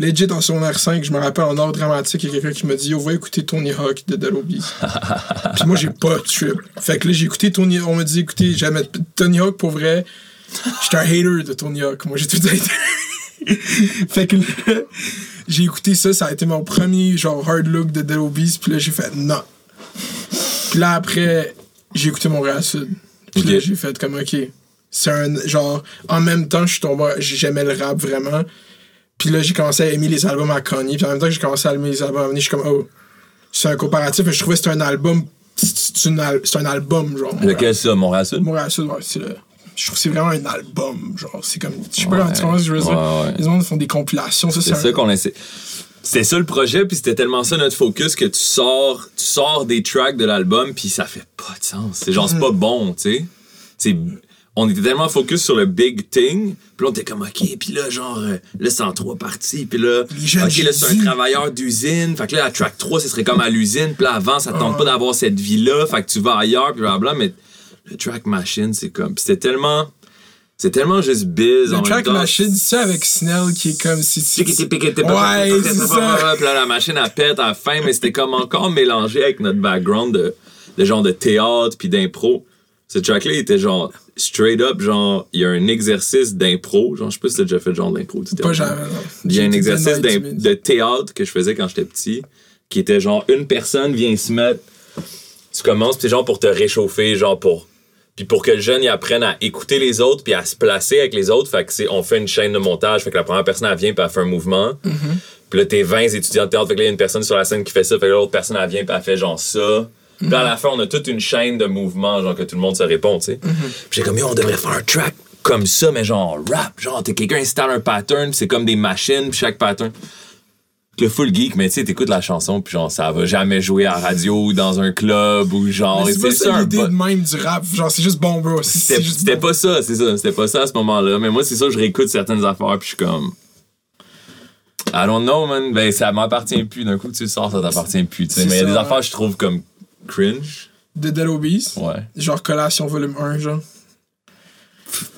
legit en secondaire 5, je me rappelle en art dramatique, il y a quelqu'un qui m'a dit Yo, va écouter Tony Hawk de Dead Obies. Puis moi, j'ai pas trip. Fait que là, j'ai écouté Tony On m'a dit Écoutez, j'aime Tony Hawk pour vrai. J'étais un hater de Tony Hawk. Moi, j'ai tout été. fait que là, j'ai écouté ça, ça a été mon premier genre hard look de Dead Obies. Puis là, j'ai fait non. Puis là, après, j'ai écouté Montréal Sud. Puis là, j'ai fait comme ok. C'est un genre. En même temps, je suis tombé. J'aimais le rap vraiment. Puis là, j'ai commencé à aimer les albums à Kanye. Puis en même temps que j'ai commencé à aimer les albums à Kanye, je suis comme, oh, c'est un comparatif. Et je trouvais que c'était un album. C'est c'est une al- c'est un album, genre. Lequel ça, Montréal Sud? Montréal Sud, ouais, c'est le. Je trouve que c'est vraiment un album, genre. C'est comme. Je sais pas comment tu comprends ce que je veux dire. Les gens font des compilations, ça, c'est C'est ça qu'on essaie. C'était ça le projet, puis c'était tellement ça notre focus que tu sors, tu sors des tracks de l'album, puis ça fait pas de sens. C'est genre, c'est pas bon, tu sais. C'est- On était tellement focus sur le big thing, puis là, on était comme, OK, puis là, genre, euh, là, c'est en trois parties, puis là, OK, là, c'est un travailleur d'usine, fait que là, la track 3, ce serait comme à l'usine, puis là, avant, ça te tente pas d'avoir cette vie-là, fait que tu vas ailleurs, puis blablabla, mais le track machine, c'est comme, c'était tellement, c'est tellement juste biz Le track machine, ça avec Snell qui est comme si. piquete, Ouais, c'est ça. Puis là, la machine, elle pète à la fin, mais c'était comme encore mélangé avec notre background de, de genre de théâtre puis d'impro. Ce track-là, était genre straight up, genre, il y a un exercice d'impro. Genre, je sais pas si t'as déjà fait genre d'impro. Pas jamais, non. Il y a J'ai un exercice de théâtre que je faisais quand j'étais petit, qui était genre, une personne vient se mettre, tu commences, puis c'est genre pour te réchauffer, genre pour. Puis pour que le jeune il apprenne à écouter les autres puis à se placer avec les autres, fait que c'est on fait une chaîne de montage, fait que la première personne elle vient puis elle fait un mouvement. Puis là t'es 20 étudiants de théâtre, fait que là il y a une personne sur la scène qui fait ça, fait que l'autre personne elle vient puis elle fait genre ça. Puis là, à la fin on a toute une chaîne de mouvements genre que tout le monde se répond, tu sais. Puis j'ai comme yo, on devrait faire un track comme ça mais genre rap, genre t'es quelqu'un installe un pattern, puis c'est comme des machines, puis chaque pattern le full geek, mais tu sais, t'écoutes la chanson, puis genre, ça va jamais jouer à la radio ou dans un club ou genre. C'est ça l'idée de même du rap. Genre, c'est juste bon, bro. C'était bon. pas ça, c'est ça. C'était pas ça à ce moment-là. Mais moi, c'est ça, je réécoute certaines affaires, puis je suis comme. I don't know, man. Ben, ça m'appartient plus. D'un coup tu le sors, ça t'appartient plus. tu sais. Mais il y a des affaires que je trouve comme cringe. De Dead Obies. Ouais. Genre Collation volume 1, genre.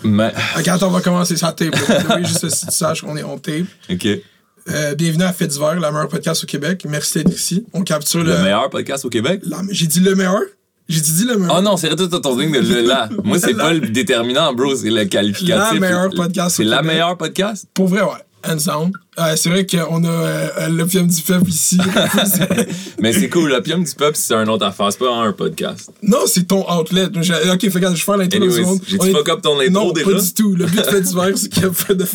Mais. Attends, on va commencer ça tape. Oui, juste si tu saches qu'on est on tape. Ok. Euh, bienvenue à Fait d'hiver, la meilleure podcast au Québec. Merci d'être ici. On capture le. Le meilleur podcast au Québec? la- J'ai dit le meilleur. J'ai dit le meilleur. Oh non, c'est tout ton thing de le là. Moi, c'est pas le déterminant, bro, c'est le qualificatif. La meilleure podcast C'est la meilleure podcast? Pour vrai, ouais. Down. Euh, c'est vrai qu'on a euh, l'opium du peuple ici. Mais c'est cool, l'opium du peuple, c'est un autre affaire, c'est pas un podcast. non, c'est ton outlet. J'ai- Ok, fait que je vais faire l'intro secondes. j'ai-tu On est- fuck up ton intro Non, déjà? pas du tout. Le but de Fait d'hiver, c'est qu'il n'y a pas de,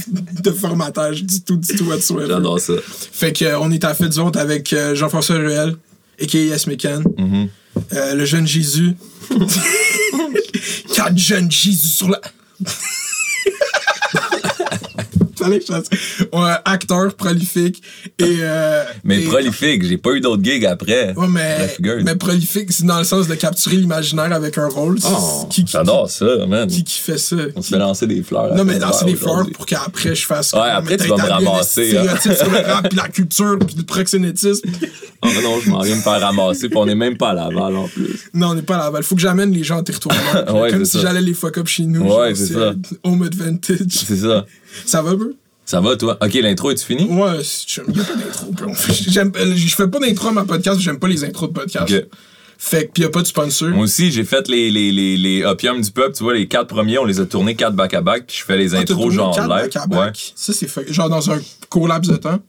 de formatage du tout, du tout whatsoever. J'adore ça. Fait que, euh, on est à Fait d'hiver avec euh, Jean-François Ruel, a.k.a. Yes. Mm-hmm. Euh, le jeune Jésus. Quatre jeunes Jésus sur la. Acteur prolifique et. euh, Mais et- prolifique, j'ai pas eu d'autres gigs après. Ouais, mais, mais prolifique, c'est dans le sens de capturer l'imaginaire avec un rôle. Oh, qui, qui, J'adore ça, man. qui, qui fait ça? On se fait lancer des fleurs. Non, mais lancer des fleurs pour qu'après je fasse. Ouais, après, tu vas me ramasser, hein. sur le rap, puis la culture, puis le proxénétisme. Oh non, je m'en viens me faire ramasser, puis on est même pas à Laval en plus. Non, on n'est pas à Laval. Faut que j'amène les gens en territoire. Ouais, Comme si j'allais les fuck up chez nous. Ouais, c'est ça. Home advantage. C'est ça. Ça va, bro? Ça va, toi? Ok, l'intro, est-tu fini? Ouais, il n'y a pas d'intro, euh, Je fais pas d'intro à ma podcast, j'aime pas les intros de podcast. Fait que, pis y a pas de sponsor. Moi aussi, j'ai fait les, les, les, les Opium du Peuple, tu vois, les quatre premiers, on les a tournés quatre back-à-back, puis je fais les Ah, intros genre quatre live. back à back? Ouais. Ça, c'est fuck- Genre dans un court laps de temps?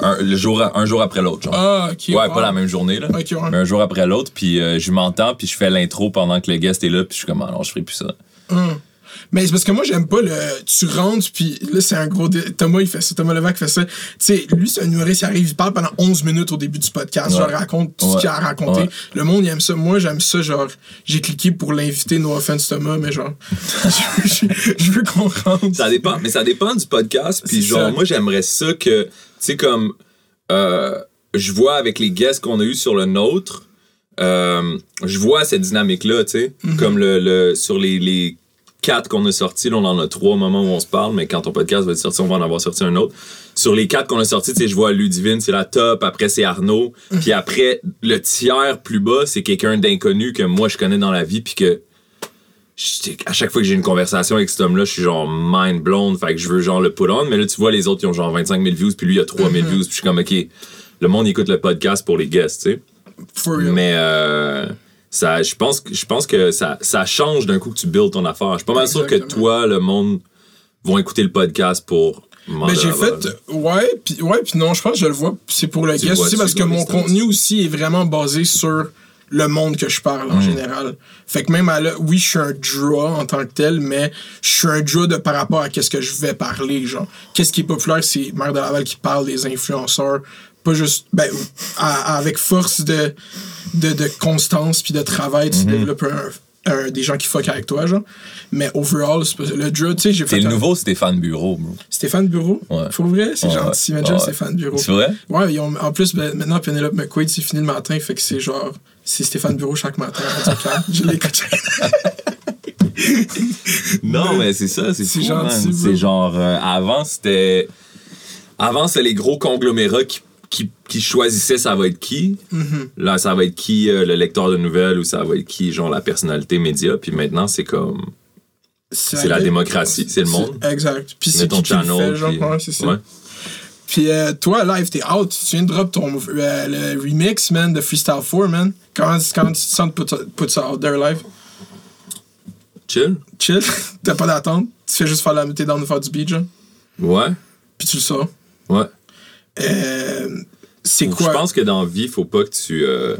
Un, le jour, un jour après l'autre, genre. Ah, ok. ouais, wow. pas la même journée, là. Ouais. Mais un jour après l'autre, puis euh, je m'entends, puis je fais l'intro pendant que le guest est là, puis je suis comme, ah non, je ferai plus ça. Hum. Mais c'est parce que moi, j'aime pas le. Tu rentres, puis là, c'est un gros. dé- Thomas, il fait ça. Thomas Levac fait ça. Tu sais, lui, c'est un humoriste, il arrive, il parle pendant 11 minutes au début du podcast. Ouais. Genre, raconte tout ce qu'il a à raconter. Ouais. Le monde, il aime ça. Moi, j'aime ça. Genre, j'ai cliqué pour l'inviter, no offense Thomas, mais genre, je, je- je veux qu'on rentre. Ça dépend, mais ça dépend du podcast. Puis genre, ça. moi, j'aimerais ça que, tu sais, comme, euh, je vois avec les guests qu'on a eu sur le nôtre, euh, je vois cette dynamique-là, tu sais. Mhm. Comme le, le- sur les, les quatre qu'on a sortis, là, on en a trois au moment où on se parle, mais quand ton podcast va être sorti, on va en avoir sorti un autre. Sur les quatre qu'on a sortis, tu sais, je vois Ludivine, c'est la top, après c'est Arnaud, Mhm. puis après, le tiers plus bas, c'est quelqu'un d'inconnu que moi je connais dans la vie, puis que à chaque fois que j'ai une conversation avec cet homme-là, je suis genre mind blown. Fait que je veux genre le put on. Mais là, tu vois, les autres, ils ont genre 25 000 views, puis lui, il a 3 000 views. Puis je suis comme, OK, le monde écoute le podcast pour les guests, tu sais. Mais euh, ça, je pense, que- je pense que ça, ça change d'un coup que tu builds ton affaire. Je suis pas mal sûr que toi, le monde, vont écouter le podcast pour. Mais j'ai fait, ouais, puis ouais, puis non, je pense que je le vois, c'est pour le guest aussi, parce que mon contenu aussi est vraiment basé sur le monde que je parle en général. Fait que même à là, oui, je suis un draw en tant que tel, mais je suis un draw de par rapport à qu'est-ce que je vais parler, genre. Qu'est-ce qui est populaire, c'est Mère de Laval qui parle des influenceurs, pas juste, ben, à- avec force de, de, de constance puis de travail, tu développes un, un- des gens qui fuck avec toi, genre. Mais overall, le draw, tu sais, j'ai fait le un- nouveau Stéphane Bureau, bro. Stéphane Bureau? Ouais. Pour vrai, c'est Ouais, gentil. Imagine Ouais. Stéphane Bureau. C'est vrai? Ouais, ils ont- en plus, ben, maintenant, Penelope McQuaid, c'est fini le matin, fait que c'est genre. C'est Stéphane Bureau chaque matin. Je coaché. Non, mais c'est ça, c'est. C'est genre, euh, avant, c'était. Avant, c'était les gros conglomérats qui, qui, qui choisissaient ça va être qui. Mm-hmm. Là, ça va être qui euh, le lecteur de nouvelles ou ça va être qui, genre, la personnalité média. Puis maintenant, c'est comme. C'est la démocratie, c'est le monde. Exact. Puis c'est ton qui le channel. fait, genre. puis- Ouais, c'est ça. Ouais. Puis euh, toi, live, t'es out. Tu viens de drop ton euh, le remix, man, de Freestyle 4, man. Comment, comment tu te sens de put, put ça out there live? Chill. Chill. T'as pas d'attente? Tu fais juste faire la. T'es dans de faire du beat, genre? Ouais. Puis tu le sors? Ouais. Euh, c'est Je quoi? pense que dans la vie, faut pas que tu. euh,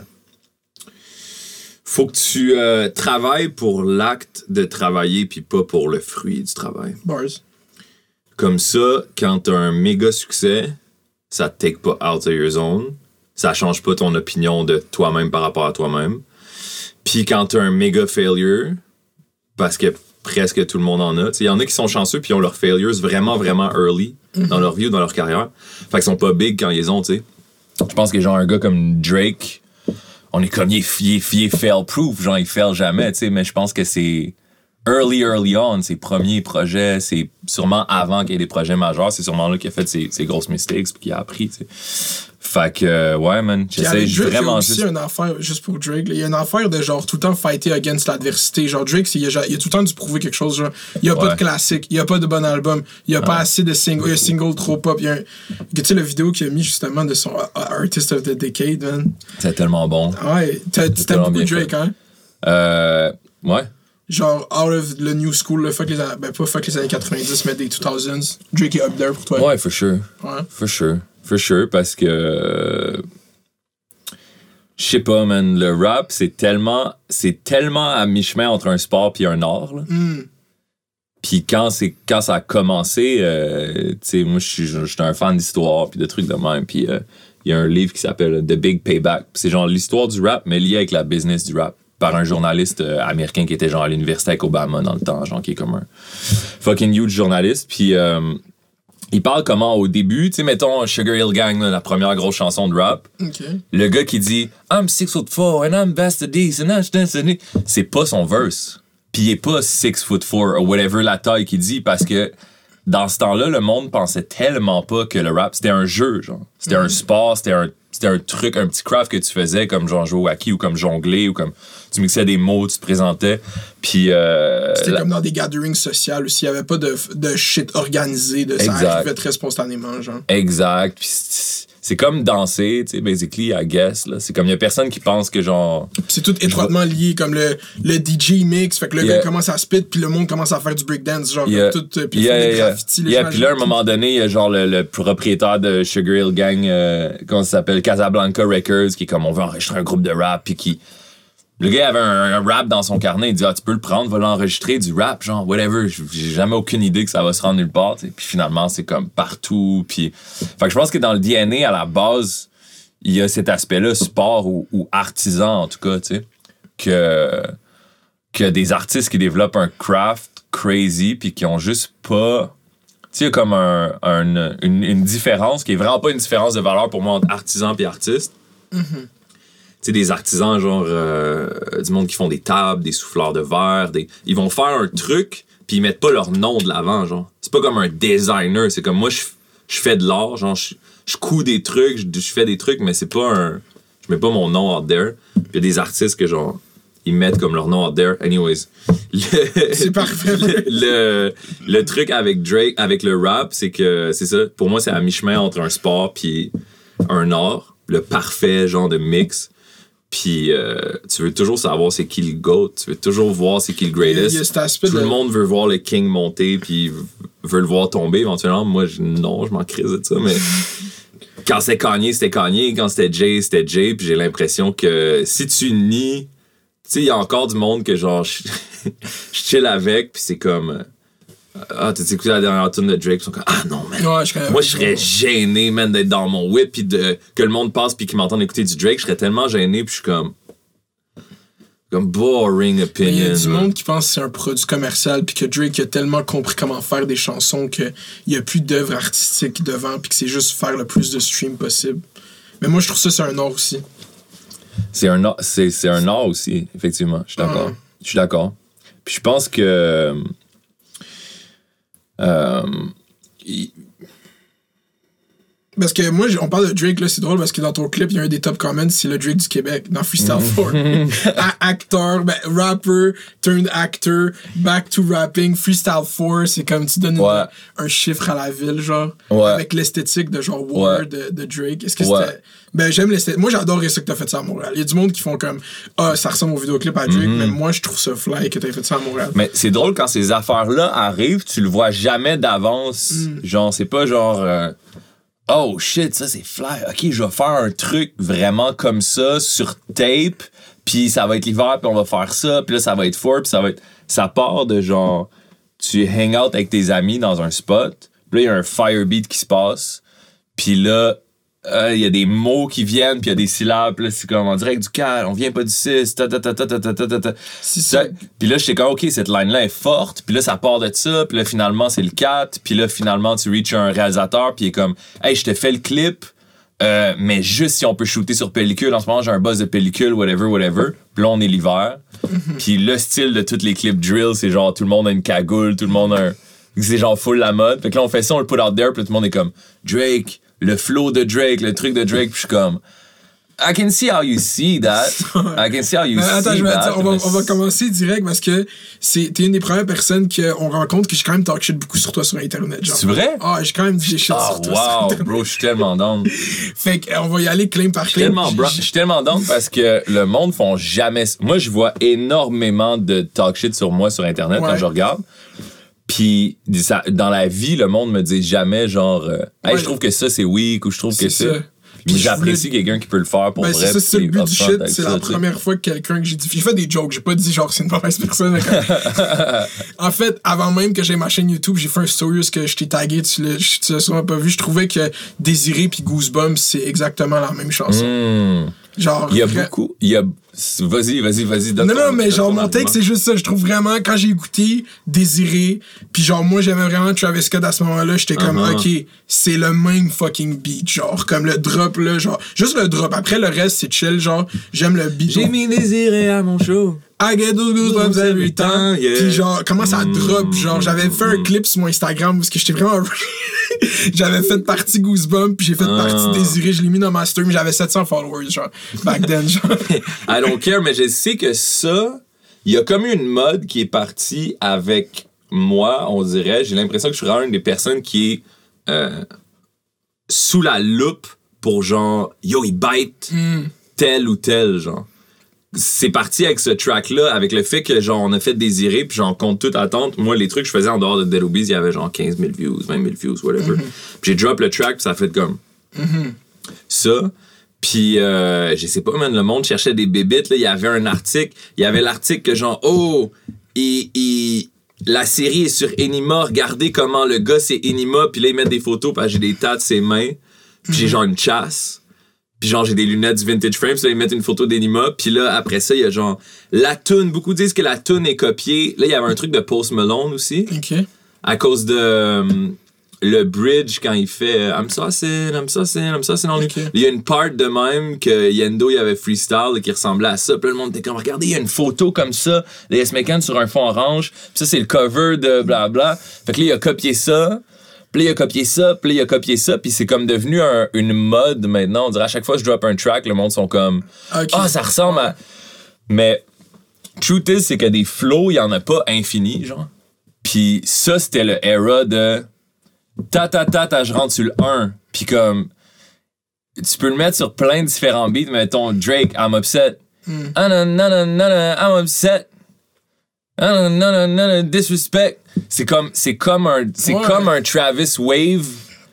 faut que tu euh, travailles pour l'acte de travailler puis pas pour le fruit du travail. Bars. Comme ça, quand t'as un méga succès, ça te take pas out of your zone. Ça change pas ton opinion de toi-même par rapport à toi-même. Puis quand t'as un méga failure, parce que presque tout le monde en a, il y en a qui sont chanceux puis ont leurs failures vraiment, vraiment early dans leur vie ou dans leur carrière. Fait qu'ils sont pas big quand ils les ont, tu sais. Je pense que genre un gars comme Drake, on est comme il est, il est fail proof, genre il fail jamais, tu sais, mais je pense que c'est early, early on, ses premiers projets, c'est sûrement avant qu'il y ait des projets majeurs, c'est sûrement là qu'il a fait ses, ses grosses mistakes puis qu'il a appris, tu sais. Fait que, euh, ouais, man, j'essaie il y a vraiment aussi juste. une affaire, juste pour Drake, il y a une affaire de genre tout le temps fighter against l'adversité. Genre Drake, il a, il a tout le temps dû prouver quelque chose. Genre, il n'y a pas de classique, il n'y a pas de bon album, il n'y a pas assez de singles, il y a un single trop pop. Il y a un, tu sais, la vidéo qu'il a mis justement de son uh, Artist of the Decade, man. C'est tellement bon. Ouais, t'aimes beaucoup Drake, fait. hein? Euh, ouais. Genre, out of le new school, là, fuck les, ben pas fuck les années 90, mais des 2000s. Drake est up there pour toi. Ouais, for sure. Ouais. For sure. For sure, parce que. Je sais pas, man. Le rap, c'est tellement. C'est tellement à mi-chemin entre un sport puis un art, là. Mm. Puis quand, c'est, quand ça a commencé, euh, tu sais, moi, je suis j'étais un fan d'histoire puis de trucs de même. Puis euh, il y a un livre qui s'appelle The Big Payback. C'est genre l'histoire du rap, mais liée avec la business du rap. Par un journaliste euh, américain qui était genre à l'université avec Obama dans le temps, genre qui est comme un fucking huge journaliste. Puis euh, il parle comment au début, tu sais, mettons Sugar Hill Gang, là, la première grosse chanson de rap. Le gars qui dit I'm six foot four and I'm best of this and I'm c'est pas son verse. Puis il est pas six foot four ou whatever la taille qu'il dit parce que dans ce temps-là, le monde pensait tellement pas que le rap c'était un jeu, genre. C'était un sport, c'était un, un truc, un petit craft que tu faisais comme genre jouer au hockey ou comme jongler ou comme tu mixais des mots, tu te présentais. Puis euh, C'était la- comme dans des gatherings sociales aussi. Il n'y avait pas de, de shit organisé. De, ça Exact. arrivait très spontanément, genre. Exact. Puis c'est comme danser, tu sais, basically, I guess. là. C'est comme il y a personne qui pense que genre. C'est tout étroitement lié, comme le, le DJ mix. Fait que le Yeah. gars commence à spit, puis le monde commence à faire du breakdance. Genre, Yeah. tout. euh, Puis Yeah, graffitis. Yeah, puis là, à un moment donné, il y a genre le, le propriétaire de Sugar Hill Gang, euh, comment ça s'appelle, Casablanca Records, qui est comme on veut enregistrer un groupe de rap, puis qui. Le gars avait un, rap dans son carnet, il dit Ah, tu peux le prendre, va l'enregistrer, du rap, genre, whatever. J'ai jamais aucune idée que ça va se rendre nulle part, tu sais. Puis finalement, c'est comme partout, puis. Fait que je pense que dans le DNA, à la base, il y a cet aspect-là, sport ou, artisan, en tout cas, tu sais, que que des artistes qui développent un craft crazy puis qui ont juste pas tu sais comme un, un- une, une différence qui est vraiment pas une différence de valeur pour moi entre artisans puis artistes. Tu sais, des artisans, genre, euh, du monde qui font des tables, des souffleurs de verre, des... ils vont faire un truc, puis ils mettent pas leur nom de l'avant, genre. C'est pas comme un designer, c'est comme moi, je, je fais de l'art, genre, je, je couds des trucs, je, je fais des trucs, mais c'est pas un. Je mets pas mon nom out there. Il y a des artistes que, genre, ils mettent comme leur nom out there. Anyways. Le- C'est parfait. le, le truc avec Drake, avec le rap, c'est que c'est ça. Pour moi, c'est à mi-chemin entre un sport puis un art. Le parfait genre de mix. Puis euh, tu veux toujours savoir c'est qui le GOAT. Tu veux toujours voir c'est qui le greatest. il y a cet aspect Tout de- le monde veut voir le king monter puis veut le voir tomber éventuellement. Moi, je- non, je m'en crise de ça. Mais quand c'était Kanye, c'était Kanye. Quand c'était Jay, c'était Jay. Puis j'ai l'impression que si tu nies... Tu sais, il y a encore du monde que genre... Je, je chill avec puis c'est comme... euh, Ah, t'as écouté la dernière tune de Drake? Ils sont comme, ah non, man. Ouais, je connais Moi, je serais gêné, man, d'être dans mon whip puis de, que le monde passe puis qu'ils m'entendent écouter du Drake. Je serais tellement gêné puis je suis comme... Comme boring opinion. Il y a du monde qui pense que c'est un produit commercial puis que Drake a tellement compris comment faire des chansons qu'il n'y a plus d'œuvre artistique devant puis que c'est juste faire le plus de streams possible. Mais moi, je trouve ça, c'est un art aussi. C'est un, art- c'est, c'est un art aussi, effectivement. Je suis d'accord. Je suis d'accord. Puis je pense que. um, Parce que moi, on parle de Drake, là, c'est drôle parce que dans ton clip, il y a un des top comments, c'est le Drake du Québec, dans Freestyle 4. A- actor, ben, rapper, turned actor, back to rapping, Freestyle 4, c'est comme tu donnes une- un chiffre à la ville, genre, Ouais. avec l'esthétique de genre War Ouais. de, de Drake. Est-ce que c'était. Ben, j'aime l'esthétique. Moi, j'adore ça que t'as fait ça à Montréal. Il y a du monde qui font comme, ah, ça ressemble au vidéoclip à. Drake, mais moi, je trouve ça fly que t'aies fait ça à Montréal. Mais c'est drôle quand ces affaires-là arrivent, tu le vois jamais d'avance. Genre, c'est pas genre. euh, oh shit, ça c'est fly. Ok, je vais faire un truc vraiment comme ça sur tape, puis ça va être l'hiver, puis on va faire ça, puis là ça va être fort, puis ça va être. Ça part de genre. Tu hang out avec tes amis dans un spot, puis là il y a un fire beat qui se passe, puis là. Euh, Il y a des mots qui viennent, puis il y a des syllabes, puis là, c'est comme en direct du 4, on vient pas du 6, ta ta ta ta ta ta ta ta. Puis là, j'étais comme, OK, cette line-là est forte. Puis là, ça part de ça. Puis là, finalement, c'est le 4. Puis là, finalement, tu reaches un réalisateur. Puis il est comme, hey, je te fais le clip. euh, mais juste si on peut shooter sur pellicule. En ce moment, j'ai un buzz de pellicule, whatever, whatever. Puis là, on est l'hiver. Puis le style de tous les clips drill, c'est genre tout le monde a une cagoule, tout le monde a un. C'est genre full la mode. Fait que là, on fait ça, on le put out there. Puis tout le monde est comme, Drake, le flow de Drake, le truc de Drake. Puis je suis comme, I can see how you see that. I can see how you see attends, je vais that. dire, on va, on va commencer direct parce que t'es une des premières personnes qu'on rencontre que j'ai quand même talk shit beaucoup sur toi sur Internet. C'est vrai? Ah, j'ai quand même dit shit Ah, sur toi sur wow, Internet. bro, je suis tellement down. Je Fait qu'on va y aller claim par claim. je suis tellement down parce que le monde font jamais. Moi, je vois énormément de talk shit sur moi sur Internet Ouais. quand je regarde. Puis ça- dans la vie, le monde me dit jamais genre, euh, hey, Ouais. je trouve que ça c'est weak ou je trouve que ça. Puis j'apprécie voulais- quelqu'un qui peut le faire pour Ben, vrai. c'est ça, le but du shit. C'est la première fois que quelqu'un que j'ai dit. J'ai fait des jokes, j'ai pas dit genre c'est une mauvaise personne. en fait, avant même que j'ai ma chaîne YouTube, j'ai fait un story que je t'ai tagué, tu l'as sûrement pas vu. Je trouvais que Désiré puis Goosebumps, c'est exactement la même chanson. Hmm. Genre, Il y a beaucoup. Il y a. Vas-y, vas-y, vas-y. Non, ton- non, mais genre, mon texte, c'est juste ça. Je trouve vraiment, quand j'ai écouté Désiré, puis genre, moi, j'aimais vraiment Travis Scott à ce moment-là, j'étais comme, Uh-huh. ok, c'est le même fucking beat, genre, comme le drop, là, genre, juste le drop. Après, le reste, c'est chill, genre, j'aime le beat. J'ai mis désiré à mon show. I get those goosebumps every time. Yeah. Puis genre, comment ça drop, genre, j'avais fait un clip sur mon Instagram parce que j'étais vraiment. j'avais fait partie Goosebumps, puis j'ai fait partie Désiré, je l'ai mis dans ma story, mais j'avais 700 followers, genre, back then, genre. I don't care, mais je sais que ça, il y a comme une mode qui est partie avec moi, on dirait. J'ai l'impression que je suis vraiment une des personnes qui est euh, sous la loupe pour genre, yo, il bite tel ou tel, genre. C'est parti avec ce track-là, avec le fait que genre on a fait désirer, puis j'en compte tout attente. Moi, les trucs que je faisais en dehors de Dead Obies, il y avait genre 15 000 views, 20 000 views, whatever. Puis j'ai drop le track, puis ça a fait comme ça. Puis, euh, je sais pas, man, le monde cherchait des bébites. Là. Il y avait un article. Il y avait l'article que genre, oh, il, il- la série est sur Enima. Regardez comment le gars, c'est Enima. Puis là, ils mettent des photos, puis j'ai des tas de ses mains. Puis j'ai genre une chasse. Puis genre, j'ai des lunettes du Vintage Frame. Puis là, ils mettent une photo d'Enima. Puis là, après ça, il y a genre la toune. Beaucoup disent que la toune est copiée. Là, il y avait un truc de Post Malone aussi ok. à cause de euh, le bridge quand il fait euh, I'm saucing, I'm saucing, I'm saucing on Ok. Il y a une part de même que Yendo il avait freestyle et qui ressemblait à ça. Puis là, le monde était comme regardez, il y a une photo comme ça, les S McCann sur un fond orange. Puis ça c'est le cover de blabla. Fait que là il a copié ça. Puis il a copié ça, puis il a copié ça, puis c'est comme devenu un- une mode maintenant. On dirait à chaque fois que je drop un track, le monde sont comme. Ah, ça ressemble à. Mais truth is, c'est que des flows, il y en a pas infini, genre. Puis ça, c'était le era de ta ta ta ta, je rentre sur le 1. Puis comme, tu peux le mettre sur plein de différents beats. Mettons Drake, I'm upset. Ah non, non, non, non, non, I'm upset. Ah non, non, non, non, non, disrespect. C'est comme, c'est comme un, c'est Ouais. comme un Travis Wave.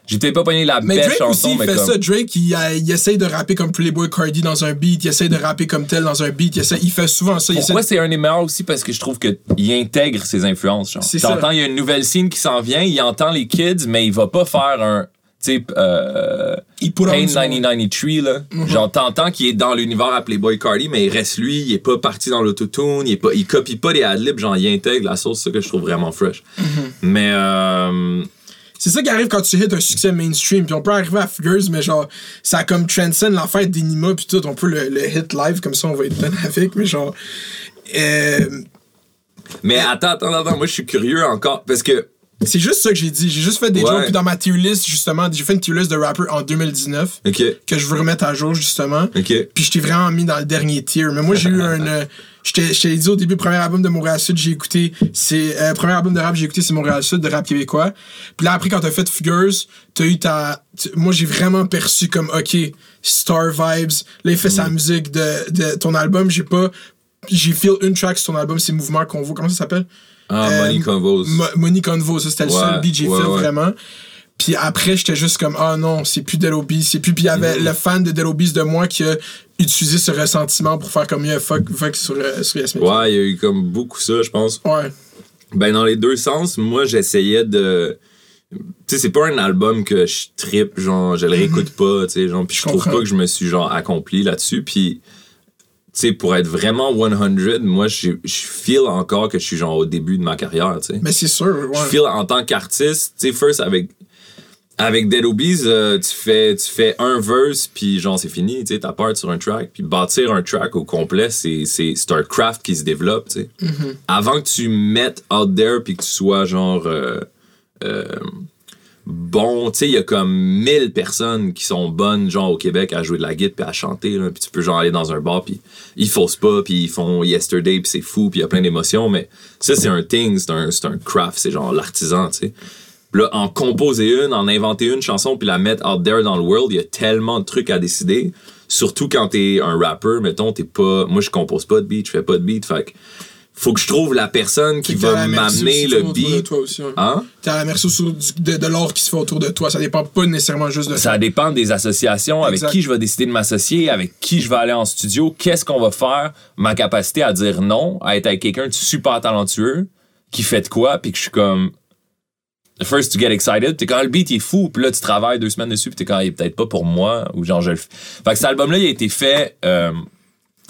J'ai peut-être pas pogné la Mais belle Drake chanson, aussi, il mais fait comme. ça. Drake, il, a- il essaye de rapper comme Playboy Cardi dans un beat. Il essaye de rapper comme tel dans un beat. Il, essaie- il fait souvent ça. Il Pourquoi essaie- c'est un des meilleurs aussi? Parce que je trouve qu'il intègre ses influences. Genre. T'entends, il y a une nouvelle scene qui s'en vient, il entend les kids, mais il va pas faire un. Sais, euh, Pain son- 9093, là. Genre, t'entends qu'il est dans l'univers à Playboy Cardi, mais il reste lui, il est pas parti dans l'autotune, il, est pas, il copie pas des adlibs, genre, il intègre la sauce, c'est ça que je trouve vraiment fresh. Mais, euh, C'est ça qui arrive quand tu hits un succès mainstream. Puis on peut arriver à Figures, mais genre, ça comme transcend l'affaire d'Enima, puis tout. On peut le, le hit live, comme ça, on va être bien avec. Mais genre. euh, mais attends, attends, attends, moi, je suis curieux encore, parce que, c'est juste ça que j'ai dit. J'ai juste fait des Ouais. jokes. Puis dans ma tier list, justement, j'ai fait une tier list de rappers en 2019 ok, que je veux remettre à jour, justement. ok. Puis je t'ai vraiment mis dans le dernier tier. Mais moi, j'ai eu un. euh, Je t'ai dit au début, premier album de Montréal Sud, j'ai écouté. C'est. Euh, premier album de rap, j'ai écouté, c'est Montréal Sud, de rap québécois. Puis là, après, quand t'as fait Figures, t'as eu ta. Moi, j'ai vraiment perçu comme, OK, Star Vibes. Là, il fait Mm. sa musique de, de ton album. J'ai pas. J'ai feel une track sur ton album, c'est Mouvement Convo. Comment ça s'appelle? Ah, Euh, Money Convos. Mo- Money Convo, ça c'était le seul beat que j'ai ouais, fait ouais. vraiment. Puis après, j'étais juste comme, ah non, c'est plus Dead Obies. C'est plus. Puis il y avait Mm. le fan de Dead Obies de moi qui a utilisé ce ressentiment pour faire comme mieux fuck, fuck sur, euh, sur Yasmine. Ouais, il y a eu comme beaucoup ça, je pense. Ouais. Ben, dans les deux sens, moi, j'essayais de. Tu sais, c'est pas un album que je trippe, genre, je le réécoute pas, tu sais, genre, puis je Je trouve comprends. pas que je me suis, genre, accompli là-dessus, puis. Tu sais, pour être vraiment 100, moi, je je feel encore que je suis, genre, au début de ma carrière, tu sais. Mais c'est sûr, ouais. Je feel en tant qu'artiste, tu sais, first, avec. Avec Dead Obies, euh, tu, fais, tu fais un verse, puis genre, c'est fini, tu sais, t'as part sur un track. Puis bâtir un track au complet, c'est c'est- c'est un craft qui se développe, tu sais. Avant que tu mettes out there, puis que tu sois genre. euh, euh, bon, tu sais, il y a comme 1000 personnes qui sont bonnes, genre, au Québec, à jouer de la guitare puis à chanter. Puis tu peux, genre, aller dans un bar, puis ils faussent pas, puis ils font Yesterday, puis c'est fou, puis il y a plein d'émotions, mais ça, c'est un thing, c'est un, un craft, c'est genre l'artisan, tu sais. Là, en composer une, en inventer une chanson, puis la mettre out there dans le world, il y a tellement de trucs à décider. Surtout quand t'es un rapper, mettons, t'es pas. Moi, je compose pas de beat, je fais pas de beat. Fait faut que je trouve la personne qui va m'amener le beat. toi aussi, hein. Hein? T'as la merci du- de, de l'or qui se fait autour de toi. Ça dépend pas nécessairement juste de Ça dépend des associations, avec qui je vais décider de m'associer, avec qui je vais aller en studio, qu'est-ce qu'on va faire, ma capacité à dire non, à être avec quelqu'un de super talentueux, qui fait de quoi, puis que je suis comme. First to get excited, t'es quand le beat il est fou, puis là tu travailles deux semaines dessus, puis t'es quand il est peut-être pas pour moi, ou genre je le fais. Fait que cet album-là, il a été fait euh,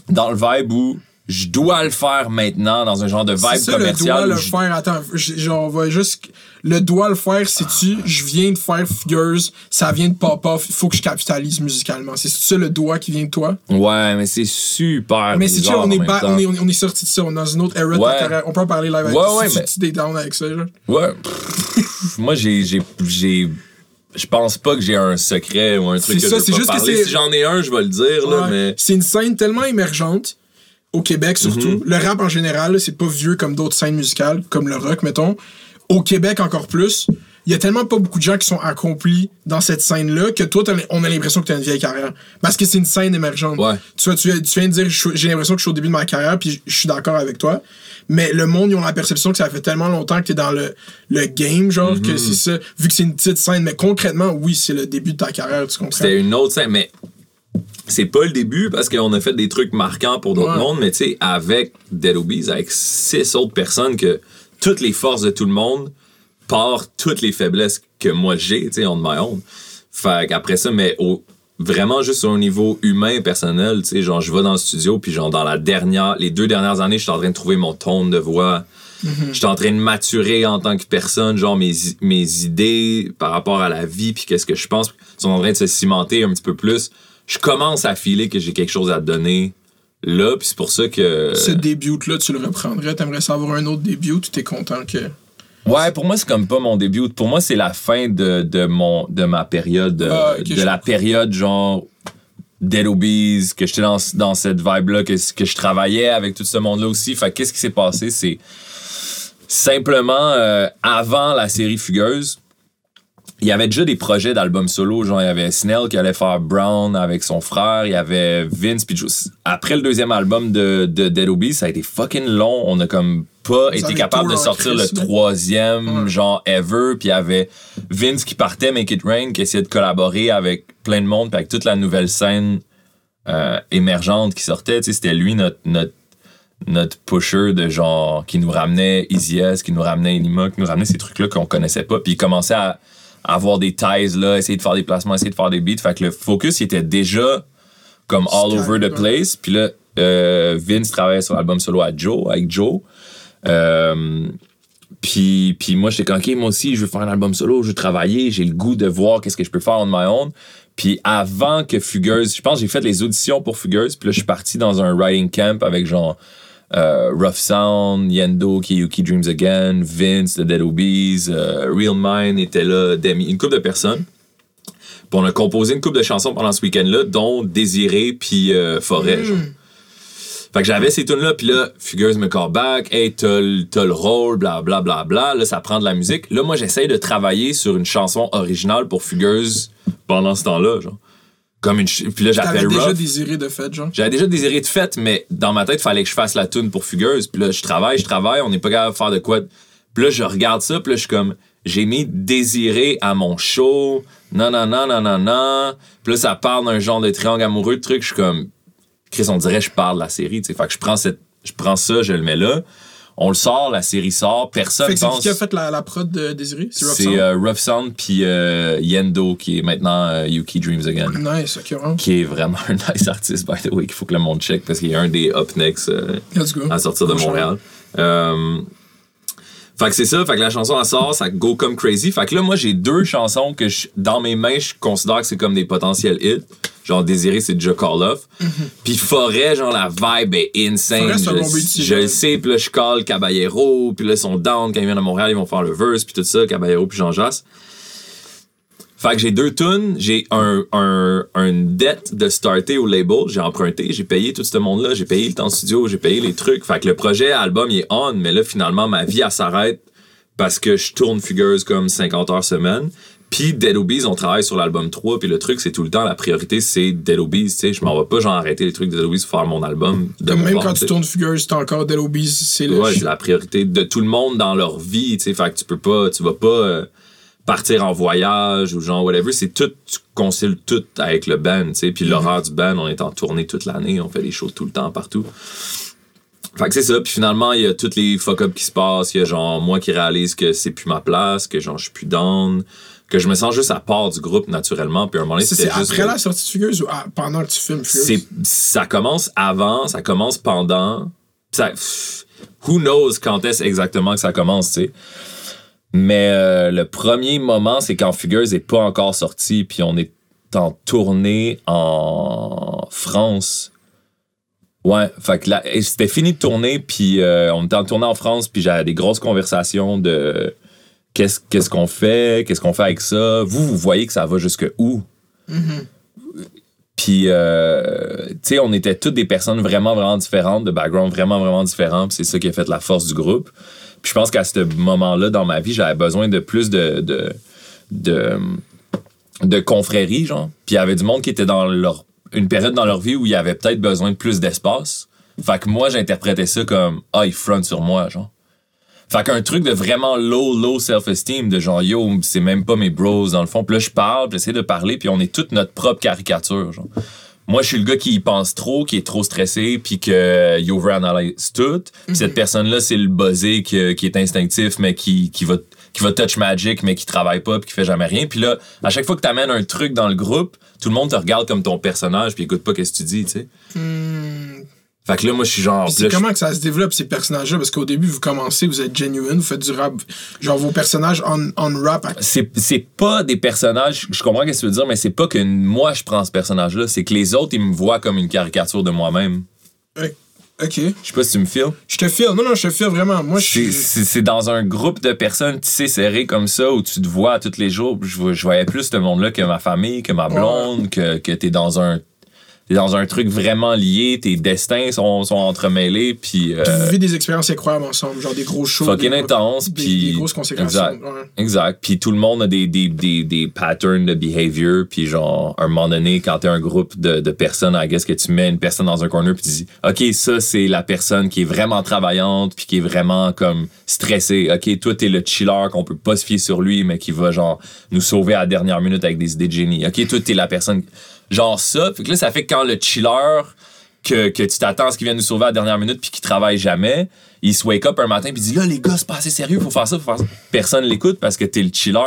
dans le vibe où je dois le faire maintenant, dans un genre de vibe ça, le doigt commercial. le je- faire. Attends, genre, on va juste. Le doigt le faire, c'est-tu, je viens de faire Figures, ça vient de pop il faut que je capitalise musicalement. C'est ça le doigt qui vient de toi? Ouais, mais c'est super. Mais sûr, bizarre on est, on, est, on est sorti de ça, on est dans une autre era de Ouais. ta carrière. On peut en parler live avec Ouais, ouais, si mais- tu t'es down avec ça, genre. Ouais. Moi, j'ai, j'ai, j'ai, je pense pas que j'ai un secret ou un truc que ça, je c'est c'est- Si j'en ai un, je vais le dire, là, mais. C'est une scène tellement émergente, au Québec surtout. Mhm. Le rap en général, c'est pas vieux comme d'autres scènes musicales, comme le rock, mettons. Au Québec encore plus. Il y a tellement pas beaucoup de gens qui sont accomplis dans cette scène-là que toi, on a l'impression que tu as une vieille carrière. Parce que c'est une scène émergente. Ouais. Tu, vois, tu, tu viens de dire, j'ai l'impression que je suis au début de ma carrière, puis je suis d'accord avec toi. Mais le monde, ils ont la perception que ça fait tellement longtemps que tu es dans le, le game, genre, Mhm. que c'est ça. Vu que c'est une petite scène, mais concrètement, oui, c'est le début de ta carrière, tu comprends? C'était une autre scène, mais c'est pas le début parce qu'on a fait des trucs marquants pour d'autres Ouais. mondes, mais tu sais, avec Dead Obies, avec six autres personnes que toutes les forces de tout le monde partent toutes les faiblesses que moi j'ai, tu sais, on my own. Fait qu'après ça, mais au, vraiment juste au niveau humain, personnel, tu sais, genre, je vais dans le studio, puis genre, dans la dernière, les deux dernières années, je suis en train de trouver mon ton de voix. Je suis en train de maturer en tant que personne, genre mes, mes idées par rapport à la vie, puis qu'est-ce que je pense, sont en train de se cimenter un petit peu plus. Je commence à filer que j'ai quelque chose à te donner là, puis c'est pour ça que. Ce début-là, tu le reprendrais? T'aimerais savoir un autre début, tu t'es content que. Ouais, pour moi, c'est comme pas mon début. Pour moi, c'est la fin de, de, mon, de ma période, euh, Ah, de la période, genre, Dead Obies, que j'étais dans, dans cette vibe-là, que, que je travaillais avec tout ce monde-là aussi. Fait que qu'est-ce qui s'est passé? C'est simplement euh, avant la série Fugueuse, il y avait déjà des projets d'albums solo. Genre, il y avait Snell qui allait faire Brown avec son frère. Il y avait Vince. Puis après le deuxième album de, de Dead Obies, ça a été fucking long. On a comme pas été capable de sortir le troisième, genre, ever. Puis il y avait Vince qui partait Make It Rain, qui essayait de collaborer avec plein de monde, puis avec toute la nouvelle scène euh, émergente qui sortait. C'était lui, notre, notre, notre pusher de genre, qui nous ramenait Easy S, qui nous ramenait Enima, qui nous ramenait ces trucs-là qu'on connaissait pas. Puis il commençait à, avoir des ties, là, essayer de faire des placements, essayer de faire des beats. Fait que le focus, il était déjà comme all over the place. Puis là, euh, Vince travaillait sur l'album solo à Joe, avec Joe. Euh, puis, puis moi, j'étais comme, OK, moi aussi, je veux faire un album solo, je veux travailler, j'ai le goût de voir qu'est-ce que je peux faire on my own. Puis avant que Fugueuse, je pense que j'ai fait les auditions pour Fugueuse, puis là, je suis parti dans un writing camp avec genre euh, Rough Sound, Yendo, Kiyuki Dreams Again, Vince, The Dead Obies, euh, Real Mind était là, Demi, une couple de personnes. Puis on a composé une couple de chansons pendant ce week-end-là, dont Désiré puis Forêt. Mm. Genre. Fait que j'avais ces tunes là puis là, Fugueuse me call back, hey, t'as le rôle, bla bla bla bla, là, ça prend de la musique. Là, moi, j'essaye de travailler sur une chanson originale pour Fugueuse pendant ce temps-là, genre. Comme une puis là j'appelle J'avais déjà désiré de fait genre? J'avais déjà désiré de fait mais dans ma tête fallait que je fasse la tune pour fugueuse puis là je travaille je travaille on n'est pas capable de faire de quoi puis là je regarde ça puis là je suis comme j'ai mis désiré à mon show non non non non non non puis là ça parle d'un genre de triangle amoureux de truc je suis comme Chris, on dirait je parle de la série. Fait que je prends, cette, je prends ça, je le mets là. On le sort, la série sort, personne fait que pense... C'est qui a fait la, la prod de Désiré? C'est Rough Sound, puis euh, Yendo, qui est maintenant euh, Yuki Dreams Again. Nice, ok. Qui est vraiment un nice artiste, by the way, qu'il faut que le monde check, parce qu'il est un des up next euh, à sortir de Montréal. Fait que c'est ça, fait que la chanson elle sort, ça go comme crazy. Fait que là, moi j'ai deux chansons que je, dans mes mains, je considère que c'est comme des potentiels hits. Genre Désiré, c'est déjà Call Off. Mm-hmm. Puis Forêt, genre la vibe est insane. je, je le sais, puis là je call Caballero, puis là ils sont down quand ils viennent à Montréal, ils vont faire le verse, puis tout ça, Caballero puis Jean Jass. Fait que j'ai deux tunes, j'ai un, un, une dette de starter au label, j'ai emprunté, j'ai payé tout ce monde-là, j'ai payé le temps studio, j'ai payé les trucs. Fait que le projet album il est on, mais là finalement ma vie elle s'arrête parce que je tourne Figures comme 50 heures semaine. Puis Dead Obies, on travaille sur l'album 3, puis le truc c'est tout le temps la priorité c'est Dead Obies, tu sais, je m'en vais pas genre arrêter les trucs de Dead Obies pour faire mon album. De même quand tu tournes Figures, c'est encore Dead Obies, c'est le Ouais, c'est la priorité de tout le monde dans leur vie, tu sais, fait que tu peux pas tu vas pas euh, partir en voyage ou genre whatever, c'est tout, tu concilies tout avec le band, tu sais. Puis mm-hmm. l'horreur du band, on est en tournée toute l'année, on fait des choses tout le temps, partout. Fait que c'est ça, puis finalement, il y a tous les fuck-ups qui se passent, il y a genre moi qui réalise que c'est plus ma place, que genre je suis plus down, que je me sens juste à part du groupe naturellement, puis à un moment donné, c'est après la sortie de Fugueuse ou pendant que tu filmes Fugueuse? Ça commence avant, ça commence pendant, ça, who knows quand est-ce exactement que ça commence, tu sais. Mais euh, le premier moment, c'est quand Fugueuse n'est pas encore sorti, puis on est en tournée en France. Ouais, fait que là, c'était fini de tourner, puis euh, on était en tournée en France, puis j'avais des grosses conversations de qu'est-ce qu'est-ce qu'on fait, qu'est-ce qu'on fait avec ça. Vous, vous voyez que ça va jusque où? Mm-hmm. Puis, euh, tu sais, on était toutes des personnes vraiment, vraiment différentes, de background vraiment, vraiment différents, puis c'est ça qui a fait la force du groupe. Puis je pense qu'à ce moment-là dans ma vie, j'avais besoin de plus de, de, de, confrérie, genre. Puis il y avait du monde qui était dans leur, une période dans leur vie où il y avait peut-être besoin de plus d'espace. Fait que moi, j'interprétais ça comme Ah, il front sur moi, genre. Fait qu'un truc de vraiment low, low self-esteem, de genre yo, c'est même pas mes bros dans le fond. Puis là, je parle, j'essaie de parler, puis on est toute notre propre caricature, genre moi, je suis le gars qui y pense trop, qui est trop stressé, puis que il overanalyse tout. Puis cette mhm. personne-là, c'est le buzzé qui, est instinctif, mais qui, qui va qui va touch magic, mais qui travaille pas, puis qui fait jamais rien. Puis là, à chaque fois que tu amènes un truc dans le groupe, tout le monde te regarde comme ton personnage, puis écoute pas ce que tu dis, tu sais. Hmm. Fait que là, moi, je suis genre. C'est comment que ça se développe, ces personnages-là? Parce qu'au début, vous commencez, vous êtes genuine, vous faites du rap. Genre, vos personnages on, on rap. C'est pas des personnages, je comprends ce que tu veux dire, mais c'est pas que moi, je prends ce personnage-là. C'est que les autres, ils me voient comme une caricature de moi-même. OK. Je sais pas si tu me files. Je te file. Non, non, je te file vraiment. Moi, je C'est dans un groupe de personnes tissées serrées comme ça où tu te vois tous les jours. Je, je voyais plus ce monde-là que ma famille, que ma blonde, que, que t'es dans un t'es dans un truc vraiment lié, tes destins sont, sont entremêlés, puis. euh, vous vivez des expériences incroyables ensemble, genre des gros shows. fucking intense, des, puis. des grosses conséquences. Exact. ouais. Exact. Puis tout le monde a des, des, des, des patterns de behavior. Puis genre, à un moment donné, quand t'es un groupe de, de personnes, I guess que tu mets une personne dans un corner puis tu dis, OK, ça, c'est la personne qui est vraiment travaillante puis qui est vraiment comme stressée. OK, toi, t'es le chiller qu'on peut pas se fier sur lui, mais qui va genre nous sauver à la dernière minute avec des idées de génie. OK, toi, t'es la personne... Genre ça. Fait que là, ça fait que quand le chiller que, que tu t'attends à ce qu'il vienne nous sauver à la dernière minute puis qu'il travaille jamais, il se wake up un matin puis dit là les gars c'est pas assez sérieux faut faire ça faut faire ça personne l'écoute parce que t'es le chiller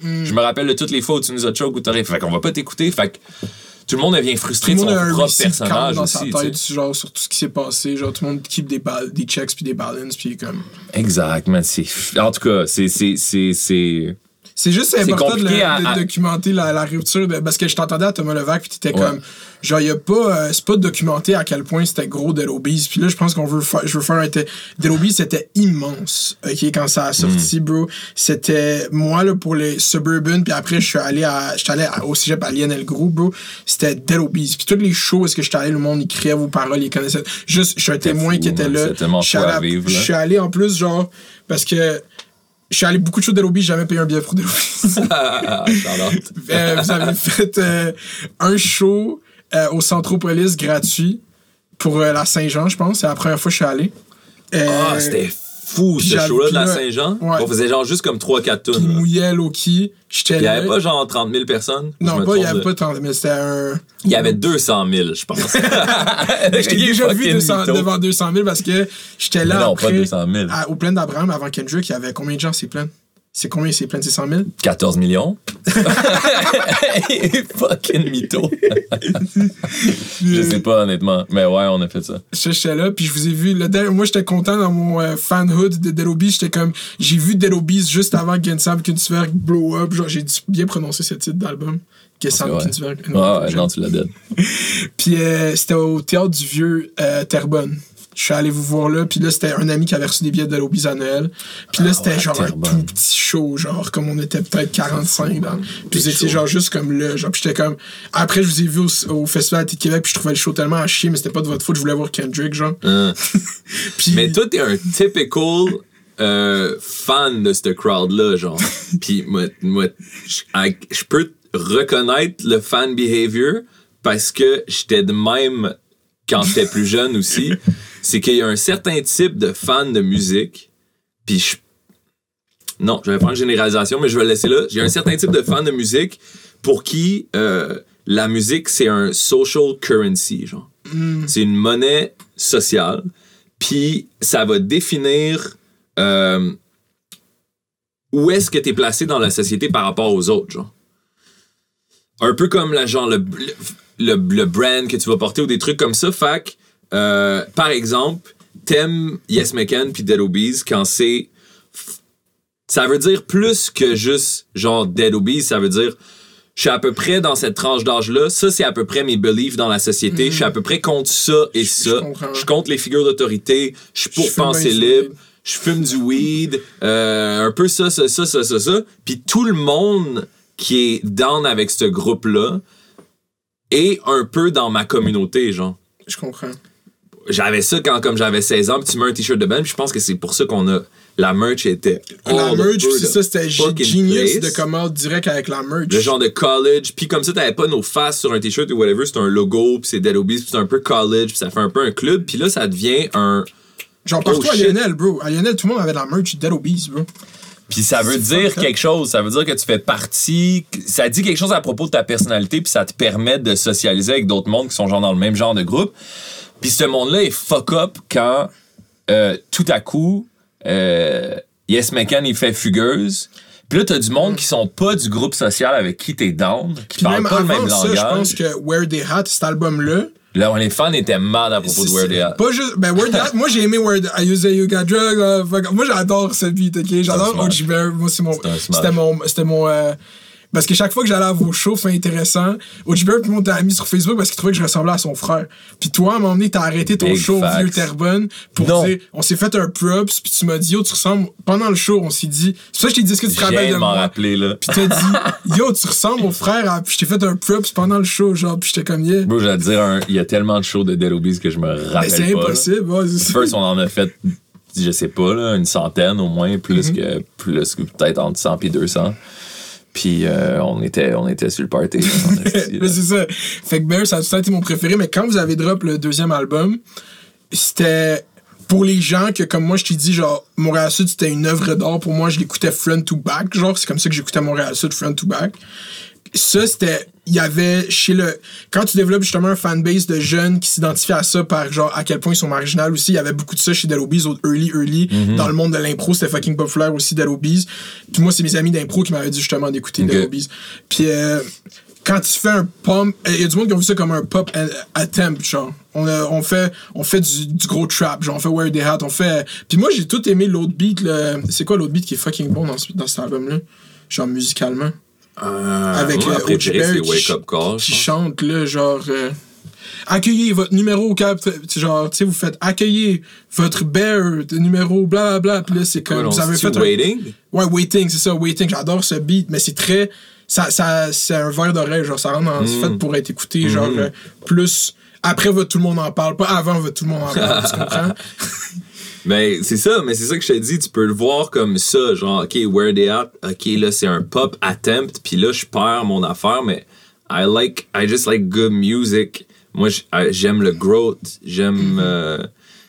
je me rappelle de toutes les fois où tu nous as choke ou t'aurais fait qu'on va pas t'écouter fait que tout le monde devient Tout frustré le de son a un propre personnage dans aussi sa tête, genre sur tout ce qui s'est passé. Genre tout le monde keep des, des checks puis des balances puis comme. exact man c'est en tout cas c'est c'est juste important de, le- de à- documenter la, la rupture de- parce que je t'entendais à Thomas Levac puis t'étais Ouais. comme genre y a pas euh, c'est pas documenté à quel point c'était gros Dead Obies puis là je pense qu'on veut faire je veux faire un te- Dead Obies c'était immense ok quand ça a Mm. sorti bro. C'était moi là pour les suburban puis après je suis allé à j'étais allé à- au cégep à Lionel Gros bro. C'était Dead Obies puis toutes les shows est-ce que j'étais allé le monde il criait vos paroles il connaissait. Juste je suis un témoin fou, qui était là. Je allé suis allé en plus genre parce que je suis allé beaucoup de shows Obies j'ai jamais payé un billet pour Charlotte. euh, vous avez fait euh, un show euh, au Centropolis gratuit pour euh, la Saint-Jean, je pense. C'est la première fois que je suis allé. Ah, c'était fou, ce show-là de la Saint-Jean. Ouais. On faisait genre juste comme 3-4 Puis tunes. là. mouillait Loki. Il y là. avait pas genre 30 000 personnes. Non, pas, il y trompe avait de- pas tant, mais c'était un. Il y avait 200 000, je pense. J'étais déjà vu 200 devant 200 000 parce que j'étais là. Mais non, après, pas 200 000. à- au plein d'Abraham avant Kendrick, il y avait combien de gens c'est plein? C'est combien c'est plein? C'est 100 000? 14 millions. Fucking mytho. Je sais pas, honnêtement. Mais ouais, on a fait ça. J'étais- là, puis je vous ai vu. Dernier- moi, j'étais content dans mon euh, fanhood de Dead. J'étais comme. J'ai vu Dead juste avant Gensam Kunstwerk Blow Up. Genre, j'ai dû bien prononcer ce titre d'album. Ouais. Kunstwerk. Ouais, ouais, non, tu l'as dit. Puis euh, c'était au théâtre du Vieux euh, Terrebonne. Je suis allé vous voir là, puis là, c'était un ami qui avait reçu des billets de Obies à Noël. Puis là, c'était Ah ouais, genre un tout petit show, genre comme on était peut-être 45 dans. Puis vous étiez show. genre juste comme là, genre, puis j'étais comme. Après, je vous ai vu au, au Festival de Québec, puis je trouvais le show tellement à chier, mais c'était pas de votre faute, je voulais voir Kendrick, genre. Puis. Mais toi, t'es un typical euh, fan de ce crowd-là, genre. Puis moi, moi je peux reconnaître le fan behavior parce que j'étais de même quand j'étais plus jeune aussi. C'est qu'il y a un certain type de fan de musique, puis je... Non, je vais faire une généralisation, mais je vais le laisser là. J'ai un certain type de fan de musique pour qui euh, la musique, c'est un social currency, genre. C'est une monnaie sociale. Puis ça va définir euh, où est-ce que tu es placé dans la société par rapport aux autres, genre. Un peu comme la, genre, le, le, le brand que tu vas porter ou des trucs comme ça. Fait que, euh, par exemple, t'aimes Yes McCann puis Dead Obies quand c'est. Ça veut dire plus que juste genre Dead Obies, ça veut dire je suis à peu près dans cette tranche d'âge-là. Ça, c'est à peu près mes beliefs dans la société. Je suis à peu près contre ça et ça. comprends. Je compte les figures d'autorité. Je suis pour Je penser libre. Je fume du weed. euh, un peu ça, ça, ça, ça, ça, ça. Puis tout le monde qui est down avec ce groupe-là est un peu dans ma communauté, genre. Je comprends. J'avais ça quand comme j'avais 16 ans, puis tu mets un t-shirt de band, puis je pense que c'est pour ça qu'on a la merch était la merch, c'est ça, c'était genius place. de comment direct avec la merch. le genre de college, puis comme ça t'avais pas nos faces sur un t-shirt ou whatever, c'est un logo, puis c'est Dead Obies, puis c'est un peu college, puis ça fait un peu un club, puis là ça devient un Genre partout Oh, à. Lionel, bro. À Lionel, tout le monde avait de la merch Dead Obies, bro. Puis ça veut dire quelque chose. Ça veut dire que tu fais partie. Ça dit quelque chose à propos de ta personnalité, puis ça te permet de socialiser avec d'autres mondes qui sont genre dans le même genre de groupe. Puis ce monde-là est fuck up quand euh, tout à coup, euh, Yes McCann, il fait fugueuse. Puis là, t'as du monde qui sont pas du groupe social avec qui t'es down, qui Puis parlent même pas le même ça, je langage. pense que Where They Hat, cet album-là, Là, les fans étaient mad à propos de Where They At. Pas juste. Ben, Word That, moi, j'ai aimé Word I use a you got drugs. uh, fuck. Moi, j'adore ce beat, ok? J'adore. OG Bear. Moi, c'est mon. C'était mon. C'était mon. euh, Parce que chaque fois que j'allais à vos shows, fait intéressant, Bear, puis moi, t'as mis sur Facebook parce qu'il trouvait que je ressemblais à son frère. Puis toi, à un moment donné, t'as arrêté ton Big show au. Vieux Terrebonne pour Non. dire, on s'est fait un props, puis tu m'as dit, yo, tu ressembles, pendant le show, on s'est dit, c'est ça que je t'ai dit, est-ce que tu te rappelles de moi? rappeler, là. Puis t'as dit, yo, tu ressembles au frère, à- puis je t'ai fait un props pendant le show, genre, puis j'étais comme, yeah. Bro, j'allais dire, un- il y a tellement de shows de Dead Obies que je me Mais rappelle c'est impossible, ouais. First, on en a fait, je sais pas, là, une centaine au moins, plus Mhm. que, plus que peut-être entre 100 et 200. Puis euh, on, était, on était sur le party. c'est ça. Fait que Bear, ça a tout été mon préféré. Mais quand vous avez drop le deuxième album, c'était pour les gens que, comme moi, je t'ai dit, genre, Montréal Sud, c'était une œuvre d'art. Pour moi, je l'écoutais front to back. Genre, c'est comme ça que j'écoutais Montréal Sud front to back. Ça, c'était. Il y avait chez le. Quand tu développes justement un fanbase de jeunes qui s'identifient à ça par genre à quel point ils sont marginaux aussi, il y avait beaucoup de ça chez Dead Obies, au early, early. Dans le monde de l'impro, c'était fucking populaire aussi, Dead Obies. Puis moi, c'est mes amis d'impro qui m'avaient dit justement d'écouter Ok. Dead Obies. Puis euh, quand tu fais un pump, il y a du monde qui a vu ça comme un pop attempt, genre. On, a- on fait, on fait du, du gros trap, genre on fait Wear They Hat, on fait. Puis moi, j'ai tout aimé l'autre beat, là. C'est quoi l'autre beat qui est fucking bon dans, ce- dans cet album-là? Genre musicalement. Euh, Avec, moi, euh, qui Wake Up Call. qui chante, là, genre. euh, accueillez votre numéro cap. Genre, tu sais, vous faites accueillez votre bear, de numéro, bla bla bla. Puis là, c'est comme. vous avez fait un- Waiting? Ouais, Waiting, c'est ça, Waiting. J'adore ce beat, mais c'est très. Ça, ça, c'est un verre d'oreille, genre, ça rentre dans. Mm. Fait pour être écouté, genre, euh, plus. Après, tout le monde en parle. Pas avant, va, tout le monde en parle. tu comprends? Mais c'est ça, mais c'est ça que je te dis, tu peux le voir comme ça, genre, OK, where they at, OK, là, c'est un pop attempt, puis là, je perds mon affaire, mais I like, I just like good music. Moi, I- j'aime le growth, j'aime, euh,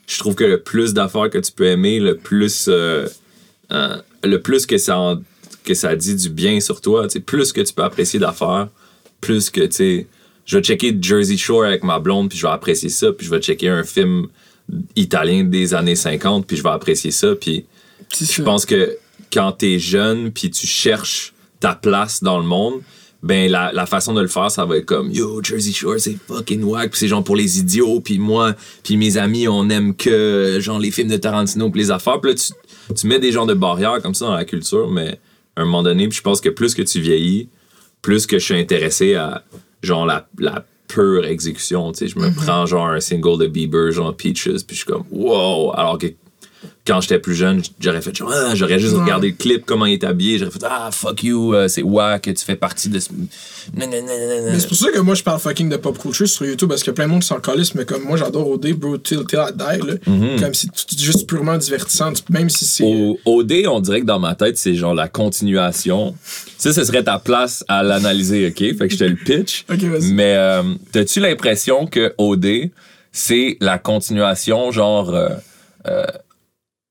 je trouve que le plus d'affaires que tu peux aimer, le plus, euh, euh, le plus que ça, en- que ça dit du bien sur toi, tu sais, plus que tu peux apprécier d'affaires, plus que, tu sais, je vais checker Jersey Shore avec ma blonde, puis je vais apprécier ça, puis je vais checker un film italien des années 50, puis je vais apprécier ça, puis je pense que quand t'es jeune, puis tu cherches ta place dans le monde, ben la, la façon de le faire, ça va être comme Yo, Jersey Shore, c'est fucking whack, puis c'est genre pour les idiots, puis moi, puis mes amis, on aime que genre les films de Tarantino, puis les affaires, puis là, tu, tu mets des genres de barrières comme ça dans la culture, mais à un moment donné, puis je pense que plus que tu vieillis, plus que je suis intéressé à genre la, la pure exécution, tu sais, je me prends genre un single de Bieber, genre Peaches, puis je suis comme wow, alors que quand j'étais plus jeune, j'aurais fait genre, ah, j'aurais juste Ouais. regardé le clip, comment il est habillé, j'aurais fait ah, fuck you, euh, c'est wack, tu fais partie de ce. Mais c'est pour ça que moi je parle fucking de pop culture sur YouTube parce que plein de monde s'en calisse, mais comme moi j'adore OD, bro, till, till I die, là. Mhm. Comme c'est juste purement divertissant, même si c'est. Au OD, on dirait que dans ma tête, c'est genre la continuation. Ça, ce serait ta place à l'analyser, OK? Fait que je te le pitch. Ok, vas-y. Mais euh, t'as-tu l'impression que OD, c'est la continuation, genre, euh, euh,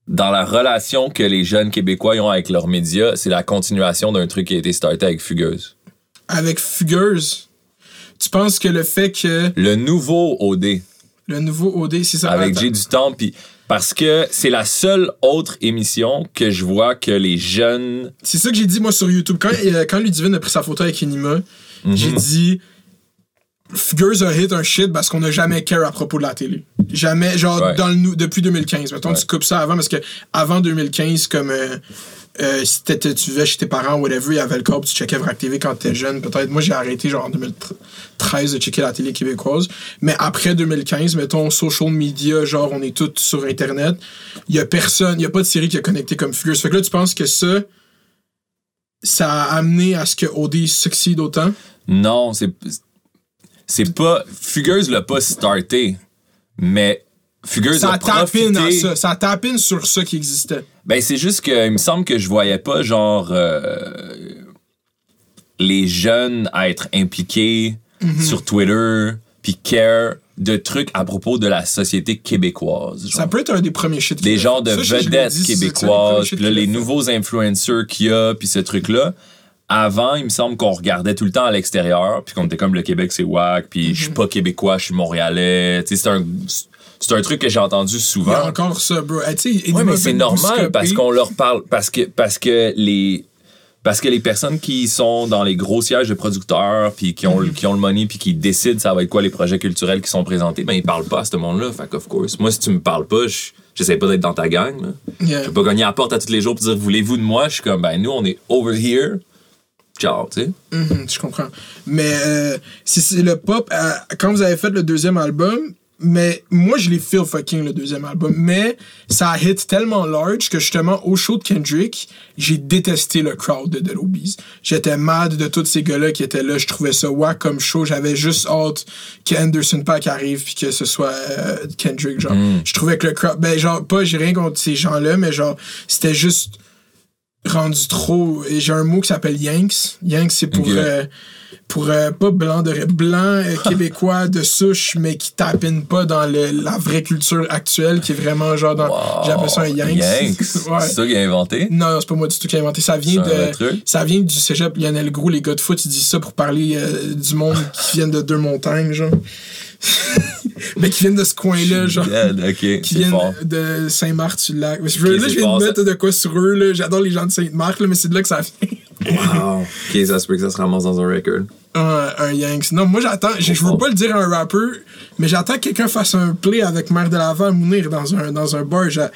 dans la relation que les jeunes Québécois ont avec leurs médias, c'est la continuation d'un truc qui a été starté avec Fugueuse? Avec Fugueuse, tu penses que le fait que Le nouveau OD, le nouveau OD, c'est ça? avec. J'ai du temps, puis parce que c'est la seule autre émission que je vois que les jeunes C'est ça que j'ai dit moi sur YouTube. Quand, euh, quand Ludivine a pris sa photo avec Enima, Mhm. j'ai dit Fugueuse a hit un shit parce qu'on n'a jamais care à propos de la télé. Jamais, genre Ouais. dans le depuis 2015. Mettons, Ouais. tu coupes ça avant parce que avant 2015, comme euh, euh, si tu vivais chez tes parents, whatever, il y avait le corps, tu checkais Vrac TV quand t'étais jeune. Peut-être, moi j'ai arrêté genre en 2013 de checker la télé québécoise. Mais après 2015, mettons, social media, genre on est tous sur Internet, il y a personne, il y a pas de série qui a connecté comme Fugueuse. Fait que là, tu penses que ça, ça a amené à ce que OD succède autant? Non, c'est c'est pas Fugueuse l'a pas starté, mais Fugueuse Ça a tapine profité. ça. Ça tapine sur ça qui existait. Ben c'est juste que il me semble que je voyais pas genre euh, les jeunes à être impliqués Mhm. sur Twitter puis care de trucs à propos de la société québécoise. genre. Ça peut être un des premiers shit. des qu'il genres de. Ça, vedettes québécoises, puis là, qu'il les nouveaux influencers qu'il y a, puis ce truc-là. Avant, il me semble qu'on regardait tout le temps à l'extérieur, puis qu'on était comme le Québec, c'est wack, puis je Mhm. suis pas québécois, je suis montréalais. C'est un, un truc que j'ai entendu Il y souvent. a encore ça, bro. Sais, Oui, mais c'est normal parce qu'on leur parle. Parce que, parce que les. Parce que les personnes qui sont dans les gros sièges de producteurs, puis qui ont, Mhm. qui ont le money, puis qui décident ça va être quoi les projets culturels qui sont présentés, ben ils parlent pas à ce monde-là. Fait of course. Moi, si tu me parles pas, je- j'essaie pas d'être dans ta gang. Là. Yeah. Je vais pas gagner à la porte à tous les jours pour dire voulez-vous de moi? Je suis comme ben nous on est over here. Ciao, tu sais. Mhm, je comprends. Mais euh, si c'est le pop, euh, quand vous avez fait le deuxième album, mais moi je l'ai feel fucking le deuxième album, mais ça a hit tellement large que justement au show de Kendrick, j'ai détesté le crowd de Obies. J'étais mad de tous ces gars-là qui étaient là, je trouvais ça wack comme show, j'avais juste hâte que Anderson Paak arrive puis que ce soit euh, Kendrick genre. Je trouvais que le crowd ben genre pas j'ai rien contre ces gens-là mais genre c'était juste rendu trop. Et j'ai un mot qui s'appelle Yanks. Yanks, c'est pour. Euh, pour euh, pas blanc de blanc euh, québécois de souche mais qui tapine pas dans le- la vraie culture actuelle qui est vraiment genre dans j'appelle ça un Yanks Yanks. Ouais. C'est ça qu'il a inventé? non, non, c'est pas moi du tout qui ai inventé. Ça vient de. truc? Ça vient du cégep Lionel Gros, les gars de foot, ils disent ça pour parler euh, du monde qui viennent de deux montagnes, genre. Mais qui viennent de ce coin-là, genre. Qui viennent fort. de je- Ok, là, je viens fort, de ça. mettre de quoi sur eux, là. J'adore les gens de Sainte-Marc, mais c'est de là que ça vient. Wow. Ok, ça se peut que ça se ramasse dans un record. un, un Yanks. Non, moi j'attends, je, je veux pas le dire à un rappeur, mais j'attends que quelqu'un fasse un play avec Mère de Laval Mounir dans un, dans un bar. J'a-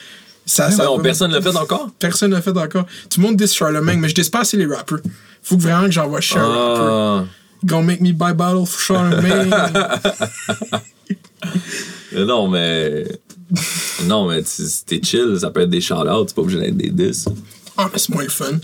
ça, ça Non, va- personne l'a fait encore? Personne l'a fait encore. Tout le monde dit Charlemagne, mais je dis pas assez les rappeurs. Faut que vraiment que j'envoie rappeur. Ah. Gonna make me buy battle for Charlemagne. Euh, Non, mais. Non, mais t'es chill, ça peut être des shout-outs, c'est pas obligé d'être des diss. Ah, mais c'est moins fun.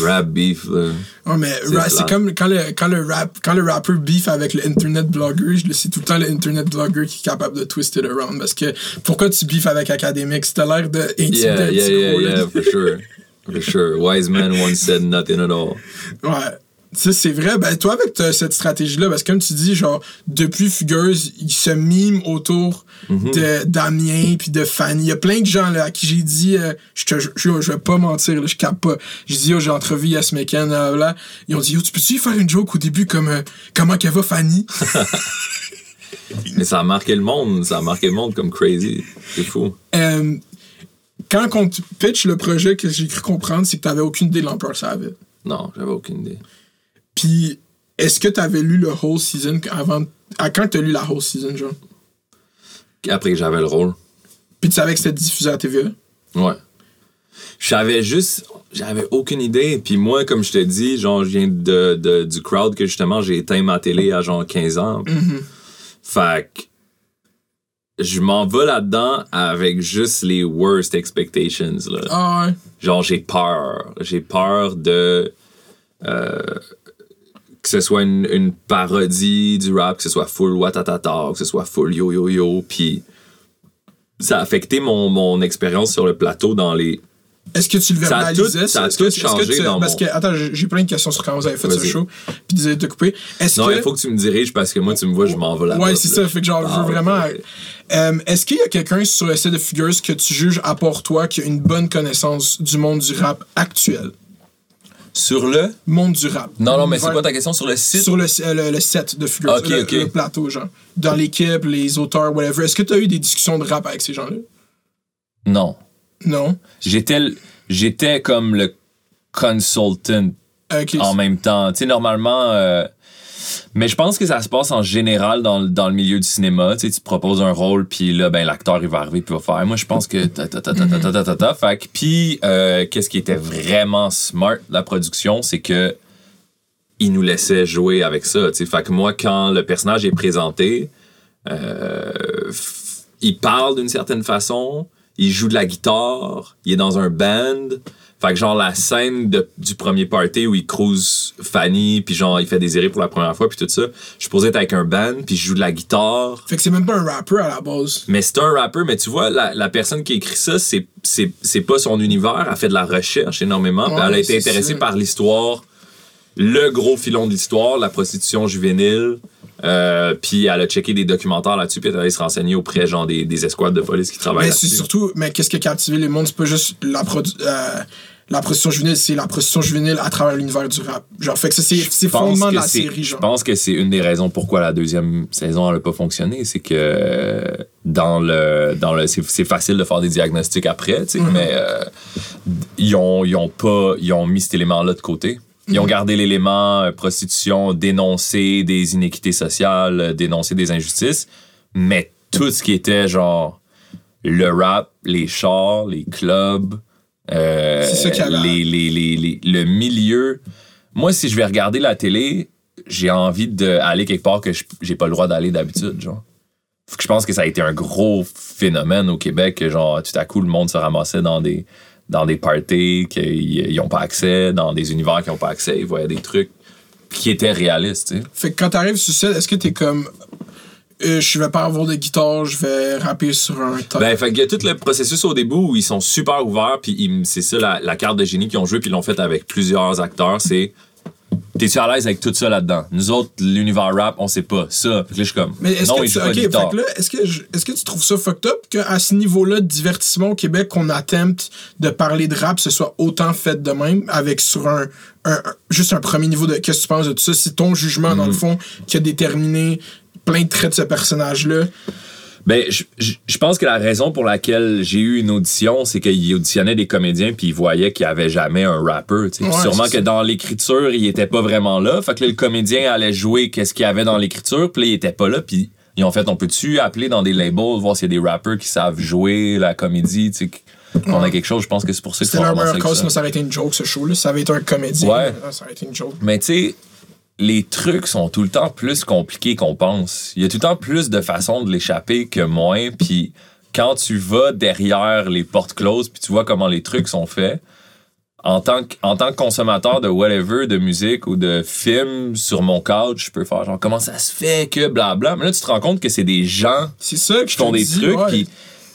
Rap beef, là. Ah, mais C'est comme quand le, quand, le rap, quand le rappeur beef avec le internet blogger, je le sais tout le temps le internet blogger qui est capable de twist it around. Parce que pourquoi tu beef avec Academics? T'as l'air de Yeah, yeah, yeah, yeah, for sure. For sure. Wise man once said nothing at all. Ouais. Ça, c'est vrai. Ben, toi, avec ta- cette stratégie-là, parce que comme tu dis, genre, depuis Fugueuse, il se mime autour Mhm. de Damien puis de Fanny. Il y a plein de gens, là, à qui j'ai dit, euh, je te ju- je, je vais pas mentir, là, je capte pas. J'ai dit, yo, j'ai entrevu Yes McCann, là, là. Ils ont dit, yo, tu peux-tu faire une joke au début comme, euh, comment qu'elle va, Fanny? Mais ça a marqué le monde, ça a marqué le monde comme crazy. C'est fou. Euh, quand on te pitch le projet que j'ai cru comprendre, c'est que t'avais aucune idée de l'ampleur que ça avait. Non, j'avais aucune idée. Puis, est-ce que t'avais lu le whole season avant. À quand t'as lu la whole season, genre? Après que j'avais le rôle. Puis tu savais que c'était diffusé à TVA? Ouais. J'avais juste. J'avais aucune idée. Puis moi, comme je te dis, genre, je viens de, de- du crowd que justement j'ai éteint ma télé à genre 15 ans. Fait que. Je m'en vais là-dedans avec juste les worst expectations. Là. Ah ouais. Genre, j'ai peur. J'ai peur de. euh, que ce soit une, une parodie du rap, que ce soit full watatata, que ce soit full yo-yo-yo. Puis. Ça a affecté mon, mon expérience sur le plateau dans les. Est-ce que tu le Ça a verbalisais? tout- ça a tout que changé tu- dans Parce mon- que, attends, j'ai plein de questions sur comment vous avez fait ce show. Puis désolé de te couper. Est-ce Non, que. il faut que tu me diriges parce que moi, tu me vois, je m'en vais là-bas. Ouais, c'est ça. Fait que genre, je Ah, veux vraiment. ok. Euh, Est-ce qu'il y a quelqu'un sur le site de Figures que tu juges à part toi qui a une bonne connaissance du monde du rap actuel? Sur le. Monde du rap. Non, non, mais c'est quoi ta question? Sur le site? Sur le, euh, le, le set de Figures. Ok, le, le plateau, genre. Dans l'équipe, les auteurs, whatever. Est-ce que tu as eu des discussions de rap avec ces gens-là? Non. Non? J'étais j'étais comme le consultant en même temps. Tu sais, normalement. euh, mais je pense que ça se passe en général dans, dans le milieu du cinéma. Tu, sais, tu proposes un rôle, puis là, ben, l'acteur, il va arriver, puis va faire. Moi, je pense que. Puis, qu'est-ce qui était vraiment smart, la production, c'est que il nous laissait jouer avec ça. Tu sais. Fait que moi, quand le personnage est présenté, euh, il parle d'une certaine façon, il joue de la guitare, il est dans un band. Fait que genre la scène de- du premier party où il cruise Fanny, puis genre il fait désirer pour la première fois, puis tout ça, je suis posé être avec un band, puis je joue de la guitare. Fait que c'est même pas un rappeur à la base. Mais c'est un rappeur, mais tu vois, la, la personne qui écrit ça, c'est, c'est, c'est pas son univers. Elle fait de la recherche énormément. Ouais, elle a été intéressée ça. par l'histoire, le gros filon de l'histoire, la prostitution juvénile. Euh, puis elle a checké des documentaires là-dessus, puis elle est allée se renseigner auprès genre des, des escouades de police qui travaillent Mais c'est là-dessus. surtout, mais qu'est-ce qui a captivé les mondes? C'est pas juste la, produ- euh, la prostitution juvénile, c'est la prostitution juvénile à travers l'univers du rap. Genre, fait que ça, c'est c'est fondement de la c'est- série, Je pense que c'est une des raisons pourquoi la deuxième saison n'a pas fonctionné. C'est que euh, dans le. Dans le c'est, c'est facile de faire des diagnostics après, tu sais, Mm-hmm. mais euh, ils, ont, ils ont pas. Ils ont mis cet élément-là de côté. Ils ont gardé l'élément euh, prostitution, dénoncer des inéquités sociales, euh, dénoncer des injustices, mais tout ce qui était genre le rap, les chars, les clubs, Euh, les, les, les, les- le milieu. Moi, si je vais regarder la télé, j'ai envie d'aller quelque part que je- j'ai pas le droit d'aller d'habitude, genre. Que je pense que ça a été un gros phénomène au Québec, que genre, tout à coup, le monde se ramassait dans des, dans des parties qu'ils n'ont pas accès, dans des univers qu'ils n'ont pas accès, ils voyaient des trucs qui étaient réalistes, tu sais. Fait que quand t'arrives sur scène, est-ce que t'es comme. euh, je vais pas avoir de guitare, je vais rapper sur un top? Ben, fait qu'il y a tout le processus au début où ils sont super ouverts, puis c'est ça la, la carte de génie qu'ils ont joué, puis ils l'ont fait avec plusieurs acteurs. C'est. T'es-tu à l'aise avec tout ça là-dedans? Nous autres, l'univers rap, on sait pas. Ça. Fait que là, je suis comme. Mais est-ce non, que, ils tu, jouent pas ok, de fait guitare. que là, est-ce que, je- est-ce que tu trouves ça fucked up qu'à ce niveau-là de divertissement au Québec, qu'on attempte de parler de rap, ce soit autant fait de même, avec sur un, juste un premier niveau de qu'est-ce que tu penses de tout ça, c'est ton jugement, dans le Mhm. fond, qui a déterminé plein de traits de ce personnage-là. Ben, je, je- je pense que la raison pour laquelle j'ai eu une audition, c'est qu'il auditionnait des comédiens puis il voyait qu'il n'y avait jamais un rappeur. Ouais, Sûrement c'est que ça. dans l'écriture, il était pas vraiment là. Fait que là, le comédien allait jouer qu'est-ce qu'il y avait dans l'écriture, puis il était pas là. Puis ils ont fait, on peut-tu appeler dans des labels, voir s'il y a des rappeurs qui savent jouer la comédie, tu qu'on a quelque chose. Je pense que c'est pour ça C'était font leur meilleur cas, ça. ça aurait été une joke, ce show-là. Ça avait été un comédien. Ouais. là, Ça aurait été une joke. Mais tu sais, les trucs sont tout le temps plus compliqués qu'on pense. Il y a tout le temps plus de façons de l'échapper que moins. Puis quand tu vas derrière les portes closes, puis tu vois comment les trucs sont faits, en tant que, en tant que consommateur de whatever, de musique ou de film sur mon couch, je peux faire genre comment ça se fait que blabla. Mais là, tu te rends compte que c'est des gens C'est ça qui font des dis, trucs. ouais.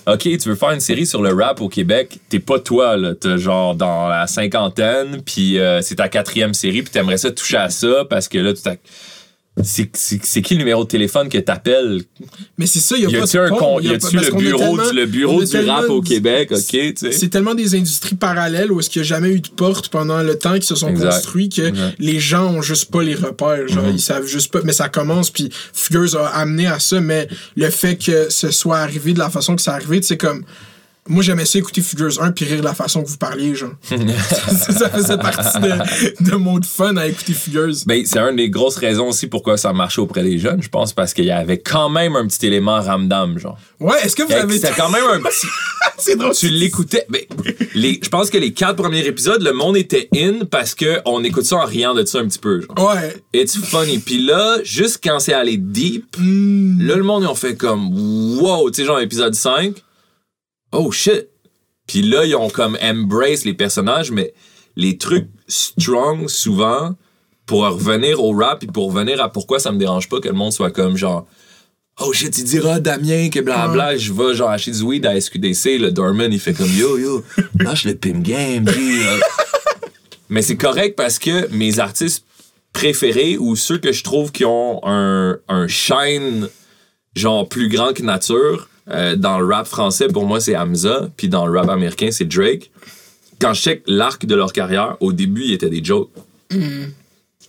OK, tu veux faire une série sur le rap au Québec, t'es pas toi, là. T'es genre dans la cinquantaine, puis euh, c'est ta quatrième série, puis t'aimerais ça toucher à ça parce que là, tu t'as. C'est c'est- c'est qui le numéro de téléphone que t'appelles? Mais c'est ça, il y a, Y pas a-tu de con- y a pas- a-tu le a bureau, du, le bureau a du rap au Québec, OK, tu sais? C'est tellement des industries parallèles où est-ce qu'il n'y a jamais eu de porte pendant le temps qui se sont Exact. construits que les gens ont juste pas les repères. Genre, Mhm. ils savent juste pas. Mais ça commence, puis Figures a amené à ça, mais le fait que ce soit arrivé de la façon que c'est arrivé, tu sais, comme. Moi, j'aimais ça écouter Figures 1 puis rire de la façon que vous parliez, genre. ça faisait partie de, de mon fun à écouter Figures. Ben, c'est une des grosses raisons aussi pourquoi ça marchait auprès des jeunes, je pense, parce qu'il y avait quand même un petit élément ramdam, genre. Ouais, est-ce que vous avez. C'était quand même un petit. c'est drôle. Tu l'écoutais. Ben, les, je pense que les quatre premiers épisodes, le monde était in parce que on écoute ça en riant de ça un petit peu. Genre. Ouais. It's funny. Puis là, juste quand c'est allé deep, Hmm. là, le monde, ils ont fait comme wow, tu sais, genre épisode 5. Oh shit. Puis là, ils ont comme embrace les personnages, mais les trucs strong, souvent, pour revenir au rap et pour revenir à pourquoi ça me dérange pas que le monde soit comme genre. Oh shit, il dira Damien que blabla, je vais genre acheter du weed à SQDC, le Dorman il fait comme yo yo, lâche le pim game. Mais c'est correct parce que mes artistes préférés ou ceux que je trouve qui ont un, un shine genre plus grand que nature euh, dans le rap français pour moi c'est Hamza puis dans le rap américain c'est Drake. Quand je check l'arc de leur carrière au début ils étaient des jokes.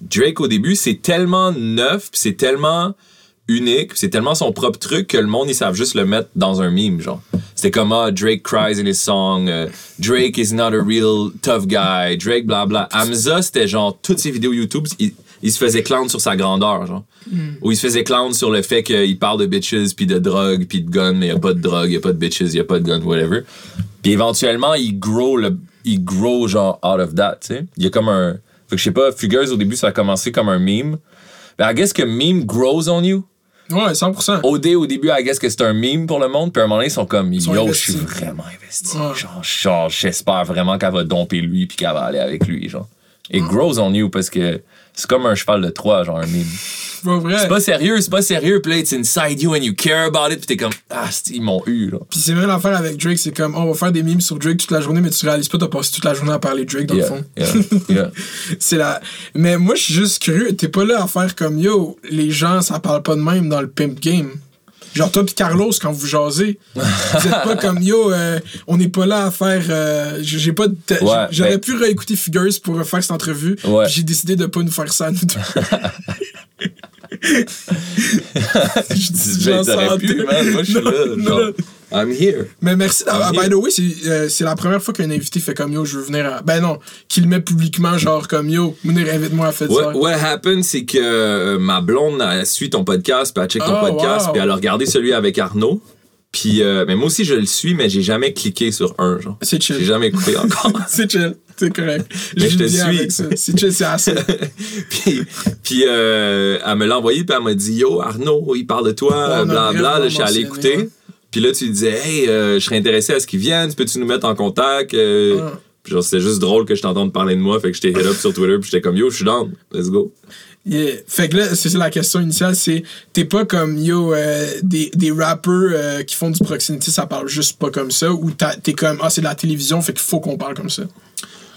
Drake au début c'est tellement neuf puis c'est tellement unique c'est tellement son propre truc que le monde ils savent juste le mettre dans un meme genre. C'était comme ah, Drake cries in his song euh, Drake is not a real tough guy Drake bla bla. Hamza c'était genre toutes ses vidéos YouTube il, il se faisait clown sur sa grandeur genre où il se faisait clown sur le fait qu'il parle de bitches puis de drogue puis de gun mais il y a pas de drogue il y a pas de bitches il y a pas de gun whatever puis éventuellement il grow le il grow genre out of that tu sais il y a comme un fait que je sais pas Figures au début ça a commencé comme un meme ben I guess que meme grows on you Ouais, 100%. OD au début, I guess que c'est un meme pour le monde, puis à un moment donné, ils sont comme sont Yo, je suis vraiment investi. Ouais. Genre, genre, j'espère vraiment qu'elle va domper lui, puis qu'elle va aller avec lui. Genre. It grows on you parce que c'est comme un cheval de Troie, genre un meme. C'est pas sérieux, c'est pas sérieux, puis là, it's inside you and you care about it, puis t'es comme Ah, ils m'ont eu, là. Puis c'est vrai l'affaire avec Drake, c'est comme, oh, on va faire des memes sur Drake toute la journée, mais tu réalises pas, t'as passé toute la journée à parler de Drake dans Yeah, le fond. yeah, yeah. C'est la. Mais moi, je suis juste curieux. T'es pas là à faire comme yo, les gens, ça parle pas de même dans le pimp game. Genre toi pis Carlos, quand vous jasez, vous êtes pas comme yo, euh, on n'est pas là à faire. euh, j'ai pas. Ouais, J'aurais ben- pu réécouter Figures pour faire cette entrevue. Ouais. J'ai décidé de pas nous faire ça à nous deux. Je dis, Ben, t'aurais pu, man. Moi, je suis là, non, genre. I'm here Mais merci d'avoir. Ok. By the way, c'est euh, c'est la première fois qu'un invité fait comme yo, je veux venir à. Ben non, qu'il met publiquement, genre comme yo, Mounir, invite-moi à faire ça. What, what happened, c'est que euh, ma blonde a suivi ton podcast, puis elle check ton Ah, podcast, wow. puis elle a regardé celui avec Arnaud. Puis, euh, mais moi aussi, je le suis, mais j'ai jamais cliqué sur un, genre. C'est chill. J'ai jamais écouté encore. c'est chill. C'est correct. Mais je te suis. C'est chill, c'est assez. puis, puis euh, elle me l'a envoyé, puis elle m'a dit Yo, Arnaud, il parle de toi, On a blablabla. vraiment Là, je suis allé écouter. ouais. Puis là, tu disais Hey, euh, je serais intéressé à ce qu'ils viennent, peux-tu nous mettre en contact. Puis genre, c'était juste drôle que je t'entende parler de moi, fait que je t'ai hit up sur Twitter, puis j'étais comme Yo, je suis down, let's go. Yeah. Fait que là, c'est ça la question initiale, c'est t'es pas comme yo euh, des, des rappeurs euh, qui font du proximité, ça parle juste pas comme ça, ou t'es comme ah c'est de la télévision, fait qu'il faut qu'on parle comme ça.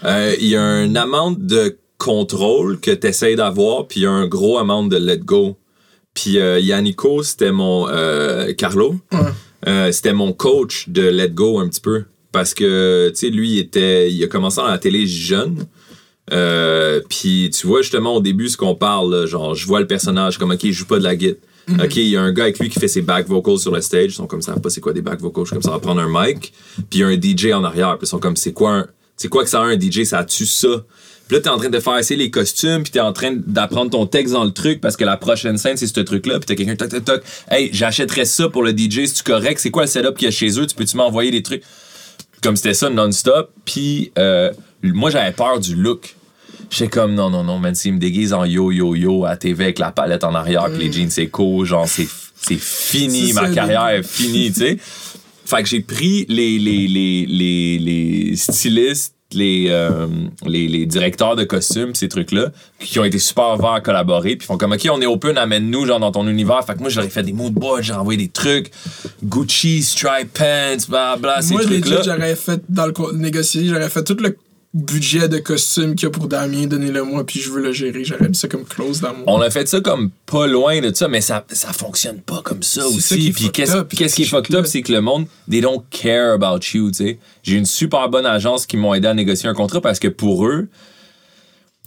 Euh, Il y a une amende de contrôle que tu essaies d'avoir, puis il y a un gros amende de let go. Puis euh, Yannico, c'était mon. euh, Carlo, Ouais. c'était mon coach de let go un petit peu. Parce que, tu sais, lui, il, était, il a commencé à la télé jeune. Euh, puis tu vois justement au début ce qu'on parle, là, genre je vois le personnage comme ok, il joue pas de la guitare. Ok, il y a un gars avec lui qui fait ses back vocals sur le stage. Ils sont comme ça, pas c'est quoi des back vocals? Je suis comme ça, va prendre un mic. Puis il y a un DJ en arrière. Puis ils sont comme c'est quoi un, c'est quoi que ça a un DJ, ça tue ça? Puis là, t'es en train de faire essayer les costumes, puis t'es en train d'apprendre ton texte dans le truc parce que la prochaine scène, c'est ce truc-là. Puis t'as quelqu'un, toc, toc, toc. Hey, j'achèterais ça pour le DJ, c'est-tu correct? C'est quoi le setup qu'il y a chez eux? Tu peux-tu m'envoyer des trucs? Comme c'était ça non-stop. Puis euh, moi, j'avais peur du look. J'étais comme, non, non, non, man, s'il me déguise en yo-yo-yo à TV avec la palette en arrière, puis les jeans éco, genre, c'est c'est fini, C'est ma ça, carrière est finie, tu sais. Fait que j'ai pris les, les, les, les, les stylistes, les, euh, les, les directeurs de costumes, ces trucs-là, qui ont été super ouverts à collaborer, puis font comme, OK, on est open, amène-nous, genre, dans ton univers. Fait que moi, j'aurais fait des mood boards, j'ai envoyé des trucs, Gucci, Stripe Pants, bla bla, ces Moi trucs-là. j'aurais fait dans le négocier, j'aurais fait tout le budget de costume qu'il y a pour Damien, donnez-le moi puis je veux le gérer. J'aurais mis ça comme close dans mon. On a fait ça comme pas loin de ça, mais ça, ça fonctionne pas comme ça aussi. Puis qu'est-ce qui est fucked up, c'est que le monde, they don't care about you, tu sais. J'ai une super bonne agence qui m'ont aidé à négocier un contrat parce que pour eux,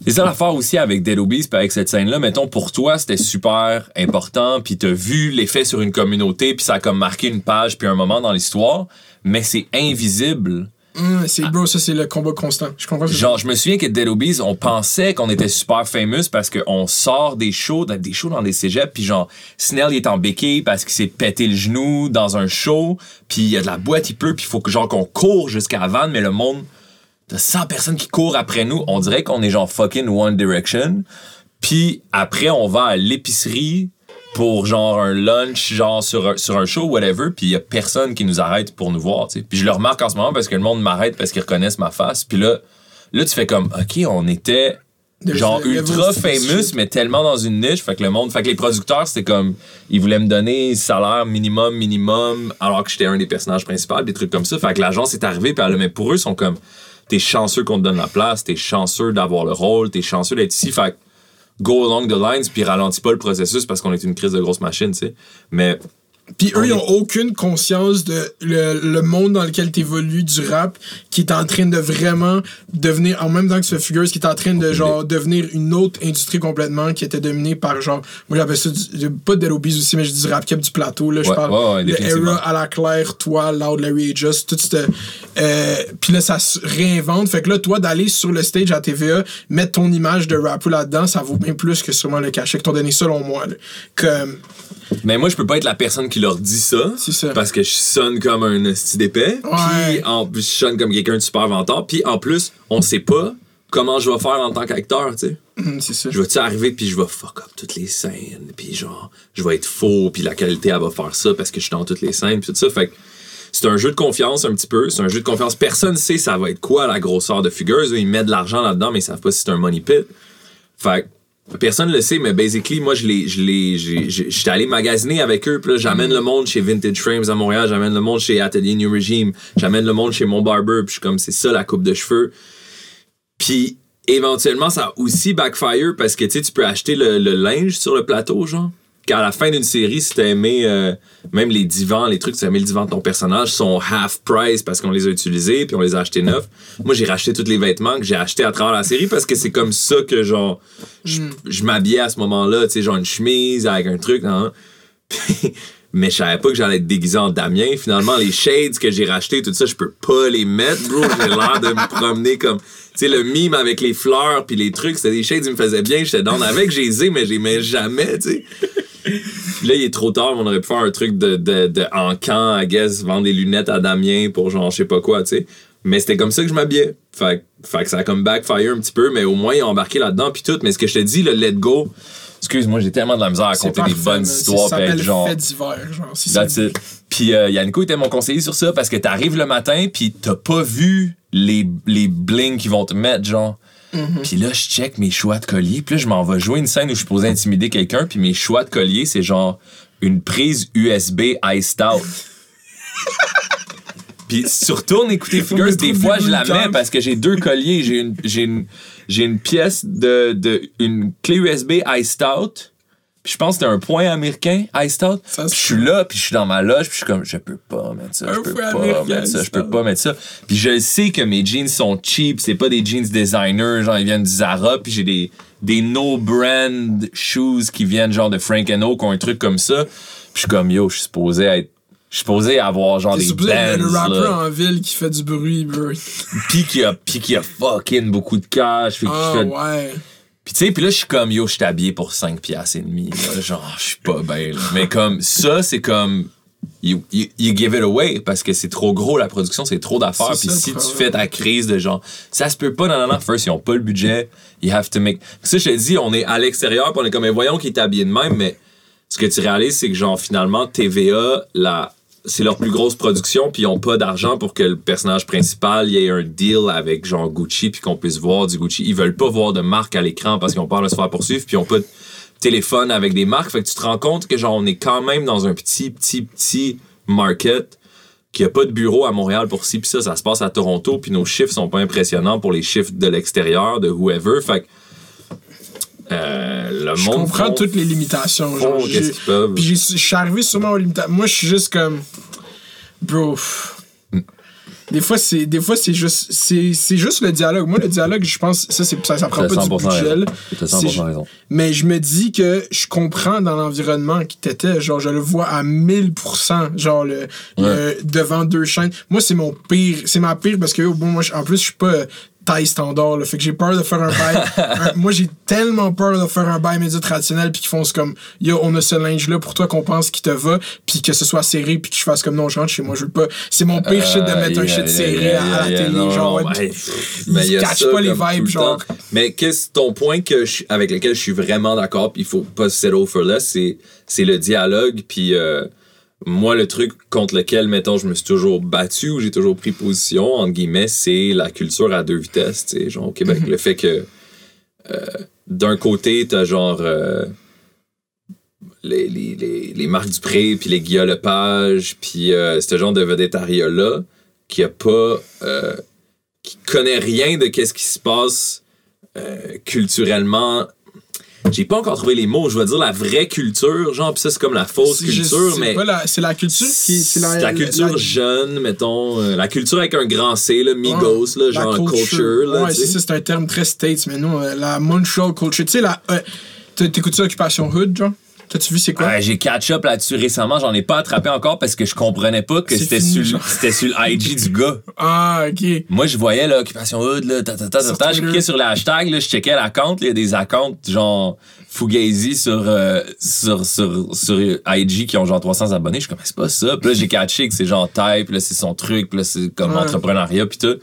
c'est ça l'affaire aussi avec Dead Obies puis avec cette scène-là. Mettons, pour toi, c'était super important, puis t'as vu l'effet sur une communauté, puis ça a comme marqué une page puis un moment dans l'histoire, mais c'est invisible. Hum, c'est bro, ça c'est le combat constant. Je comprends. Genre, je me souviens que Dead Obies, on pensait qu'on était super famous parce qu'on sort des shows, des shows dans des cégeps, puis genre, Snell il est en béquille parce qu'il s'est pété le genou dans un show, puis il y a de la boîte, il pleut, puis il faut que genre qu'on court jusqu'à Van, mais le monde, t'as 100 personnes qui courent après nous, on dirait qu'on est genre fucking One Direction, puis après on va à l'épicerie pour genre un lunch, genre sur un, sur un show, whatever, puis il y a personne qui nous arrête pour nous voir, tu sais. Puis je le remarque en ce moment parce que le monde m'arrête parce qu'ils reconnaissent ma face, puis là, là tu fais comme, ok, on était genre ultra famous, mais tellement dans une niche, fait que le monde, fait que les producteurs, c'était comme, ils voulaient me donner salaire minimum, minimum, alors que j'étais un des personnages principaux, des trucs comme ça, fait que l'agence est arrivée, puis elle, mais pour eux, ils sont comme, t'es chanceux qu'on te donne la place, t'es chanceux d'avoir le rôle, t'es chanceux d'être ici, fait que go along the lines, puis ralentis pas le processus parce qu'on est une crise de grosse machine, tu sais. Mais Puis eux, ils ont aucune conscience de le, le monde dans lequel t'évolues du rap qui est en train de vraiment devenir, en même temps que ce figure, qui est en train de genre devenir une autre industrie complètement qui était dominée par genre, moi j'appelle ça du, pas de Obies aussi, mais je dis du rap cap du plateau, là, je Ouais, parle ouais, définitivement. era à la claire, toi, Loud, Larry et Just, tout ce, euh, puis là ça se réinvente, fait que là toi d'aller sur le stage à TVA, mettre ton image de rapper là-dedans, ça vaut bien plus que sûrement le cachet que t'ont donné selon moi, là. Comme, Mais moi, je peux pas être la personne qui leur dit ça. Parce que je sonne comme un esti d'épais. Puis en plus, je sonne comme quelqu'un de super venteur. Puis en plus, on sait pas comment je vais faire en tant qu'acteur, tu sais. c'est ça. Je vais-tu arriver puis je vais fuck up toutes les scènes. Puis genre, je vais être faux. Puis la qualité, elle va faire ça parce que je suis dans toutes les scènes. Puis tout ça. Fait que c'est un jeu de confiance un petit peu. C'est un jeu de confiance. Personne sait ça va être quoi la grosseur de Figures. Eux, Ils mettent de l'argent là-dedans, mais ils savent pas si c'est un money pit. Fait que personne le sait, mais basically, moi, je l'ai, j'étais allé magasiner avec eux, puis là, j'amène le monde chez Vintage Frames à Montréal, j'amène le monde chez Atelier New Regime, j'amène le monde chez mon barber, puis je suis comme, c'est ça la coupe de cheveux. Puis éventuellement, ça a aussi backfire parce que tu sais, tu peux acheter le, le linge sur le plateau, genre. Qu'à la fin d'une série, si t'as aimé euh, même les divans, les trucs, si t'as aimé le divan de ton personnage, sont half price parce qu'on les a utilisés puis on les a achetés neufs. Moi, j'ai racheté tous les vêtements que j'ai achetés à travers la série parce que c'est comme ça que, genre, je, je m'habillais à ce moment-là, tu sais, genre une chemise avec un truc, hein. Mais je savais pas que j'allais être déguisé en Damien. Finalement, les shades que j'ai rachetés, tout ça, je peux pas les mettre, bro. J'ai l'air de me promener comme. Tu sais, le mime avec les fleurs puis les trucs, c'était des shades, ils me faisaient bien, j'étais down avec, j'ai mais je les mets jamais, tu sais. Là, il est trop tard, mais on aurait pu faire un truc de, de, de en camp, I guess, vendre des lunettes à Damien pour genre, je sais pas quoi, tu sais. Mais c'était comme ça que je m'habillais. Fait, fait que ça a comme backfire un petit peu, mais au moins, ils ont embarqué là-dedans, puis tout. Mais ce que je te dis, le let go, Excuse-moi, j'ai tellement de la misère à compter des bonnes histoires, Ça s'appelle genre. fait divers, genre. That's it. Puis euh, Yannico était mon conseiller sur ça parce que t'arrives le matin puis t'as pas vu les, les blings qu'ils vont te mettre, genre. Mm-hmm. Puis là, je check mes choix de collier. Puis là, je m'en vais jouer une scène où je suis posé intimider quelqu'un. Puis mes choix de collier, c'est genre une prise USB iced out. Puis si retourne écouter Figures, des fois, je la mets parce que j'ai deux colliers. J'ai une, j'ai une, j'ai une pièce de, de. une clé USB iced out. Puis je pense que c'était un point américain iced out. Puis je suis là, puis je suis dans ma loge, puis je suis comme, je peux pas mettre ça, je peux pas mettre ça, je peux pas mettre ça. Puis je sais que mes jeans sont cheap, c'est pas des jeans designer, genre ils viennent du Zara, puis j'ai des, des no-brand shoes qui viennent genre de Frank Oak ou un truc comme ça. Puis je suis comme, yo, je suis supposé être. Je suis supposé avoir genre T'es des bands, rappeur là. en ville qui fait du bruit, bro. Puis qui a, qui a fucking beaucoup de cash. Qui Ah fait- ouais. Puis tu sais, puis là, je suis comme, yo, je suis habillé pour 5 piastres et demi. là. Genre, je suis pas bien. là. Mais comme, ça, c'est comme, you, you, you give it away parce que c'est trop gros, la production, c'est trop d'affaires. Puis si tu fais ta crise de genre, ça se peut pas, non, non, non, first, ils ont pas le budget, you have to make. Ça, je te dis, on est à l'extérieur, puis on est comme, mais voyons qu'il est habillé de même, mais ce que tu réalises, c'est que genre, finalement, TVA, la. C'est leur plus grosse production, puis ils ont pas d'argent pour que le personnage principal y ait un deal avec genre Gucci, puis qu'on puisse voir du Gucci. Ils veulent pas voir de marque à l'écran parce qu'ils ont peur de se faire poursuivre, puis ils ont pas de téléphone avec des marques. Fait que tu te rends compte que genre on est quand même dans un petit, petit, petit market qui a pas de bureau à Montréal pour ci, puis ça, ça se passe à Toronto, puis nos chiffres sont pas impressionnants pour les chiffres de l'extérieur, de whoever. Fait que euh, le Je monde comprends toutes les limitations. Genre, qu'est-ce j'ai- qu'ils peuvent. Puis j'ai- je suis arrivé sûrement aux limitations. Moi, je suis juste comme. Bro. Des fois, c'est des fois c'est juste c'est c'est juste le dialogue. Moi, le dialogue, je pense, ça, c'est, ça, ça prend pas du 100% budget. raison. là. T'as C'est- 100% raison. Mais je me dis que je comprends dans l'environnement qui t'étais. Genre, je le vois à 1000%. Genre, le, le- devant deux chaînes. Moi, c'est mon pire. C'est ma pire parce que, bon, moi, je- en plus, je suis pas taille standard. Là, fait que j'ai peur de faire un bail. un- moi, j'ai tellement peur de faire un bail média traditionnel. Puis qu'ils font ce comme, yo, on a ce linge-là pour toi qu'on pense qu'il te va. Puis que ce soit serré. Puis que je fasse comme, non, je rentre chez moi. Je veux pas. C'est mon pire shit de mettre un shit serré à, à la télé. genre, ouais, mais catchent pas les vibes, le genre. Mais qu'est-ce ton point que je- avec lequel je suis vraiment d'accord, puis il faut pas settle for less, c'est c'est le dialogue, puis euh, moi le truc contre lequel mettons je me suis toujours battu ou j'ai toujours pris position entre guillemets, c'est la culture à deux vitesses, tu sais, genre au Québec, le fait que euh, d'un côté t'as genre euh, les, les, les, les Marc Dupré, puis les Guillaume Lepage, puis euh, ce genre de vedettariat-là, qui a pas... qui connaît rien de qu'est-ce qui se passe culturellement. J'ai pas encore trouvé les mots, je vais dire la vraie culture, genre, pis ça c'est comme la fausse C'est culture, mais... C'est la culture qui. C'est la, la culture la- jeune, mettons. euh, la culture avec un grand C, là, Migos, là, genre culture. là, ouais, c'est ça, c'est un terme très States, mais nous, euh, la Montreal culture. Tu sais, la. euh, T'écoutes ça, Occupation Hood, genre? T'as-tu vu c'est quoi? J'ai catch up là-dessus récemment, j'en ai pas attrapé encore parce que je comprenais pas que c'était sur, c'était sur le IG du gars. Ah, ok. Moi, je voyais l'occupation Hood, là, ta, ta, ta, ta, je cliquais sur le hashtag, là, je checkais la compte, il y a des accounts genre Fugazi sur, euh, sur, sur, sur IG qui ont genre 300 abonnés. Je suis comme, c'est pas ça. Puis là, j'ai catché que c'est genre type, là, c'est son truc, là, c'est comme Ouais. entrepreneuriat, puis tout.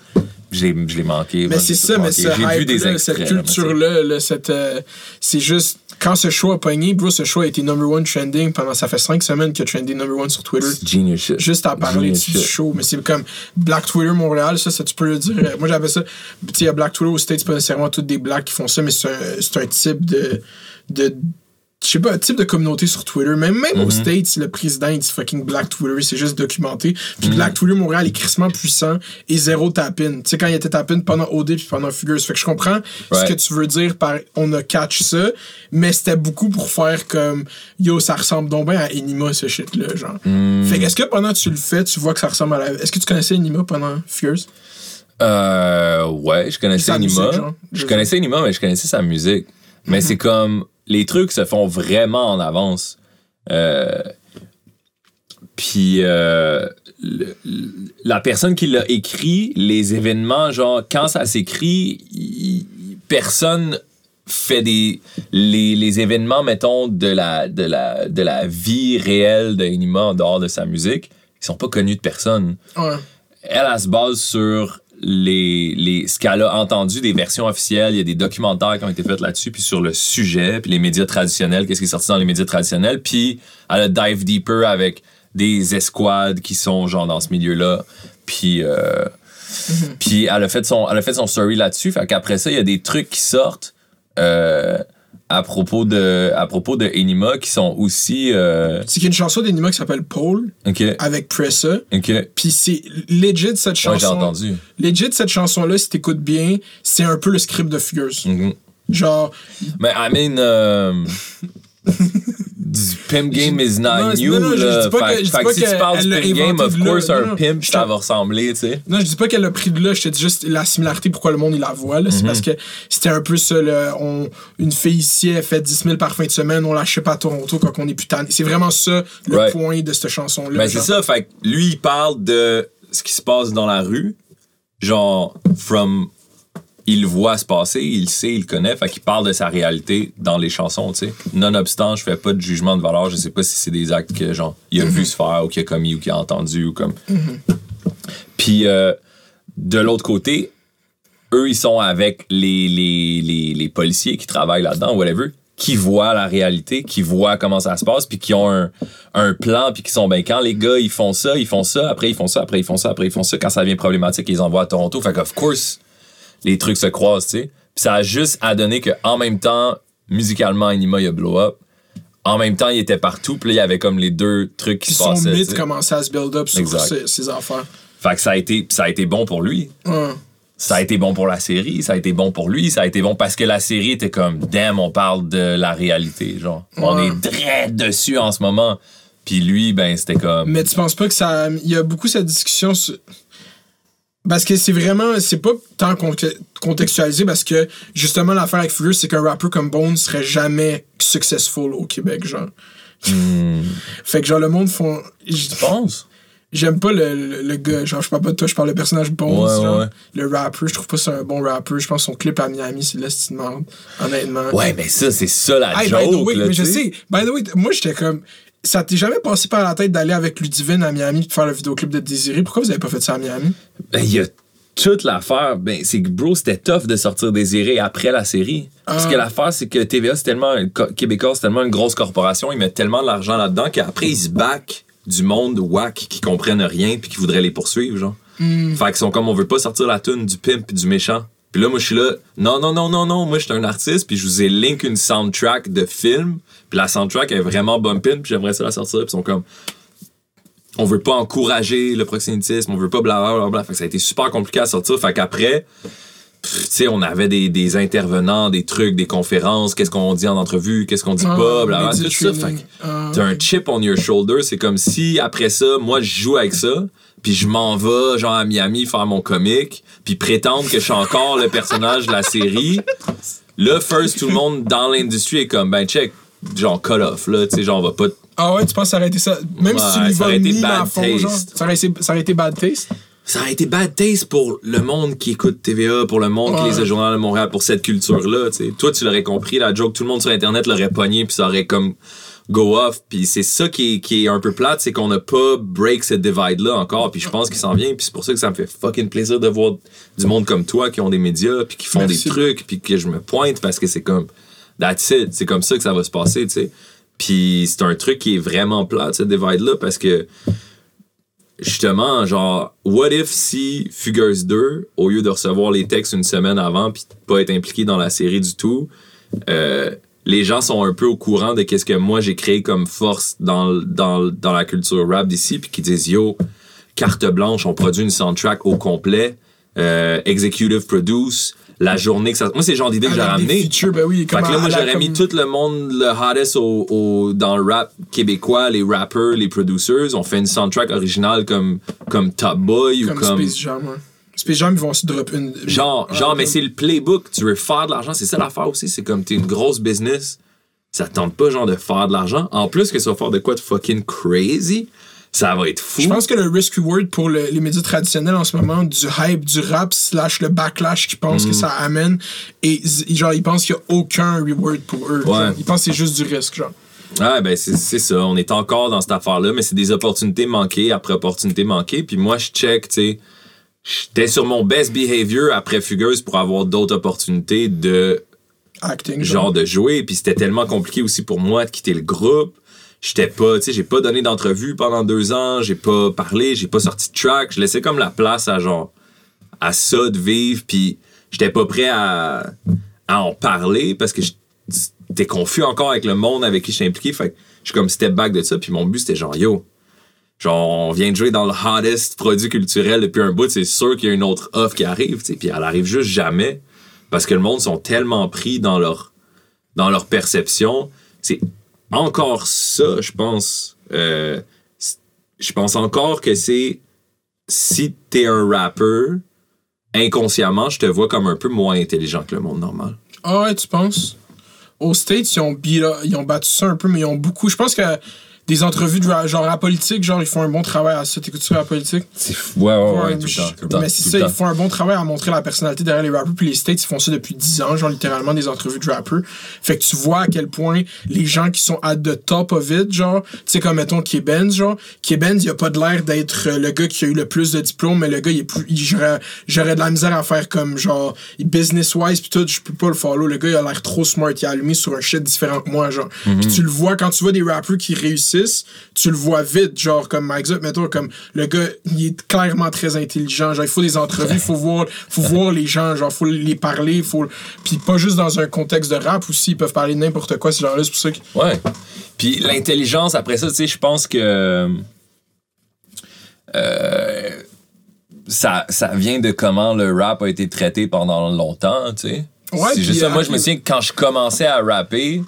Je l'ai manqué. Mais c'est ça, mais ce vu des extraits. cette culture-là, là, cette, euh, c'est juste. Quand ce show a pogné, bro, ce show a été number one trending pendant. Ça fait cinq semaines qu'il a trendé number one sur Twitter. Genius shit. juste à parler du show, mais c'est comme Black Twitter Montréal, ça, ça tu peux le dire. Euh, Moi j'appelle ça, tu sais, Black Twitter aux States, c'est pas nécessairement toutes des blacks qui font ça, mais c'est un, un type de, de je sais pas, type de communauté sur Twitter. Même, même aux States, le président dit fucking Black Twitter, c'est juste documenté. Puis Black Twitter Montréal est crissement puissant et zéro tapin. Tu sais, quand il était tapin pendant OD puis pendant Figures. Fait que je comprends ce que tu veux dire par on a catch ça, mais c'était beaucoup pour faire comme yo, ça ressemble donc bien à Enima ce shit-là, genre. Mm. Fait que est-ce que pendant que tu le fais, tu vois que ça ressemble à la. Est-ce que tu connaissais Enima pendant Figures? Euh, ouais, je connaissais genre. je connaissais Anima, mais je connaissais sa musique. Mais c'est comme les trucs se font vraiment en avance. Euh, puis euh, le- la personne qui l'a écrit, les événements, genre quand ça s'écrit, personne fait des les, les événements mettons de la de la de la vie réelle de Enima en dehors de sa musique ils sont pas connus de personne Ouais. elle, elle se base sur les, les, ce qu'elle a entendu des versions officielles. Il y a des documentaires qui ont été faits là-dessus, puis sur le sujet, puis les médias traditionnels, qu'est-ce qui est sorti dans les médias traditionnels. Puis elle a dive deeper avec des escouades qui sont genre dans ce milieu-là. Puis, euh, puis elle, a fait son, elle a fait son story là-dessus. Fait qu'après ça, il y a des trucs qui sortent. euh, à propos de à propos de Enima qui sont aussi euh, C'est qu'il y a une chanson d'Enima qui s'appelle Paul avec Pressa. Puis c'est legit cette chanson. ouais j'ai entendu Legit cette chanson-là, si t'écoutes bien, c'est un peu le script de Figures. Mhm. Genre, Mais I mean, euh, du pimp game is not new. non, non, je dis pas Fait- que- je dis fait pas que si tu parles du pimp game, of course, un pimp, ça va ressembler, tu sais. non, je dis pas qu'elle a pris de là, je te dis juste la similarité, pourquoi le monde il la voit. C'est Mhm. parce que c'était un peu ça. là, on- une fille ici, elle fait 10 000 par fin de semaine, on la ship à Toronto quand on est putain. C'est vraiment ça le Right. point de cette chanson-là. Mais Ben, c'est ça, fait lui, il parle de ce qui se passe dans la rue. Genre, from. Il voit se passer, il sait, il connaît, fait qu'il parle de sa réalité dans les chansons, tu sais. Nonobstant, je fais pas de jugement de valeur, je sais pas si c'est des actes que, genre, il a vu se faire ou qu'il a commis ou qu'il a entendu ou comme. Puis, euh, de l'autre côté, eux, ils sont avec les, policiers qui travaillent là-dedans, whatever, qui voient la réalité, qui voient comment ça se passe, puis qui ont un, plan, puis qui sont, ben, quand les gars, ils font ça, ils font ça, après, ils font ça, après, ils font ça, après, ils font ça, quand ça devient problématique, ils envoient à Toronto. Fait qu'of course, les trucs se croisent, tu sais. Puis ça a juste à donner qu'en même temps, musicalement, Anima, il a blow up. En même temps, il était partout, puis là, il y avait comme les deux trucs qui Puis se son passaient. tu mythe commençait à se build up sur ses, ses affaires. Fait que ça a été, ça a été bon pour lui. Ça a été bon pour la série, ça a été bon pour lui, ça a été bon parce que la série était comme damn, on parle de la réalité, genre. On est très dessus en ce moment. Puis lui, ben c'était comme Mais tu penses pas que ça. Il y a beaucoup cette discussion sur. Parce que c'est vraiment. C'est pas tant conte- contextualisé parce que justement l'affaire avec Furious, c'est qu'un rappeur comme Bone serait jamais successful au Québec, genre. Fait que genre le monde font. tu penses? J'aime pas le, le, le gars, genre je parle pas de toi, je parle le personnage Bones, Ouais, genre. ouais. Le rappeur, je trouve pas c'est un bon rappeur. Je pense son clip à Miami, c'est de merde, honnêtement. Ouais, mais ça c'est ça la Hey, joke by the way, là, mais je sais, by the way, moi j'étais comme. Ça t'est jamais passé par la tête d'aller avec Ludivine à Miami et de faire le vidéoclip de Désiré? Pourquoi vous avez pas fait ça à Miami? Ben, il y a toute l'affaire, ben, c'est que, bro, c'était tough de sortir Désiré après la série. Parce Ah. que l'affaire, c'est que TVA, c'est tellement, co- Québécois, c'est tellement une grosse corporation, ils mettent tellement d'argent là-dedans qu'après, ils se back du monde whack qui comprennent rien puis qui voudraient les poursuivre, genre. Fait qu'ils sont comme, on veut pas sortir la tune du pimp puis du méchant. Puis là, moi, je suis là, non, non, non, non, non, moi, je suis un artiste, puis je vous ai link une soundtrack de film, puis la soundtrack est vraiment bumpin', puis j'aimerais ça la sortir, puis ils sont comme, on veut pas encourager le proxénétisme, on veut pas blablabla. Fait que ça a été super compliqué à sortir. Fait qu'après, tu sais, on avait des, des intervenants, des trucs, des conférences, qu'est-ce qu'on dit en entrevue, qu'est-ce qu'on dit Ah, pas, blablabla, tout ça. Fait que Ah, t'as un chip on your shoulder. C'est comme si, après ça, moi, je joue avec ça, puis je m'en vais, genre, à Miami faire mon comique, puis prétendre que je suis encore le personnage de la série. Là, first, tout le monde dans l'industrie est comme, ben, check, genre, cut off, là, tu sais, genre, on va pas Ah ouais, tu penses que ça aurait été ça? Même si tu lui ça aurait été bad fond, genre, taste. ça aurait, été, ça aurait été bad taste? ça a été bad taste pour le monde qui écoute TVA, pour le monde qui lit le journal de Montréal, pour cette culture-là. tu sais. Toi, tu l'aurais compris, la joke, tout le monde sur Internet l'aurait pogné, puis ça aurait comme go off. Puis c'est ça qui est, qui est un peu plate, c'est qu'on n'a pas break ce divide-là encore, puis je pense qu'il s'en vient, puis c'est pour ça que ça me fait fucking plaisir de voir du monde comme toi qui ont des médias, puis qui font Merci. des trucs, puis que je me pointe parce que c'est comme that's it, c'est comme ça que ça va se passer, tu sais. Puis c'est un truc qui est vraiment plate, ce divide-là, parce que justement, genre, what if si Fugueuse 2, au lieu de recevoir les textes une semaine avant puis de pas être impliqué dans la série du tout, euh, les gens sont un peu au courant de qu'est-ce que moi j'ai créé comme force dans, la culture rap d'ici, puis qui disent yo, carte blanche, on produit une soundtrack au complet, euh, executive produce, la journée que ça. Moi, c'est le genre d'idée que j'ai des ramené. features, ben oui, Fait comme que là, moi, j'aurais mis comme- tout le monde, le hottest au, au- dans le rap québécois, les rappers, les producers. On fait une soundtrack originale comme, comme Top Boy ou Comme comme. Space Jam, ouais. Space Jam, ils vont se drop une. Genre, genre mais c'est le playbook. Tu veux faire de l'argent. C'est ça l'affaire aussi. C'est comme t'es une grosse business. Ça te tente pas, genre, de faire de l'argent. En plus que ça va faire de quoi de fucking crazy. Ça va être fou. Je pense que le risk reward pour le- les médias traditionnels en ce moment, du hype, du rap, slash le backlash qu'ils pensent Mm. que ça amène, et z- genre, ils pensent qu'il n'y a aucun reward pour eux. Ouais. Genre, Ils pensent que c'est juste du risque, genre. Ah, ben, c'est c'est ça. On est encore dans cette affaire-là, mais c'est des opportunités manquées après opportunités manquées. Puis moi, je check, tu sais. J'étais sur mon best behavior après Fugueuse pour avoir d'autres opportunités de Acting. genre de jouer. Puis c'était tellement compliqué aussi pour moi de quitter le groupe. J'étais pas, tu sais, j'ai pas donné d'entrevue pendant deux ans, j'ai pas parlé, j'ai pas sorti de track. Je laissais comme la place à genre, à ça de vivre. Puis j'étais pas prêt à, à en parler parce que j'étais confus encore avec le monde avec qui j'étais impliqué. Fait que je suis comme step back de ça. Puis mon but c'était genre, yo, genre, on vient de jouer dans le hottest produit culturel depuis un bout. C'est sûr qu'il y a une autre offre qui arrive, tu. Puis elle arrive juste jamais parce que le monde sont tellement pris dans leur dans leur perception. C'est encore ça, je pense. Euh, je pense encore que c'est si t'es un rappeur, inconsciemment, je te vois comme un peu moins intelligent que le monde normal. Ah ouais, tu penses? Aux States, ils ont, ils ont battu ça un peu, mais ils ont beaucoup. Je pense que des entrevues de genre à politique, genre, ils font un bon travail à ça. T'écoutes-tu la politique? C'est ouais, ouais, ouais, Ouais, tout le temps, mais c'est ça, ils font un bon travail à montrer la personnalité derrière les rappers. Puis les States, ils font ça depuis 10 ans, genre littéralement des entrevues de rappers. Fait que tu vois à quel point les gens qui sont at the top of it, genre, tu sais, comme mettons Kebenz, genre, Kebenz, il a pas de l'air d'être euh, le gars qui a eu le plus de diplômes, mais le gars, il est plus. J'aurais de la misère à faire comme genre, business-wise, puis tout, je peux pas le follow. Le gars, il a l'air trop smart, il a allumé sur un shit différent que moi, genre. Mhm. Puis tu le vois, quand tu vois des rappers qui réussissent, tu le vois vite, genre, comme Mike Up, mettons, comme le gars, il est clairement très intelligent. Genre, il faut des entrevues, il faut voir, faut voir les gens, genre, faut les parler, faut. Puis pas juste dans un contexte de rap aussi, ils peuvent parler de n'importe quoi, ces gens-là, c'est pour ça que. Ouais. Puis l'intelligence, après ça, tu sais, je pense que. euh, ça, ça vient de comment le rap a été traité pendant longtemps, tu sais. Ouais, c'est juste ça. Moi, je me souviens que quand je commençais à rapper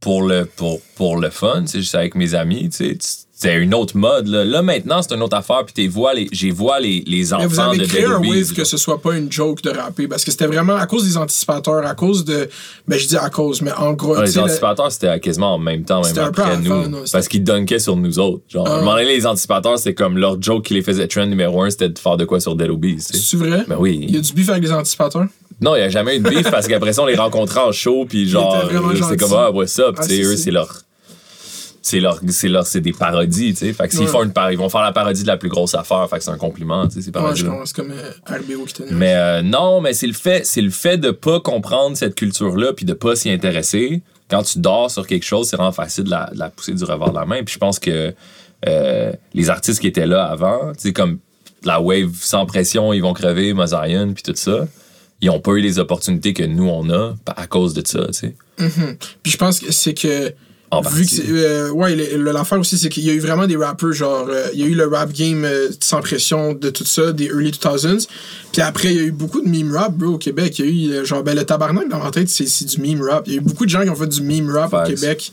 pour le, pour, pour le fun, c'est juste avec mes amis, tu sais. C'était une autre mode. Là, Là, maintenant, c'est une autre affaire. Puis t'es vois les, j'ai vois les, les enfants Mais vous avez de créé un wave que ce soit pas une joke de rapper, parce que c'était vraiment à cause des anticipateurs, à cause de. Ben, je dis à cause, mais en gros. Ouais, les sais, le- anticipateurs, c'était quasiment en même temps, même un peu après avant, nous. parce qu'ils dunkaient sur nous autres. Genre, à un Ah. moment donné, les anticipateurs, c'était comme leur joke qui les faisait trend numéro un, c'était de faire de quoi sur Dead. C'est vrai? Ben oui. Il y a du bif avec les anticipateurs? Non, il n'y a jamais eu de beef parce qu'après ça, on les rencontrait en show, puis genre, c'est gentils. comme, ah, what's up, Ah, tu sais, c'est- eux, c'est- c'est leur. C'est leur, c'est leur, c'est des parodies, tu sais. Fait que s'ils Ouais. font une par- ils vont faire la parodie de la plus grosse affaire, fait que c'est un compliment, tu sais, ces Ouais, parodies je pense, c'est comme euh, RBO qui mais euh, non, mais c'est le fait, c'est le fait de pas comprendre cette culture-là puis de pas s'y intéresser. Quand tu dors sur quelque chose, c'est vraiment facile de la, de la pousser du revers de la main. Puis je pense que euh, les artistes qui étaient là avant, tu sais comme la wave sans pression, ils vont crever, Mosaïen puis tout ça, ils ont pas eu les opportunités que nous on a à cause de ça, tu sais. Puis je pense que c'est que. En vu que euh, ouais, l'affaire aussi, c'est qu'il y a eu vraiment des rappers, genre, euh, il y a eu le rap game euh, sans pression de tout ça, des early 2000s. Puis après, il y a eu beaucoup de meme rap, bro, au Québec. Il y a eu, genre, ben, le tabarnak dans ma tête, c'est du meme rap. Il y a eu beaucoup de gens qui ont fait du meme rap au. Québec.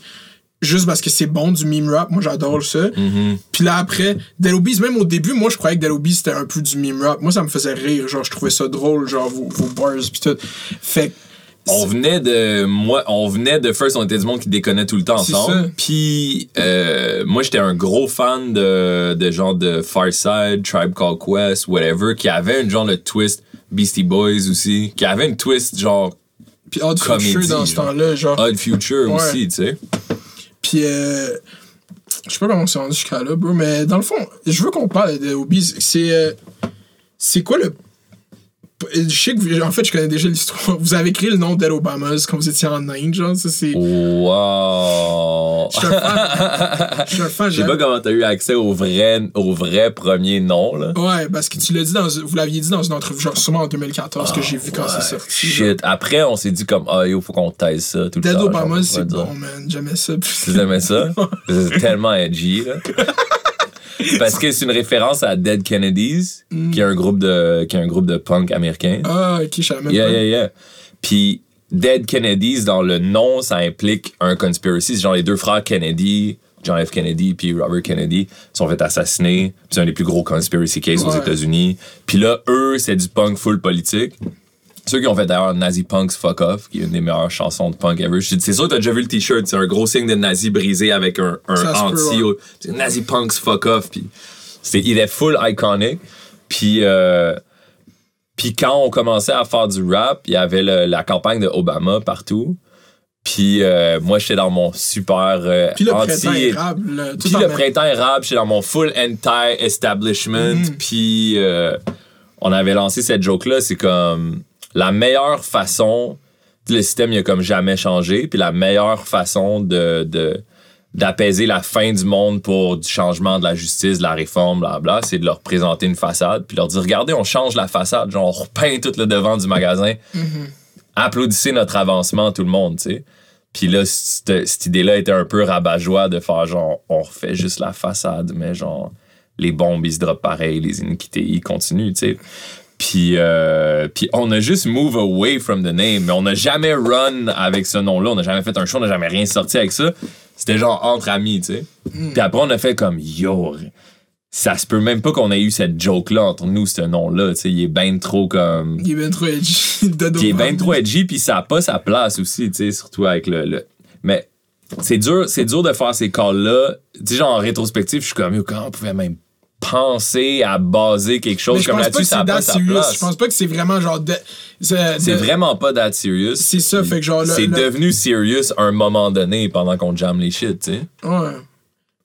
Juste parce que c'est bon du meme rap. Moi, j'adore ça. Mm-hmm. Puis là, après, Delobies, même au début, moi, je croyais que Delobies, c'était un peu du meme rap. Moi, ça me faisait rire. Genre, je trouvais ça drôle, genre, vos, vos bars, puis tout. Fait que On venait de moi, on venait de First, on était du monde qui déconnait tout le temps ensemble. Puis euh, moi j'étais un gros fan de, de genre de Farside, Tribe Called Quest, whatever, qui avait une genre de twist Beastie Boys aussi, qui avait une twist genre Puis Odd Future dans ce temps-là, genre. Odd Future Ouais. aussi, tu sais. Puis, euh, je sais pas comment c'est rendu jusqu'à là, bro, mais dans le fond, je veux qu'on parle de Hobbies. C'est. euh, c'est quoi le. Je sais que, vous- en fait, je connais déjà l'histoire. Vous avez créé le nom Dead Obamas quand vous étiez en Inde, genre, ça c'est. Wow. Je suis un fan. Je sais pas comment t'as eu accès au vrai, au vrai premier nom, là. Ouais, parce que tu l'as dit dans. Vous l'aviez dit dans une entrevue, genre, sûrement en 2014, que j'ai vu quand c'est sorti. genre. Shit. Après, on s'est dit comme, ah, yo, faut qu'on taise ça tout le Dead temps. genre, Obamas, c'est bon, man. J'aimais ça. Tu aimais ça? C'est tellement edgy, là. Parce que c'est une référence à Dead Kennedys, qui est un groupe de, qui est un groupe de punk américain. Ah, ok, je savais même Yeah, pas. yeah, yeah. Puis Dead Kennedys, dans le nom, ça implique un conspiracy. C'est genre les deux frères Kennedy, John F. Kennedy puis Robert Kennedy, sont fait assassiner. Puis c'est un des plus gros conspiracy cases aux. États-Unis. Puis là, eux, c'est du punk full politique. Ceux qui ont fait d'ailleurs Nazi Punks Fuck Off, qui est une des meilleures chansons de punk ever. Je- C'est sûr que t'as déjà vu le t-shirt, c'est un gros signe de nazi brisé avec un, peut, anti. ouais. au- c'est Nazi Punks Fuck Off. Puis il est full iconic. Puis, euh, puis quand on commençait à faire du rap, il y avait le- la campagne de Obama partout. Puis euh, moi, j'étais dans mon super euh, Puis le anti... printemps le- tout Puis le printemps érable, j'étais dans mon full anti-establishment. Mhm. Puis euh, on avait lancé cette joke-là. C'est comme la meilleure façon. Le système, il a comme jamais changé. Puis la meilleure façon de. de d'apaiser la fin du monde pour du changement de la justice, de la réforme, blabla, c'est de leur présenter une façade, puis leur dire, regardez, on change la façade, genre, on repeint tout le devant du magasin. Applaudissez notre avancement, tout le monde, tu sais. Puis là, cette, cette idée-là était un peu rabat-joie de faire genre, on refait juste la façade, mais genre, les bombes, ils se droppent pareil, les iniquités, ils continuent, tu sais. Puis, euh, puis on a juste move away from the name, mais on n'a jamais run avec ce nom-là, on n'a jamais fait un show, on n'a jamais rien sorti avec ça. C'était genre entre amis, tu sais. Puis après, on a fait comme, yo, ça se peut même pas qu'on ait eu cette joke-là entre nous, ce nom-là, tu sais. Il est ben trop comme Il est bien trop edgy. Qui est bien Brand. trop edgy puis ça a pas sa place aussi tu sais surtout avec le, le- mais c'est dur c'est dur de faire ces calls là tu sais genre en rétrospective je suis comme yo, comment on pouvait même penser à baser quelque chose comme là-dessus ça a c'est pas sa serious. place Je pense pas que c'est vraiment genre. de- C'est de- vraiment pas that serious C'est ça, fait que genre. c'est devenu serious à un moment donné pendant qu'on jamme les shit tu sais Ouais.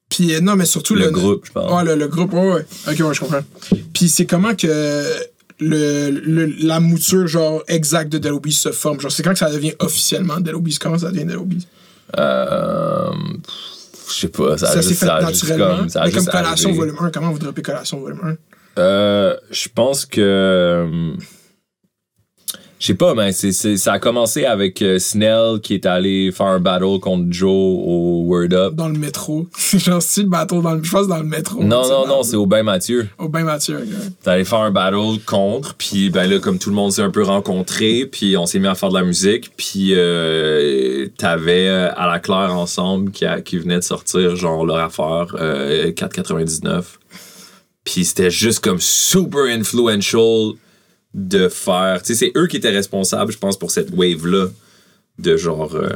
Puis euh, non, mais surtout le le. groupe je pense Ouais, le, le groupe, ouais, ouais. Ok, ouais, je comprends. Puis c'est comment que le, le- la mouture, genre, exacte de Dead Obies se forme? Genre, c'est quand que ça devient officiellement Dead Obies? Comment ça devient Dead Obies? euh, je sais pas ça, a Ça s'est fait ça naturellement. comme ça mais comme Collation arrivé. Volume 1, comment vous droppez Collation Volume 1? Euh, je pense que. Je sais pas, mais c'est, ça a commencé avec euh, Snell qui est allé faire un battle contre Joe au Word Up. Dans le métro. genre, style bateau dans le. Je pense dans le métro. Non, non, non, c'est au Bain Mathieu. Au bain Mathieu, ok. T'es allé faire un battle contre, puis ben là, comme tout le monde s'est un peu rencontré, puis on s'est mis à faire de la musique, puis euh, t'avais euh, à la claire ensemble qui, a- qui venait de sortir, genre leur affaire euh, 4,99. Puis c'était juste comme super influential de faire. Tu sais, c'est eux qui étaient responsables, je pense, pour cette wave-là de genre. Euh,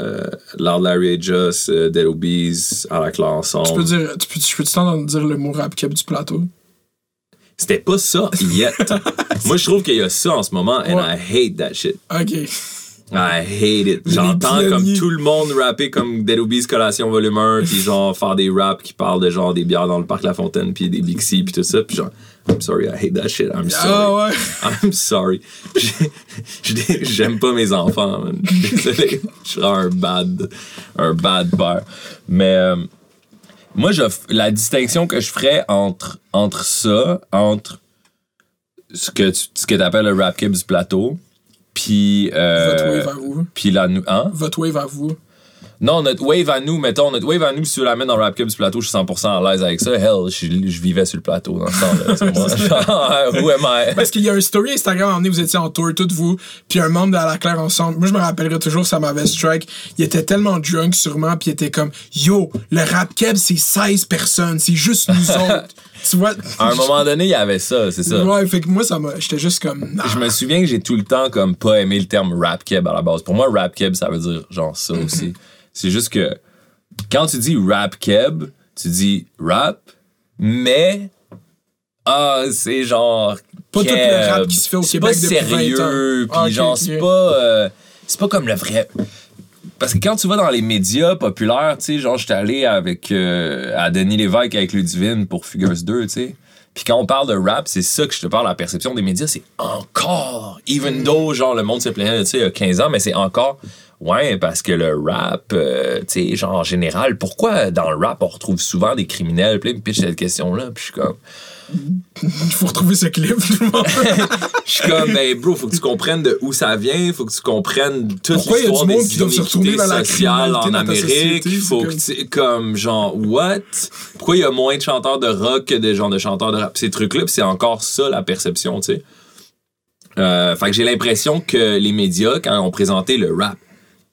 euh, Loud Larry Just, euh, Dead Obies, à la ensemble. Tu peux dire. Tu peux, je peux t'entendre dire le mot rap keb du plateau? C'était pas ça yet. Moi, je trouve qu'il y a ça en ce moment, and Ouais. I hate that shit. Ok. I hate it. J'entends comme tout le monde rapper comme Dead Obies Collation Volume 1, puis genre faire des raps qui parlent de genre des bières dans le parc La Fontaine, puis des Bixi, puis tout ça, puis genre, I'm sorry, I hate that shit. I'm sorry. Ah ouais. I'm sorry. J'ai- j'ai- J'aime pas mes enfants, man. Désolé. Je serais un bad, un bad père. Mais euh, moi, je, la distinction que je ferais entre, entre ça, entre ce que tu ce que appelles le rap kib du plateau, puis euh, Votre wave à vous. puis la hein? Votre wave à vous. Non, notre wave à nous, mettons, notre wave à nous, si tu la mets dans le rap cube du plateau, je suis 100% à l'aise avec ça. Hell, je, je vivais sur le plateau dans ce temps-là. Genre, Who am I? Parce qu'il y a un story Instagram, donné, vous étiez en tour, toutes vous, puis un membre de la Claire ensemble. Moi, je me rappellerai toujours, ça m'avait strike. Il était tellement drunk, sûrement, puis il était comme, yo, le rap keb, c'est 16 personnes, c'est juste nous autres. tu vois? À un moment donné, il y avait ça, c'est ça. Ouais, fait que moi, ça m'a. J'étais juste comme. nah. Je me souviens que j'ai tout le temps comme pas aimé le terme rap keb à la base. Pour moi, rap keb, ça veut dire genre ça aussi. C'est juste que quand tu dis rap keb, tu dis rap, mais ah, c'est genre Pas tout le rap qui se fait au Québec pas depuis 20 sérieux, puis Ah, genre c'est pas euh, c'est pas comme le vrai parce que quand tu vas dans les médias populaires, tu sais, genre, j'étais allé avec, euh, à Denis Lévesque avec Ludivine pour Figures 2, tu sais. Puis quand on parle de rap, c'est ça que je te parle, la perception des médias, c'est encore. Even though, genre, le monde se plaignait, tu sais, il y a 15 ans, mais c'est encore. Ouais, parce que le rap, euh, tu sais, genre, en général, pourquoi dans le rap, on retrouve souvent des criminels? Puis là, il me pitch cette question-là, puis je suis comme. Il faut retrouver ce clip, tout le monde. Je suis comme, ben, bro, faut que tu comprennes de où ça vient, faut que tu comprennes toute Pourquoi il y a l'histoire du monde des inéquités sociales en Amérique. société, Faut que tu, comme, genre, what? Pourquoi il y a moins de chanteurs de rock que de genre de chanteurs de rap? Ces trucs-là, pis c'est encore ça, la perception, tu sais. Euh, fait que j'ai l'impression que les médias, quand ont présenté le rap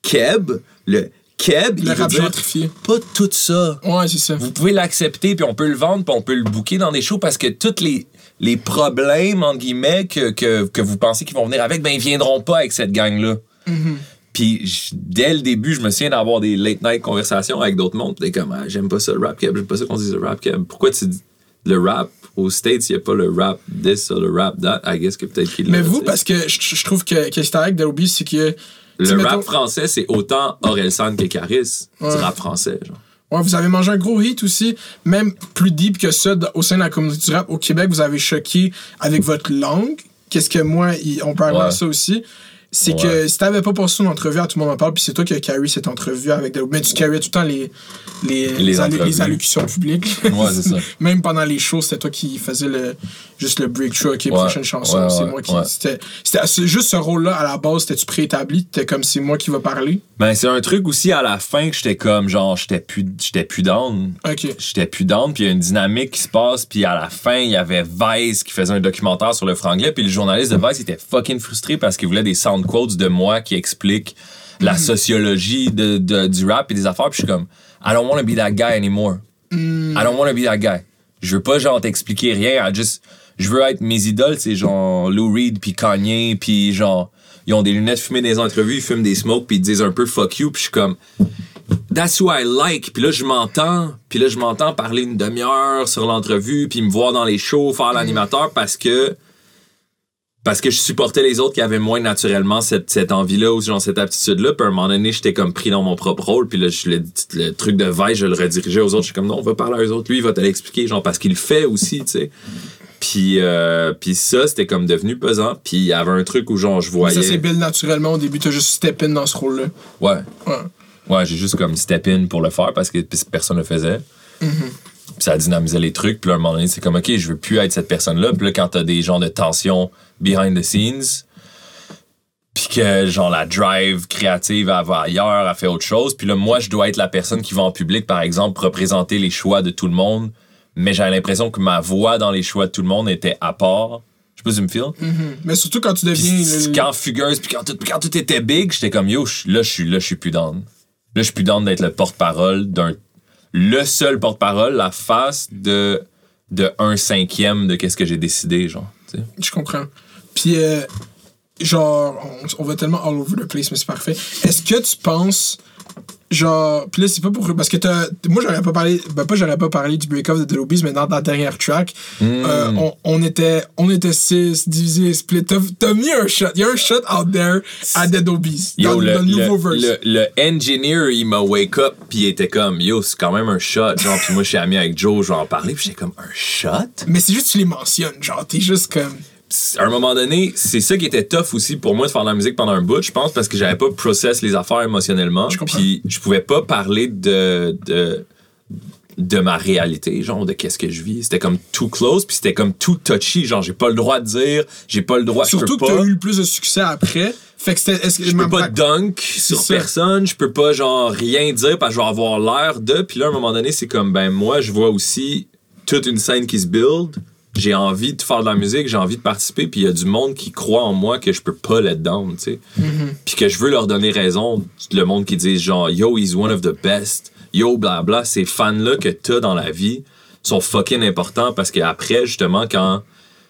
keb, le keb, Le il veut rap dire gentrifié. pas tout ça Ouais, c'est ça. vous pouvez l'accepter puis on peut le vendre puis on peut le booker dans des shows parce que toutes les les problèmes, entre guillemets, que, que, que vous pensez qu'ils vont venir avec, ben, ils viendront pas avec cette gang-là. Puis j- dès le début, je me souviens d'avoir des late night conversations avec d'autres mondes. T'es comme, ah, j'aime pas ça le rap cab, j'aime pas ça qu'on dise le rap cab. Pourquoi tu dis le rap aux States, il y a pas le rap this ou le rap that? I guess que peut-être qu'il Mais vous, parce que je, je trouve que, que c'est c'est que. Le rap français, c'est autant Orelsan que Caris. Ouais. Du rap français, genre. Ouais, vous avez mangé un gros hit aussi, même plus deep que ça au sein de la communauté du rap. Au Québec, vous avez choqué avec votre langue. Qu'est-ce que moi, on peut avoir Ouais. ça aussi? C'est Ouais. que si t'avais pas passé une entrevue, à tout le monde en parle, puis c'est toi qui as carry cette entrevue avec. Mais tu carryais tout le temps les, les, Les entrevues. allocutions publiques. Ouais, c'est ça. Même pendant les shows, c'était toi qui faisais le, juste le breakthrough, ok, prochaine chanson, ouais, c'est ouais, moi qui. ouais. C'était, c'était c'est juste ce rôle-là, à la base, c'était-tu préétabli? T'étais comme c'est moi qui va parler? Ben, c'est un truc aussi à la fin que j'étais comme, genre, j'étais plus, j'étais plus down. Ok. J'étais plus down, puis il y a une dynamique qui se passe, puis à la fin, il y avait Vice qui faisait un documentaire sur le franglais, puis le journaliste de Vice était fucking frustré parce qu'il voulait des sound quotes de moi qui expliquent la sociologie de, de- du rap et des affaires, puis je suis comme, I don't want to be that guy anymore. I don't want to be that guy. Je veux pas, genre, t'expliquer rien, I just, je veux être mes idoles, c'est genre Lou Reed, puis Kanye, puis genre, ils ont des lunettes fumées les entrevues, ils fument des smokes, puis ils disent un peu fuck you, puis je suis comme, That's who I like. Puis là, je m'entends. Puis là, je m'entends parler une demi-heure sur l'entrevue, puis me voir dans les shows, faire l'animateur parce que. Parce que je supportais les autres qui avaient moins naturellement cette, cette envie-là ou genre cette aptitude-là. Puis à un moment donné, j'étais comme pris dans mon propre rôle. Puis là, je, le, le truc de veille, je le redirigeais aux autres. Je suis comme non, on va parler aux autres. Lui, il va te l'expliquer, genre parce qu'il fait aussi, tu sais. Puis, euh, puis ça, c'était comme devenu pesant. Puis il y avait un truc où genre je Mais voyais. Ça, c'est build naturellement au début, t'as juste step in dans ce rôle-là. Ouais. Ouais. Ouais, j'ai juste comme step in pour le faire parce que personne le faisait. Puis ça dynamisait les trucs. Puis là, à un moment donné, c'est comme, OK, je veux plus être cette personne-là. Puis là, quand t'as des genres de tension behind the scenes, puis que, genre, la drive créative, elle va ailleurs, elle fait autre chose. Puis là, moi, je dois être la personne qui va en public, par exemple, représenter les choix de tout le monde. Mais j'ai l'impression que ma voix dans les choix de tout le monde était à part. Je sais pas si tu me files. Mais surtout quand tu deviens. Puis le- quand Fugueuse, puis quand quand tout était big, j'étais comme yo, là je suis là, je suis plus down. Là je suis plus down d'être le porte-parole d'un le seul porte-parole, la face de de un cinquième de qu'est-ce que j'ai décidé, genre. Je comprends. Puis, euh, genre, on, on va tellement all over the place, mais c'est parfait. Est-ce que tu penses, genre, puis là, c'est pas pour. Parce que t'as- moi, j'aurais pas parlé, ben pas j'aurais pas parlé du break-off de Delobies, mais dans ta dernière track, Hmm. euh, on, on était on était six, divisé, split. T'as t'as mis un shot. Il y a un shot out there à Dead Obies. Dans, le, dans le nouveau le, verse. le, le engineer, il m'a wake up, puis il était comme, yo, c'est quand même un shot. Genre, puis moi, je suis ami avec Joe, je vais en parler, puis j'étais comme, un shot? Mais c'est juste que tu les mentionnes. Genre, t'es juste comme. À un moment donné, c'est ça qui était tough aussi pour moi de faire de la musique pendant un bout, je pense, parce que j'avais pas process les affaires émotionnellement. Je. Puis je pouvais pas parler de, de, de ma réalité, genre de qu'est-ce que je vis. C'était comme too close, puis c'était comme too touchy. Genre, j'ai pas le droit de dire, j'ai pas le droit, Surtout que t'as eu le plus de succès après. Fait que c'était. Je peux pas dunk sur ça. personne, je peux pas genre rien dire parce que je vais avoir l'air de. Puis là, à un moment donné, c'est comme ben moi, je vois aussi toute une scène qui se build. J'ai envie de faire de la musique, j'ai envie de participer, puis il y a du monde qui croit en moi que je peux pas let down, tu sais. Puis que je veux leur donner raison, le monde qui dit genre yo, he's one of the best, yo, blabla, ces fans-là que t'as dans la vie sont fucking importants parce qu'après, justement, quand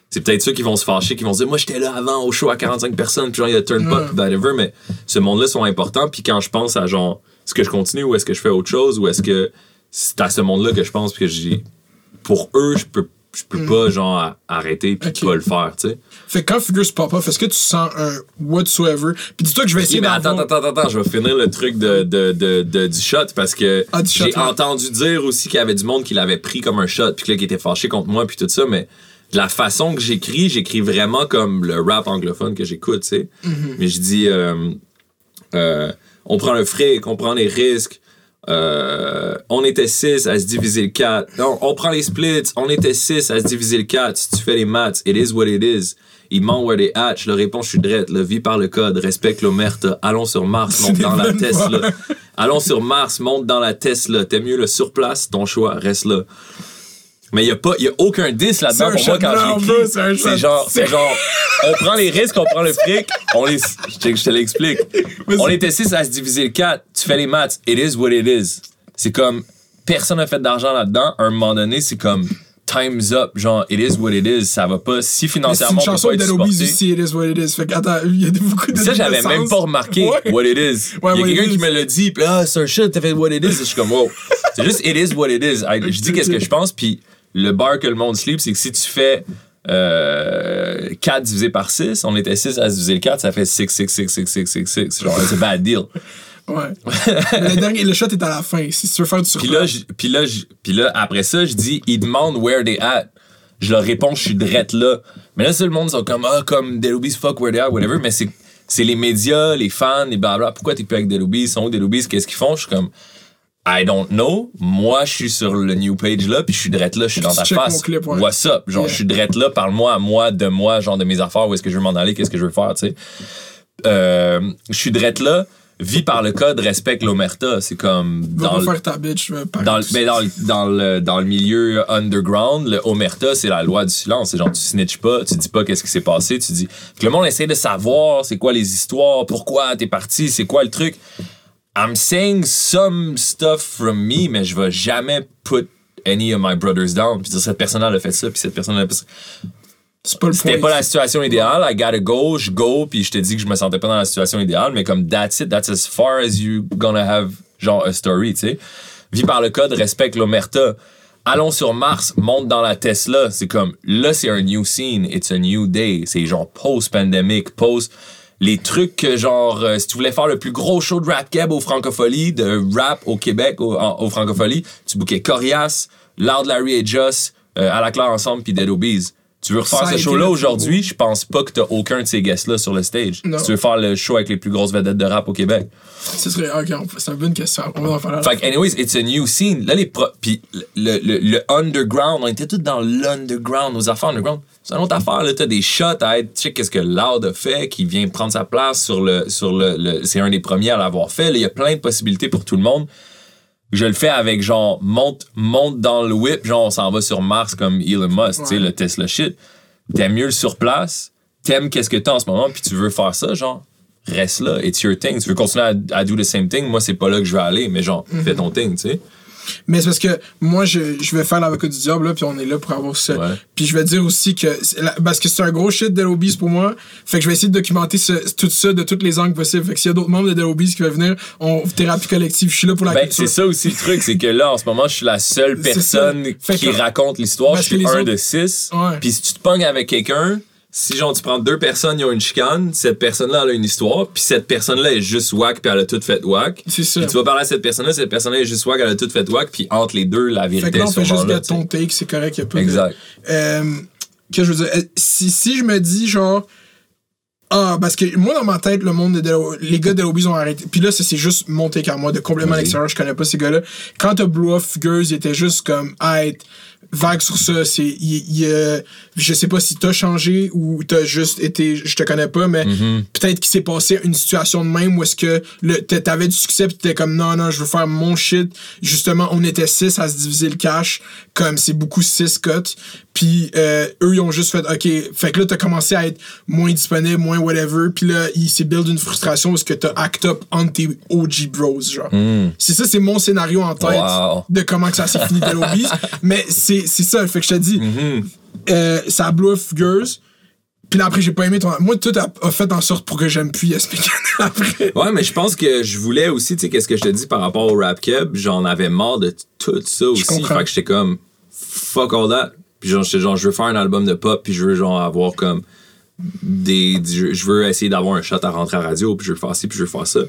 c'est peut-être ceux qui vont se fâcher, qui vont se dire, moi, j'étais là avant au show à 45 personnes, puis genre, il y a turn pop, puis whatever, mais ce monde-là sont importants, puis quand je pense à genre, est-ce que je continue ou est-ce que je fais autre chose, ou est-ce que c'est à ce monde-là que je pense, que j'ai. Pour eux, je peux, je peux pas, genre, arrêter, puis Ok. pas le faire, tu sais. Fait que quand Figures pop off, est-ce que tu sens un whatsoever? Puis dis-toi que je vais essayer mais attends, attends, attends, attends, je vais finir le truc de, de, de, de- du shot parce que Ah, j'ai ouais. entendu dire aussi qu'il y avait du monde qui l'avait pris comme un shot puis que là, qui était fâché contre moi puis tout ça, mais de la façon que j'écris, j'écris vraiment comme le rap anglophone que j'écoute, tu sais. Mm-hmm. Mais je dis, euh, euh, on prend le fric, on prend les risques. Euh, on était 6 à se diviser le 4. Non, on prend les splits. On était 6 à se diviser le 4. Si tu fais les maths, it is what it is. Ils ment where they at. Je leur réponds, je suis drette. Le vie par le code. Respecte l'omerta. Allons sur Mars, monte dans la Tesla. Allons sur Mars, monte dans la Tesla. T'aimes mieux le surplace, ton choix, reste là. Mais il n'y a, pas- y a aucun 10 C'est là-dedans pour moi quand bro, c'est. C'est genre, c'est genre, on prend les risques, on prend le fric, on les. Je te, je te l'explique. On était 6 à se diviser le 4. Tu fais les maths. It is what it is. C'est comme, personne n'a fait d'argent là-dedans. À un moment donné, c'est comme, time's up, genre, it is what it is, ça va pas. Si c'est financièrement, on peut chanson pas être supporté. aussi, It is what it is. Fait attends, il y a beaucoup de Ça, j'avais même pas remarqué Ouais. what it is. Ouais, Il y a quelqu'un qui me l'a dit, puis ah, c'est un shit, t'as fait what it is. Je suis comme, wow. C'est juste it is what it is. Je dis qu'est-ce que je pense, puis le bar que le monde sleep, c'est que si tu fais euh, 4 divisé par 6, on était 6 à se diviser le 4, ça fait 6, 6, 6, 6, 6, 6, 6. Genre, c'est bad deal. Ouais. Le dernier, le shot est à la fin. Si tu veux faire du Puis surplus. là, je- puis là, je- puis là, après ça, je dis, ils demandent where they at. Je leur réponds, je suis drette là. Mais là, tout le monde sont comme, ah, comme Delubies, fuck where they are, whatever. Mais c'est, c'est les médias, les fans, les blabla. Pourquoi t'es plus avec Delubies? Ils sont où Delubies? Qu'est-ce qu'ils font? Je suis comme, I don't know. Moi, je suis sur le new page là, puis je suis drette là, je suis dans ta face. clip, ouais. What's up? Genre, Yeah. je suis drette là, parle-moi à moi, de moi, genre de mes affaires, où est-ce que je veux m'en aller, qu'est-ce que je veux faire, tu sais. Euh, je suis drette là, vis par le code, respecte l'omerta. C'est comme, Va dans pas le- faire ta bitch. dans, le- mais dans, le- dans, le, dans le milieu underground, le omerta, c'est la loi du silence. C'est genre, tu snitches pas, tu dis pas qu'est-ce qui s'est passé, tu dis. que le monde essaie de savoir c'est quoi les histoires, pourquoi t'es parti, c'est quoi le truc. I'm saying some stuff from me, mais je vais jamais put any of my brothers down. Puis dire, cette personne-là a fait ça, puis cette personne-là a fait ça. C'est pas le C'était pas la situation idéale. I gotta go, je go, puis je te dis que je me sentais pas dans la situation idéale, mais comme that's it, that's as far as you gonna have, genre, a story, tu sais. Vis par le code, respecte l'omerta. Allons sur Mars, monte dans la Tesla. C'est comme, là, c'est un new scene, it's a new day. C'est genre post-pandemic, post. Les trucs genre, euh, si tu voulais faire le plus gros show de rap keb au Francophonie, de rap au Québec, au, en- tu bouquais Corias, Loud Larry et Joss, euh, À la claire ensemble, puis Dead Obies. Tu veux refaire ce show-là aujourd'hui, je pense pas que t'as aucun de ces guests-là sur le stage. Non. Si tu veux faire le show avec les plus grosses vedettes de rap au Québec. Ce serait. Ok, c'est une bonne question. On va en parler. Fait que, anyways, it's a new scene. Là, les pro... Puis le, le, le underground, on était tous dans l'underground, nos affaires underground. C'est une autre affaire, là. T'as des shots à être, tu sais, qu'est-ce que Loud a fait, qui vient prendre sa place sur le. Sur le, le- c'est un des premiers à l'avoir fait. Il y a plein de possibilités pour tout le monde. Je le fais avec genre, monte, monte dans le whip, genre, on s'en va sur Mars comme Elon Musk, tu sais, Ouais. le Tesla shit. T'aimes mieux le sur place, t'aimes qu'est-ce que t'as en ce moment, puis tu veux faire ça, genre, reste là, it's your thing. Tu veux continuer à, à do the same thing, moi, c'est pas là que je veux aller, mais genre, fais ton thing, tu sais. Mais c'est parce que moi, je, je vais faire l'avocat du diable, là, puis on est là pour avoir ça. Ouais. Puis je vais dire aussi que. Parce que c'est un gros shit de Obies pour moi. Fait que je vais essayer de documenter ce- tout ça de toutes les angles possibles. Fait que s'il y a d'autres membres de The Obies qui veulent venir, on thérapie collective. Je suis là pour la Ben, c'est ça aussi le truc, c'est que là, en ce moment, je suis la seule personne qui que- raconte l'histoire. Je suis un autres- de six. Ouais. Puis si tu te pognes avec quelqu'un, si genre tu prends deux personnes, ils ont une chicane, cette personne-là, elle a une histoire, puis cette personne-là est juste whack, puis elle a tout fait whack. C'est ça. Puis tu vas parler à cette personne-là, cette personne-là est juste whack, elle a tout fait whack, puis entre les deux, la Fait vérité que là, on fait juste là, ton take, c'est correct, y a pas de- Exact. Euh, que je veux dire, euh, si, si je me dis genre. Ah, parce que moi, dans ma tête, le monde de les gars de Lobbies ont arrêté. Puis là, c'est juste mon take à moi, de complètement à Vas-y. l'extérieur, je connais pas ces gars-là. Quand t'as Blue Off Girls, il était juste comme, être vague sur ça. C'est, il, il, euh, je sais pas si t'as changé ou t'as juste été, je te connais pas, mais Mm-hmm. peut-être qu'il s'est passé une situation de même où est-ce que le, t'a- t'avais du succès pis t'étais comme, non, non, je veux faire mon shit. Justement, on était six à se diviser le cash, comme c'est beaucoup six cotes. Puis euh, eux, ils ont juste fait, OK, fait que là, t'as commencé à être moins disponible, moins whatever. Puis là, il s'est build une frustration parce que t'as act up entre tes OG bros, genre. C'est ça, c'est mon scénario en tête Wow. de comment que ça s'est fini de l'obis. Mais c'est ça, fait que je te dis, euh, ça a Bluff Girls. Puis là, après, j'ai pas aimé ton. Moi, tout a, a fait en sorte pour que j'aime plus Yaspikan après. Ouais, mais je pense que je voulais aussi, tu sais, qu'est-ce que je te dis par rapport au rap keb, j'en avais marre de tout ça aussi. Fait que j'étais comme, fuck all that. Puis genre, genre, je veux faire un album de pop, puis je veux genre avoir comme des. Je veux essayer d'avoir un shot à rentrer à la radio, puis je veux faire ci, puis je veux faire ça.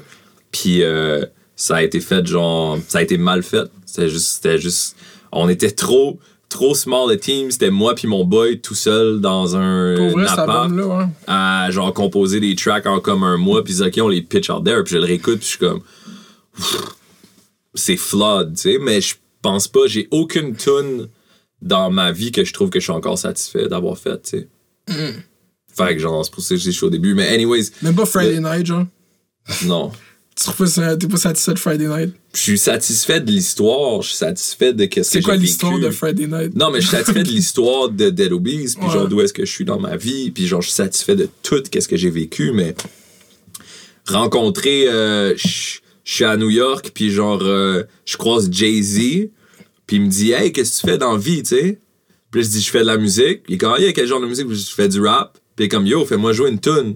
Puis euh, ça a été fait, genre, ça a été mal fait. C'était juste, c'était juste. On était trop. Trop small le team, c'était moi puis mon boy tout seul dans un Pour vrai, appart ouais. à genre composer des tracks en comme un mois puis ok on les pitch out there puis je le réécoute puis je suis comme c'est flawed tu sais mais je pense pas j'ai aucune tune dans ma vie que je trouve que je suis encore satisfait d'avoir fait tu sais Mm. fait que genre c'est pour ça que j'ai chaud au début mais anyways Même pas Friday Night, genre. non Tu trouves pas ça- t'es pas satisfait de Friday Night? je suis satisfait de l'histoire je suis satisfait de qu'est-ce que C'est j'ai quoi l'histoire de Friday Night? Non, mais je suis satisfait de l'histoire de Dead Obies, puis Ouais. genre d'où est-ce que je suis dans ma vie, puis genre je suis satisfait de tout qu'est-ce que j'ai vécu, mais rencontrer, euh, je je suis à New York, puis genre euh, je croise Jay Z, puis il me dit hey qu'est-ce que tu fais dans la vie, tu sais? Puis je dis, je fais de la musique. Il est comme, Ah, il y a quel genre de musique? Puis je fais du rap. Puis il est comme, yo, fais-moi jouer une tune.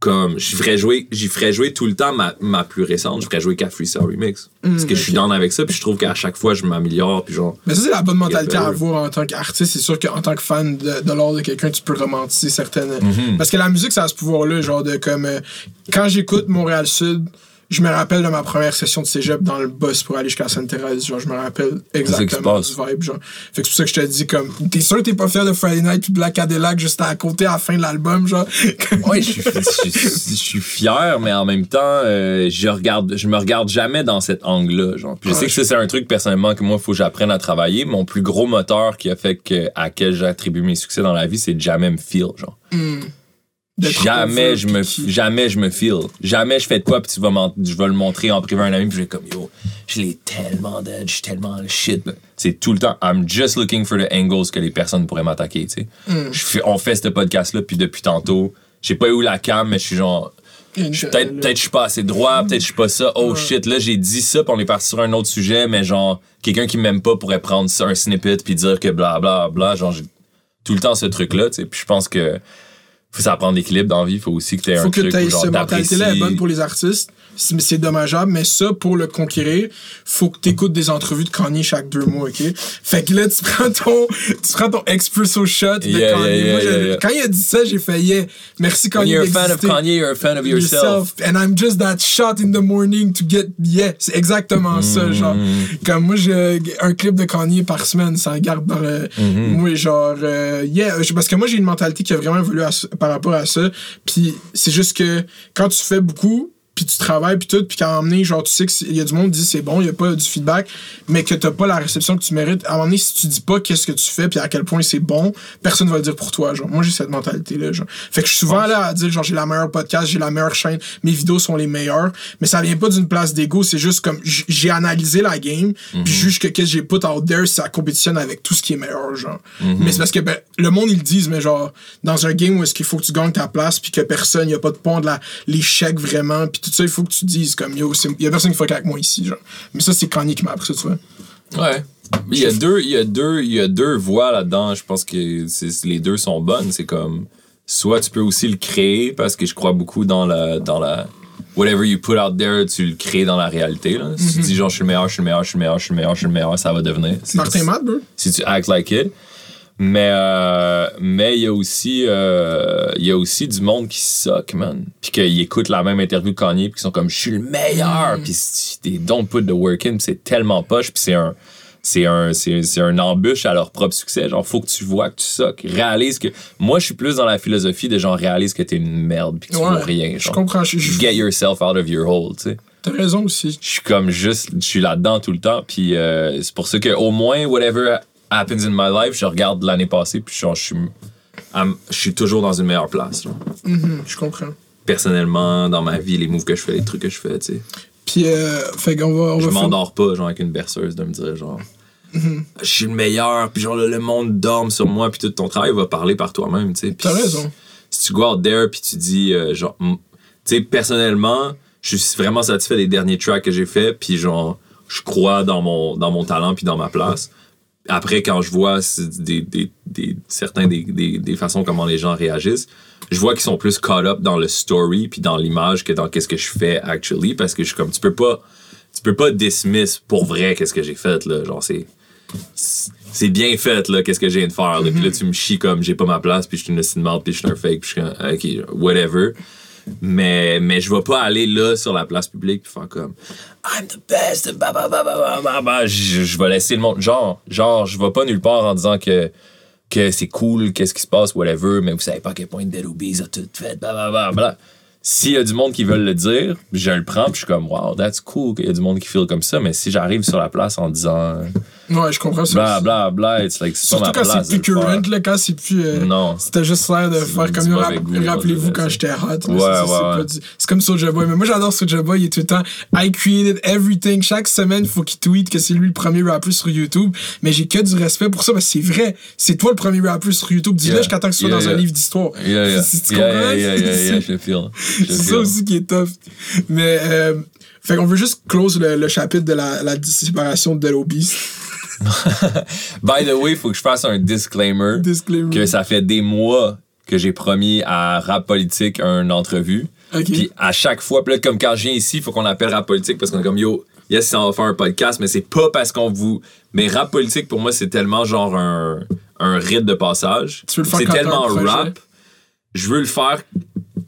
Comme, j'y ferais jouer, j'y ferais jouer tout le temps ma, ma plus récente. Je ferais jouer qu'à Freestyle Remix. Parce que je suis down avec ça. Puis je trouve qu'à chaque fois, je m'améliore. Puis genre, Mais ça, c'est la bonne mentalité à avoir en tant qu'artiste. C'est sûr qu'en tant que fan de, de l'art de quelqu'un, tu peux romantiser certaines. Mm-hmm. Parce que la musique, ça a ce pouvoir-là, genre de comme. euh, quand j'écoute Montréal-Sud, je me rappelle de ma première session de cégep dans le bus pour aller jusqu'à Sainte-Thérèse. Genre, je me rappelle exactement du vibe. Genre. Fait que c'est pour ça que je te dis, comme. T'es sûr que t'es pas fier de Friday Night puis Black Cadillac juste à côté à la fin de l'album, genre? Ouais, je suis, je, suis- je suis fier, mais en même temps, euh, je regarde, je me regarde jamais dans cet angle-là. Genre. Puis je sais que ça, c'est un truc personnellement que moi, il faut que j'apprenne à travailler. Mon plus gros moteur qui a fait que, à quel j'attribue mes succès dans la vie, c'est de jamais me feel. Genre. D'être Jamais je me, jamais je me feel. Jamais je fais de quoi, puis tu vas je vais le montrer en privé à un ami, puis je vais comme yo, je l'ai tellement dead, je suis tellement le shit. C'est tout le temps, I'm just looking for the angles que les personnes pourraient m'attaquer, tu sais. Mm. On fait ce podcast-là, puis depuis tantôt, je sais pas où la cam, mais je suis genre, Peut-être peut je suis pas assez droit, peut-être je suis pas ça. Oh shit, là j'ai dit ça, puis on est parti sur un autre sujet, mais genre quelqu'un qui m'aime pas pourrait prendre ça, un snippet puis dire que bla bla bla, genre j'ai tout le temps ce truc là, tu sais. Puis je pense que faut ça prendre l'équilibre dans la vie, faut aussi que t'aies un faut que truc tu où aies genre cette mentalité-là est bonne pour les artistes. C'est c'est dommageable, mais ça, pour le conquérir, faut que tu écoutes des entrevues de Kanye chaque deux mois, OK? Fait que là, tu prends ton, tu prends ton espresso shot de Yeah, Kanye. yeah, Moi, yeah. Quand il a dit ça, j'ai fait, yeah, merci When Kanye you're a fan of. Kanye, you're a fan of yourself. And I'm just that shot in the morning to get. Yeah, c'est exactement Mm-hmm. ça, genre. Comme moi, j'ai un clip de Kanye par semaine, ça garde dans le. Mm-hmm. Moi, genre. euh, yeah, parce que moi, j'ai une mentalité qui a vraiment évolué à par rapport à ça. Puis c'est juste que quand tu fais beaucoup, puis tu travailles, puis tout, puis qu'à un moment donné, genre, tu sais qu'il y a du monde qui dit c'est bon, il y a pas du feedback, mais que t'as pas la réception que tu mérites, à un moment donné, si tu dis pas qu'est-ce que tu fais, puis à quel point c'est bon, personne va le dire pour toi, genre. Moi, j'ai cette mentalité-là, genre. Fait que je suis souvent là à dire, genre, j'ai la meilleure podcast, j'ai la meilleure chaîne, mes vidéos sont les meilleures, mais ça vient pas d'une place d'ego, c'est juste comme, j'ai analysé la game, puis je juge que qu'est-ce que j'ai put out there, ça compétitionne avec tout ce qui est meilleur, genre. Mais c'est parce que, ben, le monde, ils le disent, mais genre, dans un game où est-ce qu'il faut que tu gagnes ta place, puis que personne, y a pas de pont de chèques vraiment, puis tout ça, il faut que tu dises, comme, yo, c'est- y a personne qui fuck avec moi ici, genre. Mais ça, c'est Kanye qui m'a appris ça, tu vois. Ouais. Il y a deux, il y a deux, il y a deux voies là-dedans. Je pense que les deux sont bonnes. C'est comme, soit tu peux aussi le créer parce que je crois beaucoup dans la, dans la, whatever you put out there, tu le crées dans la réalité. Là. Si tu dis genre je suis le meilleur, je suis le meilleur, je suis le meilleur, je suis le meilleur, je suis le meilleur, ça va devenir. Si- Martin Matt, bro. si tu act like it. Mais euh, mais il y a aussi euh, il y a aussi du monde qui suck man. Puis qu'ils écoutent la même interview de Kanye puis qui sont comme je suis le meilleur puis si- they don't put the work in puis c'est tellement poche puis c'est un c'est un c'est c'est un embûche à leur propre succès genre faut que tu vois que tu suck réalise que moi je suis plus dans la philosophie de genre réalise que t'es une merde puis que tu vaux rien je genre comprends. Je, je- get yourself out of your hole tu sais T'as raison aussi. je suis comme juste, je suis là-dedans tout le temps. Puis euh, c'est pour ça que au moins, whatever happens in my life, je regarde l'année passée, puis genre, je suis. Je suis toujours dans une meilleure place. genre. Je comprends. Personnellement, dans ma vie, les moves que je fais, les trucs que je fais, tu sais. Puis, euh, fait qu'on va. On Je m'endors pas, genre, avec une berceuse, de me dire, genre, je suis le meilleur, puis genre, le, monde dorme sur moi, puis tout ton travail va parler par toi-même, tu sais. T'as raison. Si tu go out there, puis tu dis, euh, genre, tu sais, personnellement, je suis vraiment satisfait des derniers tracks que j'ai fait, puis genre, je crois dans mon, dans mon talent, puis dans ma place. Après, quand je vois des, des, des, certains des, des, des façons comment les gens réagissent, je vois qu'ils sont plus caught up dans le story puis dans l'image que dans qu'est-ce que je fais actually parce que je suis comme tu peux pas tu peux pas dismiss pour vrai qu'est-ce que j'ai fait là. Genre c'est c'est bien fait là qu'est-ce que j'ai de faire là. puis là tu me chies comme j'ai pas ma place puis je suis une merde puis je suis un fake puis je suis comme, ok whatever mais mais je vais pas aller là sur la place publique puis faire comme I'm the best bah, bah, bah, bah, bah, bah, bah. je, je vais laisser le monde genre genre je vais pas nulle part en disant que que c'est cool qu'est-ce qui se passe whatever mais vous savez pas à quel point Dead a tout fait bla bla bla bla s'il y a du monde qui veut le dire, je le prends, puis je suis comme, wow, that's cool qu'il y a du monde qui feel comme ça, mais si j'arrive sur la place en disant, Ouais, je comprends ça. bla bla bla, it's like, c'est pas Surtout ma quand c'est plus current, là, quand c'est plus. euh, Non. C'était juste l'air de faire comme yo, rap- rappelez-vous quand j'étais hot. là, Ouais, c'est ouais, pas ouais. du- C'est comme Soulja Boy. Mais moi, j'adore Soulja Boy. Il est tout le temps. I created everything. Chaque semaine, il faut qu'il tweet que c'est lui le premier rappeur sur YouTube. Mais j'ai que du respect pour ça parce que c'est vrai. C'est toi le premier rappeur sur YouTube. Dis-le Yeah. jusqu'à temps que ce soit Yeah, dans un livre d'histoire. Yeah, yeah. Si tu Yeah, comprends? yeah, yeah, yeah, C'est- yeah, je le feel. C'est ça aussi qui est tough. Mais, euh, fait qu'on veut juste close le, le chapitre de la, la séparation de Beast. By the way, faut que je fasse un disclaimer. Disclaimer. Que ça fait des mois que j'ai promis à Rap Politique une entrevue. Ok. Puis à chaque fois, là, comme quand je viens ici, il faut qu'on appelle Rap Politique parce qu'on est comme yo, yes, on va faire un podcast, mais c'est pas parce qu'on vous. Mais Rap Politique, pour moi, c'est tellement genre un, un rite de passage. Tu veux le faire C'est tellement projet? Je veux le faire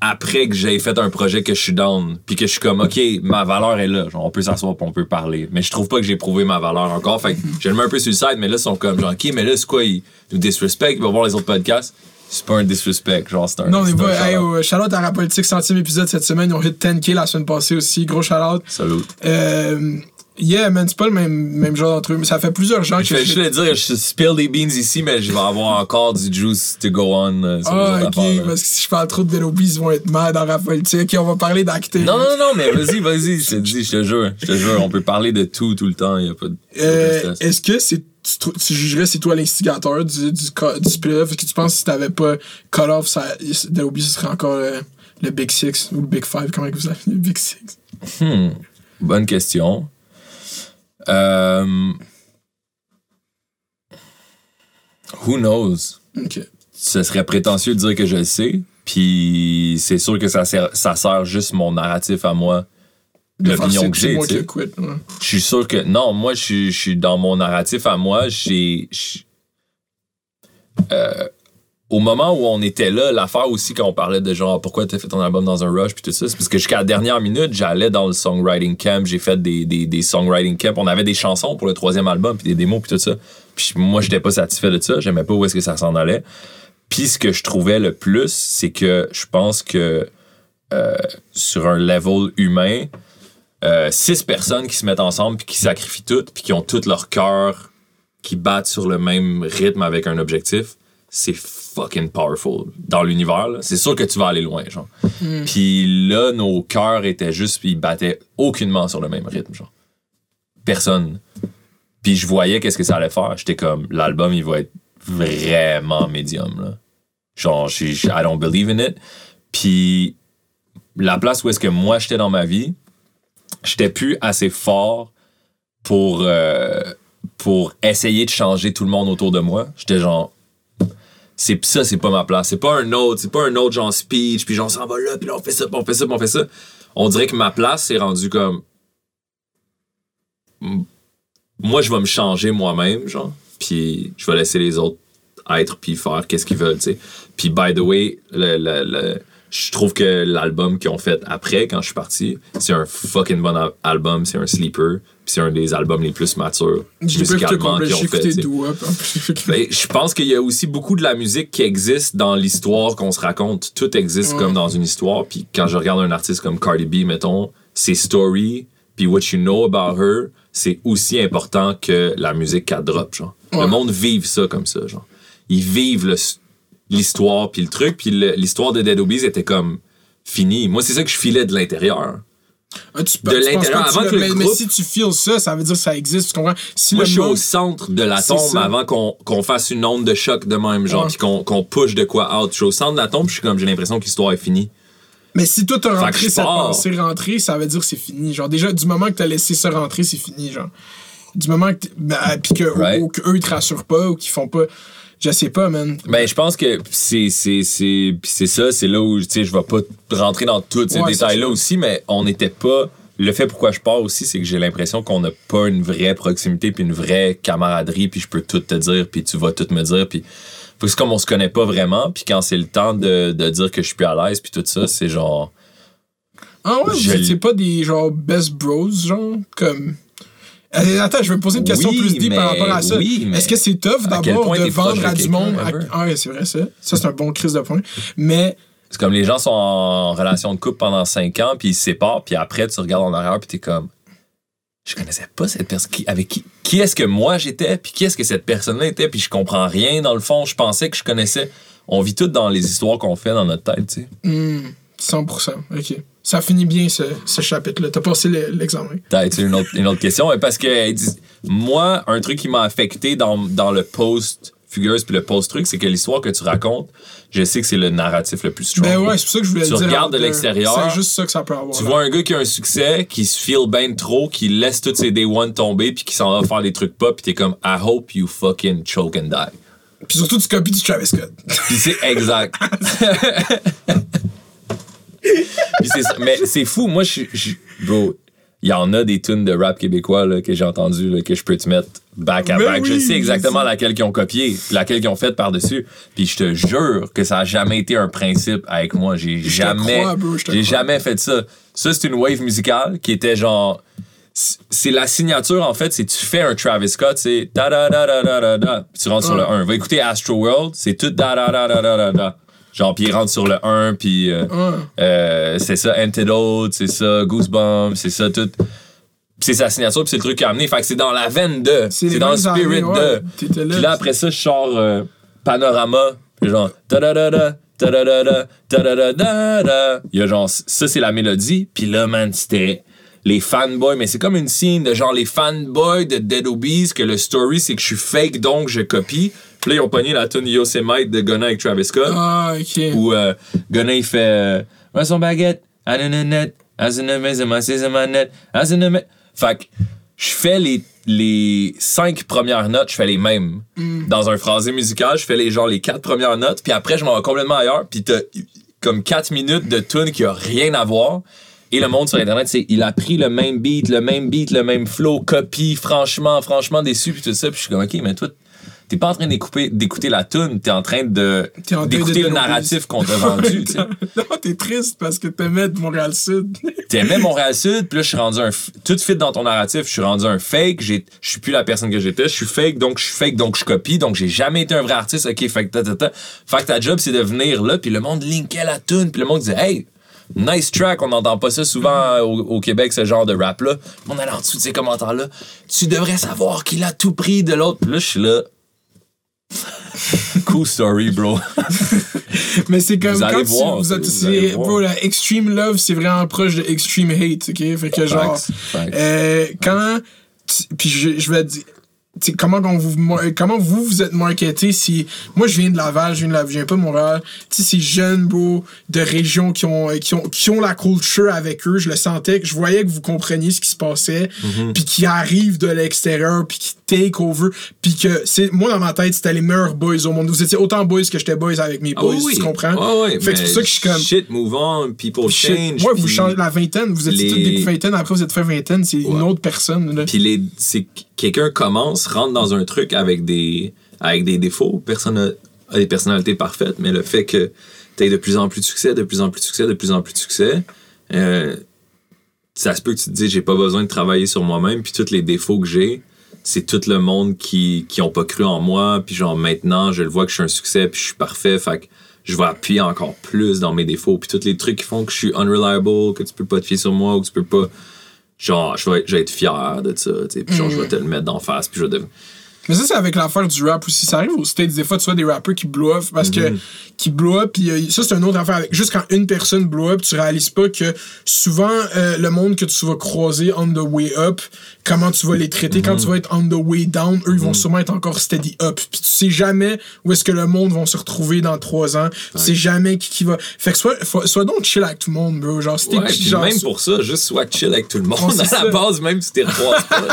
après que j'ai fait un projet que je suis down, puis que je suis comme, OK, ma valeur est là. Genre, on peut s'asseoir puis on peut parler. Mais je trouve pas que j'ai prouvé ma valeur encore. Fait que j'ai le mets un peu sur le side, mais là, ils sont comme, genre, OK, mais là, c'est quoi, ils nous disrespect, ils vont voir les autres podcasts. C'est pas un disrespect, genre, c'est un. Non, on est pas. Hey, oh, shout-out à Rap Politique, centième épisode cette semaine. Ils ont hit 10K la semaine passée aussi. Gros shout-out. Salut. Euh, yeah, man, c'est pas le même, même genre d'entre eux, mais ça fait plusieurs gens Je fais juste le dire, je spill des beans ici, mais je vais avoir encore du juice to go on euh, Ah, ok, affaires, parce que si je parle trop de Delobis, ils vont être mad en Rap Politique. Ok, on va parler d'acting. Non, non, non, mais vas-y, vas-y, je te dis, je te jure, je te jure, on peut parler de tout, tout le temps, y a pas de. y a pas de Euh. Est-ce que c'est tu, jugerais c'est toi l'instigateur du, du, du split-off? Est-ce que tu penses que si t'avais pas cut off, ça, Delobis, ce serait encore le, le Big Six ou le Big Five? Comment que vous appelez le Big Six? Hmm, bonne question. Euh, who knows? Ok. Ce serait prétentieux de dire que je le sais, puis c'est sûr que ça sert, ça sert juste mon narratif à moi, l'opinion que j'ai, ouais. Je suis sûr que. Non, moi, je suis- dans mon narratif à moi. J'ai. euh, au moment où on était là, l'affaire aussi, quand on parlait de genre pourquoi t'as fait ton album dans un rush puis tout ça, c'est parce que jusqu'à la dernière minute, j'allais dans le songwriting camp, j'ai fait des, songwriting camp. On avait des chansons pour le troisième album puis des démos puis tout ça. Puis moi, j'étais pas satisfait de ça. J'aimais pas où est-ce que ça s'en allait. Puis ce que je trouvais le plus, c'est que je pense que euh, sur un level humain, euh, six personnes qui se mettent ensemble puis qui sacrifient toutes puis qui ont tout leur cœur qui battent sur le même rythme avec un objectif, c'est fucking powerful dans l'univers. C'est sûr que tu vas aller loin, genre. Puis là, nos cœurs étaient juste, puis ils battaient aucunement sur le même rythme, genre. Personne. Puis je voyais qu'est-ce que ça allait faire. J'étais comme, l'album, il va être vraiment médium, là. Genre, je I don't believe in it. Puis la place où est-ce que moi j'étais dans ma vie, j'étais plus assez fort pour, euh, pour essayer de changer tout le monde autour de moi. J'étais genre, c'est ça, c'est pas ma place. C'est pas un autre, c'est pas un autre genre speech, puis genre, on s'en va là, puis là, on fait ça, puis on fait ça, puis on fait ça. On dirait que ma place s'est rendue comme. Moi, je vais me changer moi-même, genre, puis je vais laisser les autres être puis faire qu'est-ce qu'ils veulent, tu sais. Puis, by the way, le- le- je trouve que l'album qu'ils ont fait après, quand je suis parti, c'est un fucking bon al- album, c'est un sleeper, puis c'est un des albums les plus matures musicalement qu'ils ont fait. Ben, je pense qu'il y a aussi beaucoup de la musique qui existe dans l'histoire qu'on se raconte. Tout existe Ouais. comme dans une histoire. Puis quand je regarde un artiste comme Cardi B, mettons, ses stories, puis what you know about her, c'est aussi important que la musique qu'elle drop, genre. Ouais. Le monde vive ça comme ça, genre. Ils vivent le- l'histoire puis le truc, puis l'histoire de Dead Obies était comme finie. Moi, c'est ça que je filais de l'intérieur. Ah, tu, De tu penses l'intérieur, avant que le mais, mais groupe- si tu feels ça, ça veut dire que ça existe, tu comprends? Si Moi, je suis au centre de la tombe avant qu'on fasse une onde de choc de même, genre, Ouais. puis qu'on qu'on push de quoi out. Je suis au centre de la tombe, je suis comme, j'ai l'impression que l'histoire est finie. Mais si toi t'as rentré cette pensée rentrer, ça veut dire que c'est fini. Genre, déjà, du moment que t'as laissé ça rentrer, c'est fini, genre. Du moment que. Ben, puis que, Right. ou, ou qu'eux, ils te rassurent pas ou qu'ils font pas. Je sais pas, man. Ben, je pense que c'est c'est c'est c'est ça, c'est là où tu sais je vais pas rentrer dans tous ces Ouais, détails c'est là ça. aussi mais on n'était pas le fait pourquoi je pars aussi, c'est que j'ai l'impression qu'on n'a pas une vraie proximité puis une vraie camaraderie puis je peux tout te dire puis tu vas tout me dire puis faut que c'est comme on se connaît pas vraiment puis quand c'est le temps de, de dire que je suis plus à l'aise puis tout ça, c'est genre Ah ouais, étiez pas des genre best bros, genre, comme. Attends, je vais poser une question Oui, plus deep par rapport à ça. oui, Est-ce que c'est tough d'abord de vendre à du monde? à-? Ah ouais, c'est vrai ça. Ça, c'est un bon crise de point. Mais C'est comme les gens sont en relation de couple pendant 5 ans, puis ils se séparent, puis après, tu regardes en arrière, puis t'es comme. Je connaissais pas cette personne. Qui, avec qui, qui est-ce que moi j'étais, puis qui est-ce que cette personne-là était, puis je comprends rien dans le fond. Je pensais que je connaissais. On vit tout dans les histoires qu'on fait dans notre tête, tu sais. hmm, 100%. OK. Ça finit bien, ce, ce chapitre-là. T'as passé le- l'examen. T'as une autre, une autre question. Parce que dit- moi, un truc qui m'a affecté dans, dans le post fugueuse puis le post-truc, c'est que l'histoire que tu racontes, je sais que c'est le narratif le plus strong. Ben ouais, c'est pour ça que je voulais Tu dire. regardes de l'extérieur, C'est juste ça que ça peut avoir. Tu là. vois un gars qui a un succès, qui se feel ben trop, qui laisse tous ses day one tomber, puis qui s'en va faire des trucs pas, puis t'es comme I hope you fucking choke and die. Puis surtout, tu copies du Travis Scott. Puis c'est exact. Mais c'est fou, moi, je Bro, il y en a des tunes de rap québécois là, que j'ai entendu là, que je peux te mettre back à back. je sais exactement laquelle qu'ils ont copié, laquelle qu'ils ont faite par-dessus. Puis je te jure que ça a jamais été un principe avec moi. J'ai jamais. J'ai jamais fait ça. Ça, c'est une wave musicale qui était genre. C'est la signature, en fait, c'est tu fais un Travis Scott, c'est da da da da da da tu rentres sur le 1. Va écouter Astro World, c'est tout da da da da da da. Genre, puis il rentre sur le 1, puis euh, euh, c'est ça, Antidote, c'est ça, Goosebumps, c'est ça, tout. C'est sa signature, puis c'est le truc qu'il a amené. Fait que c'est dans la veine de. C'est dans le spirit de. Puis là, après ça, je sors euh, Panorama, puis genre ta da da da ta da da da ta da da da da. Il y a genre ça c'est la mélodie, puis là man, c'était les fanboys, mais c'est comme une scène de genre les fanboys de Dead Obies que le story c'est que je suis fake donc je copie. Puis là ils ont pogné la tune Yosemite de Gunna avec Travis Scott Ah, ok. où euh, Gunna il fait euh, son baguette, à net, à net, à Fait que je fais les, les cinq premières notes, je fais les mêmes. Dans un phrasé musical, je fais les genre les quatre premières notes, puis après je m'en vais complètement ailleurs, puis t'as comme quatre minutes de tune qui a rien à voir. Et le monde sur Internet, c'est il a pris le même beat, le même beat, le même flow, copie, franchement, franchement déçu, puis tout ça. Puis je suis comme, OK, mais toi, t'es pas en train d'écouter, la tune, t'es en train de, T'es en train d'écouter le narratif qu'on t'a vendu, non, t'es triste parce que t'aimais de Montréal-Sud. T'aimais Montréal-Sud, puis là, je suis rendu un. Tout de suite dans ton narratif, je suis rendu un fake, j'ai- je suis plus la personne que j'étais, je suis fake, donc je suis fake, donc je copie, donc j'ai jamais été un vrai artiste, ok, fait que ta, ta, ta. Fait que ta job, c'est de venir là, puis le monde linkait la tune, puis le monde disait, hey, nice track, on n'entend pas ça souvent au, au Québec, ce genre de rap-là. On allait en dessous de ces commentaires-là, tu devrais savoir qu'il a tout pris de l'autre, puis là, je suis là. Cool story, bro. Mais c'est comme Vous quand voir, vous êtes, allez voir. bro, la extreme love, c'est vraiment proche de extreme hate, ok? Fait que genre, euh, quand, puis je, je vais dire, comment vous, comment vous vous êtes marketé si, moi je viens de Laval, je viens de Laval, je viens pas de Montréal, tu ces jeunes, bro, de régions qui ont, qui ont, qui ont la culture avec eux, je le sentais, je voyais que vous compreniez ce qui se passait, Mhm. puis qui arrivent de l'extérieur, puis qui take over, puis que c'est, moi dans ma tête, c'était les meilleurs boys au monde. Vous étiez autant boys que j'étais boys avec mes Ah boys, oui. tu comprends? Ah oui, Fait que c'est pour ça que je suis comme. Shit, move on, people change. Ouais, vous changez la vingtaine, vous étiez les- tous début vingtaine, après vous êtes fait vingtaine, c'est une autre personne. Puis les, c'est quelqu'un commence, rentre dans un truc avec des, avec des défauts. Personne a des personnalités parfaites, mais le fait que tu aies de plus en plus de succès, de plus en plus de succès, de plus en plus de succès, euh, ça se peut que tu te dises, j'ai pas besoin de travailler sur moi-même, puis tous les défauts que j'ai, c'est tout le monde qui, qui pas cru en moi, puis genre maintenant, je le vois que je suis un succès, puis je suis parfait, fait que je vais appuyer encore plus dans mes défauts, puis tous les trucs qui font que je suis unreliable, que tu peux pas te fier sur moi, ou que tu peux pas genre, je vais, être- je vais être fier de ça, tu sais, puis genre, je vais te le mettre d'en face, puis je vais dev- Mais ça, c'est avec l'affaire du rap aussi. Ça arrive aux States, des fois, tu vois des rappers qui blow up parce que, qui blow up, puis euh, ça, c'est une autre affaire. Avec, juste quand une personne blow up, tu réalises pas que souvent, euh, le monde que tu vas croiser on the way up, comment tu vas les traiter. Quand tu vas être on the way down, eux, ils vont sûrement être encore steady up. Puis tu sais jamais où est-ce que le monde va se retrouver dans trois ans. Tu sais jamais qui, qui va. Fait que sois, faut- sois donc chill avec tout le monde, bro. Genre, c'était Ouais, genre. même pour ça, juste sois chill avec tout le monde. À la base, même si t'es pas,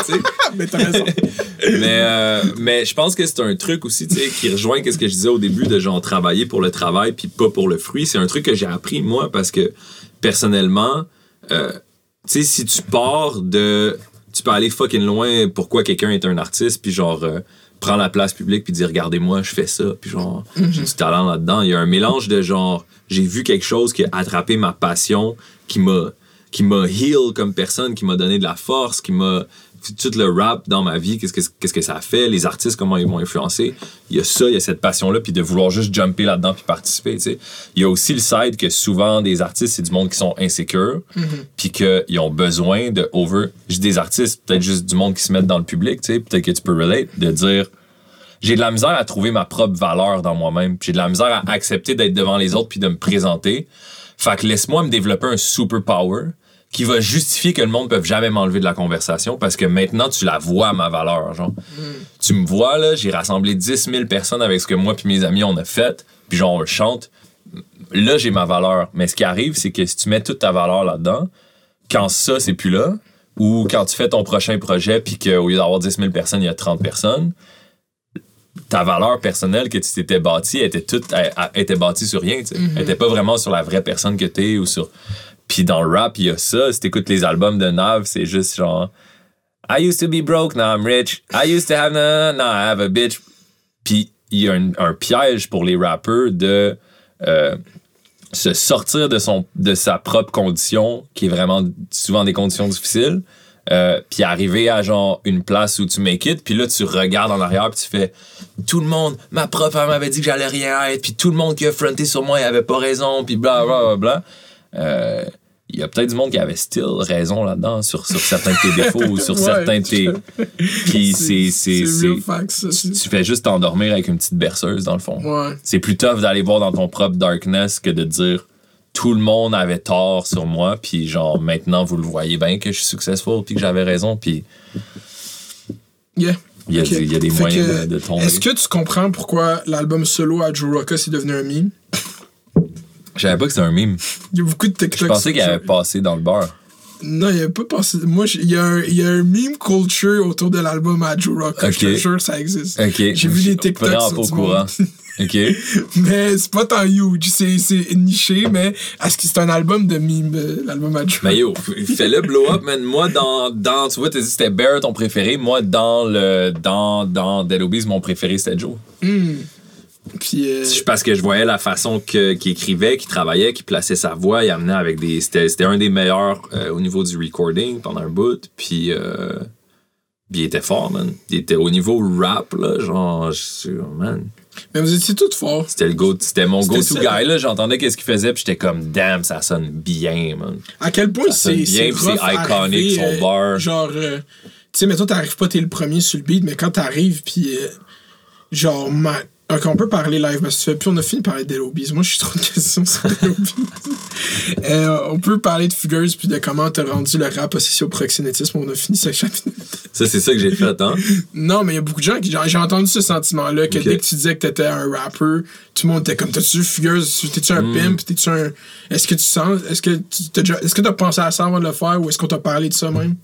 tu sais. Mais t'as raison. mais, euh, mais je pense que c'est un truc aussi, tu sais, qui rejoint ce que je disais au début de genre travailler pour le travail puis pas pour le fruit. C'est un truc que j'ai appris, moi, parce que personnellement, euh, tu sais, si tu pars de. Tu peux aller fucking loin pourquoi quelqu'un est un artiste, puis genre. euh, prends la place publique puis dire regardez-moi je fais ça puis genre j'ai du talent là-dedans il y a un mélange de genre j'ai vu quelque chose qui a attrapé ma passion qui m'a qui m'a heal comme personne qui m'a donné de la force qui m'a tout le rap dans ma vie qu'est-ce que qu'est-ce que ça a fait les artistes comment ils m'ont influencé il y a ça il y a cette passion là puis de vouloir juste jumper là-dedans puis participer tu sais il y a aussi le side que souvent des artistes c'est du monde qui sont insécures puis qu'ils ont besoin de over dis des artistes peut-être juste du monde qui se mettent dans le public tu sais peut-être que tu peux relate de dire j'ai de la misère à trouver ma propre valeur dans moi-même. puis J'ai de la misère à accepter d'être devant les autres puis de me présenter. Fait que laisse-moi me développer un superpower qui va justifier que le monde ne peut jamais m'enlever de la conversation parce que maintenant tu la vois ma valeur genre. Tu me vois là j'ai rassemblé 10 000 personnes avec ce que moi puis mes amis on a fait puis genre on chante. Là j'ai ma valeur. Mais ce qui arrive c'est que si tu mets toute ta valeur là-dedans quand ça c'est plus là ou quand tu fais ton prochain projet puis qu'au lieu d'avoir 10 000 personnes il y a 30 personnes ta valeur personnelle que tu t'étais bâtie était toute elle- elle était bâtie sur rien tu sais. elle était pas vraiment sur la vraie personne que t'es ou sur puis dans le rap il y a ça. Si t'écoutes les albums de Nav c'est juste genre I used to be broke now I'm rich. I used to have na now I have a bitch. Puis il y a un, un piège pour les rappeurs de euh, se sortir de, son, de sa propre condition, qui est vraiment souvent des conditions difficiles, euh, puis arriver à genre une place où tu make it, puis là tu regardes en arrière, puis tu fais tout le monde, ma prof elle m'avait dit que j'allais rien être, puis tout le monde qui a fronté sur moi il avait pas raison, puis bla bla bla bla. Euh, il y a peut-être du monde qui avait still raison là-dedans sur, sur certains de tes défauts ou sur Ouais. certains de tes. Puis c'est. c'est- Tu fais juste t'endormir avec une petite berceuse, dans le fond. Ouais. C'est plus tough d'aller voir dans ton propre darkness que de dire tout le monde avait tort sur moi, puis genre maintenant vous le voyez bien que je suis successful, puis que j'avais raison, puis Yeah. il y a, des- il y a des moyens que, de, de tomber. Est-ce que tu comprends pourquoi l'album solo à Joe Rocca c'est devenu un meme? Je savais pas que c'était un meme. Il y a beaucoup de TikTok. Je pensais qu'il avait passé dans le beurre. Non, il n'y a pas passé. Moi, je- il y, a un- il y a un meme culture autour de l'album à Joe. Ok. Je te jure, ça existe. J'ai vu Je des suis TikToks vraiment sur pas au courant. Ok. mais c'est pas tant huge. C'est, c'est niché, mais est-ce que c'est un album de meme, euh, l'album à Joe Mais yo, fais-le blow up, man. Moi, dans, dans tu vois, t'as dit que c'était Bear ton préféré. Moi, dans le, dans, dans Dead Obies, mon préféré, c'était Joe. Puis, euh, parce que je voyais la façon que- qu'il écrivait, qu'il travaillait, qu'il plaçait sa voix, il amenait avec des. C'était c'était un des meilleurs euh, au niveau du recording pendant un bout. Puis, euh, puis il était fort, man. Il était au niveau rap, là, genre, je suis- man. mais vous étiez tous forts. C'était le go, c'était mon go-to guy, là. J'entendais qu'est-ce qu'il faisait, puis j'étais comme, damn, ça sonne bien, man. À quel point c'est, bien, c'est arriver, son bar. Genre, tu sais, mettons, t'arrives pas, t'es le premier sur le beat, mais quand t'arrives, puis genre, ma- Ok, on peut parler live, parce que puis on a fini de parler d'Elobies. Moi, je suis trop de questions sur Elobies. euh, on peut parler de Figures, puis de comment t'as rendu le rap associé au proxénétisme. On a fini ce chapitre. Ça, c'est ça que j'ai fait, hein? Non, mais il y a beaucoup de gens qui. J'ai entendu ce sentiment-là, que dès que tu disais que t'étais un rapper, tout le monde était comme T'as-tu Figures T'es-tu un pimp? T'es-tu un. Est-ce que tu sens. Est-ce que tu t'as déjà- Est-ce que t'as pensé à ça avant de le faire ou est-ce qu'on t'a parlé de ça même?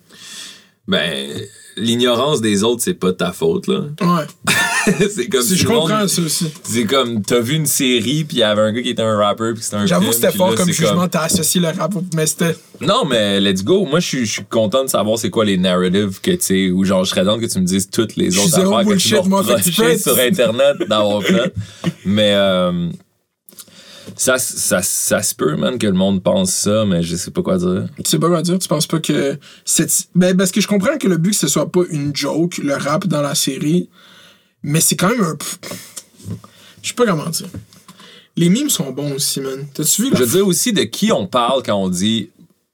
Ben, l'ignorance des autres, c'est pas ta faute, là. Ouais. c'est comme Si, je monde- comprends ça aussi. C'est comme, t'as vu une série, puis il y avait un gars qui était un rapper, puis c'était un J'avoue c'était fort là, comme jugement, t'as associé le rap, au- mais c'était. Non, mais let's go. Moi, je suis- content de savoir c'est quoi les narratives que tu sais, ou genre, je serais content que tu me dises toutes les autres affaires que tu m'as sur Internet d'avoir fait. mais euh, ça, ça, ça se peut, man, que le monde pense ça, mais je sais pas quoi dire. Tu sais pas quoi dire, tu penses pas que. c'est- Ben, parce que je comprends que le but, que ce soit pas une joke, le rap dans la série, mais c'est quand même un. Je sais pas comment dire. Les mimes sont bons aussi, man. T'as-tu vu Je veux dire aussi de qui on parle quand on dit.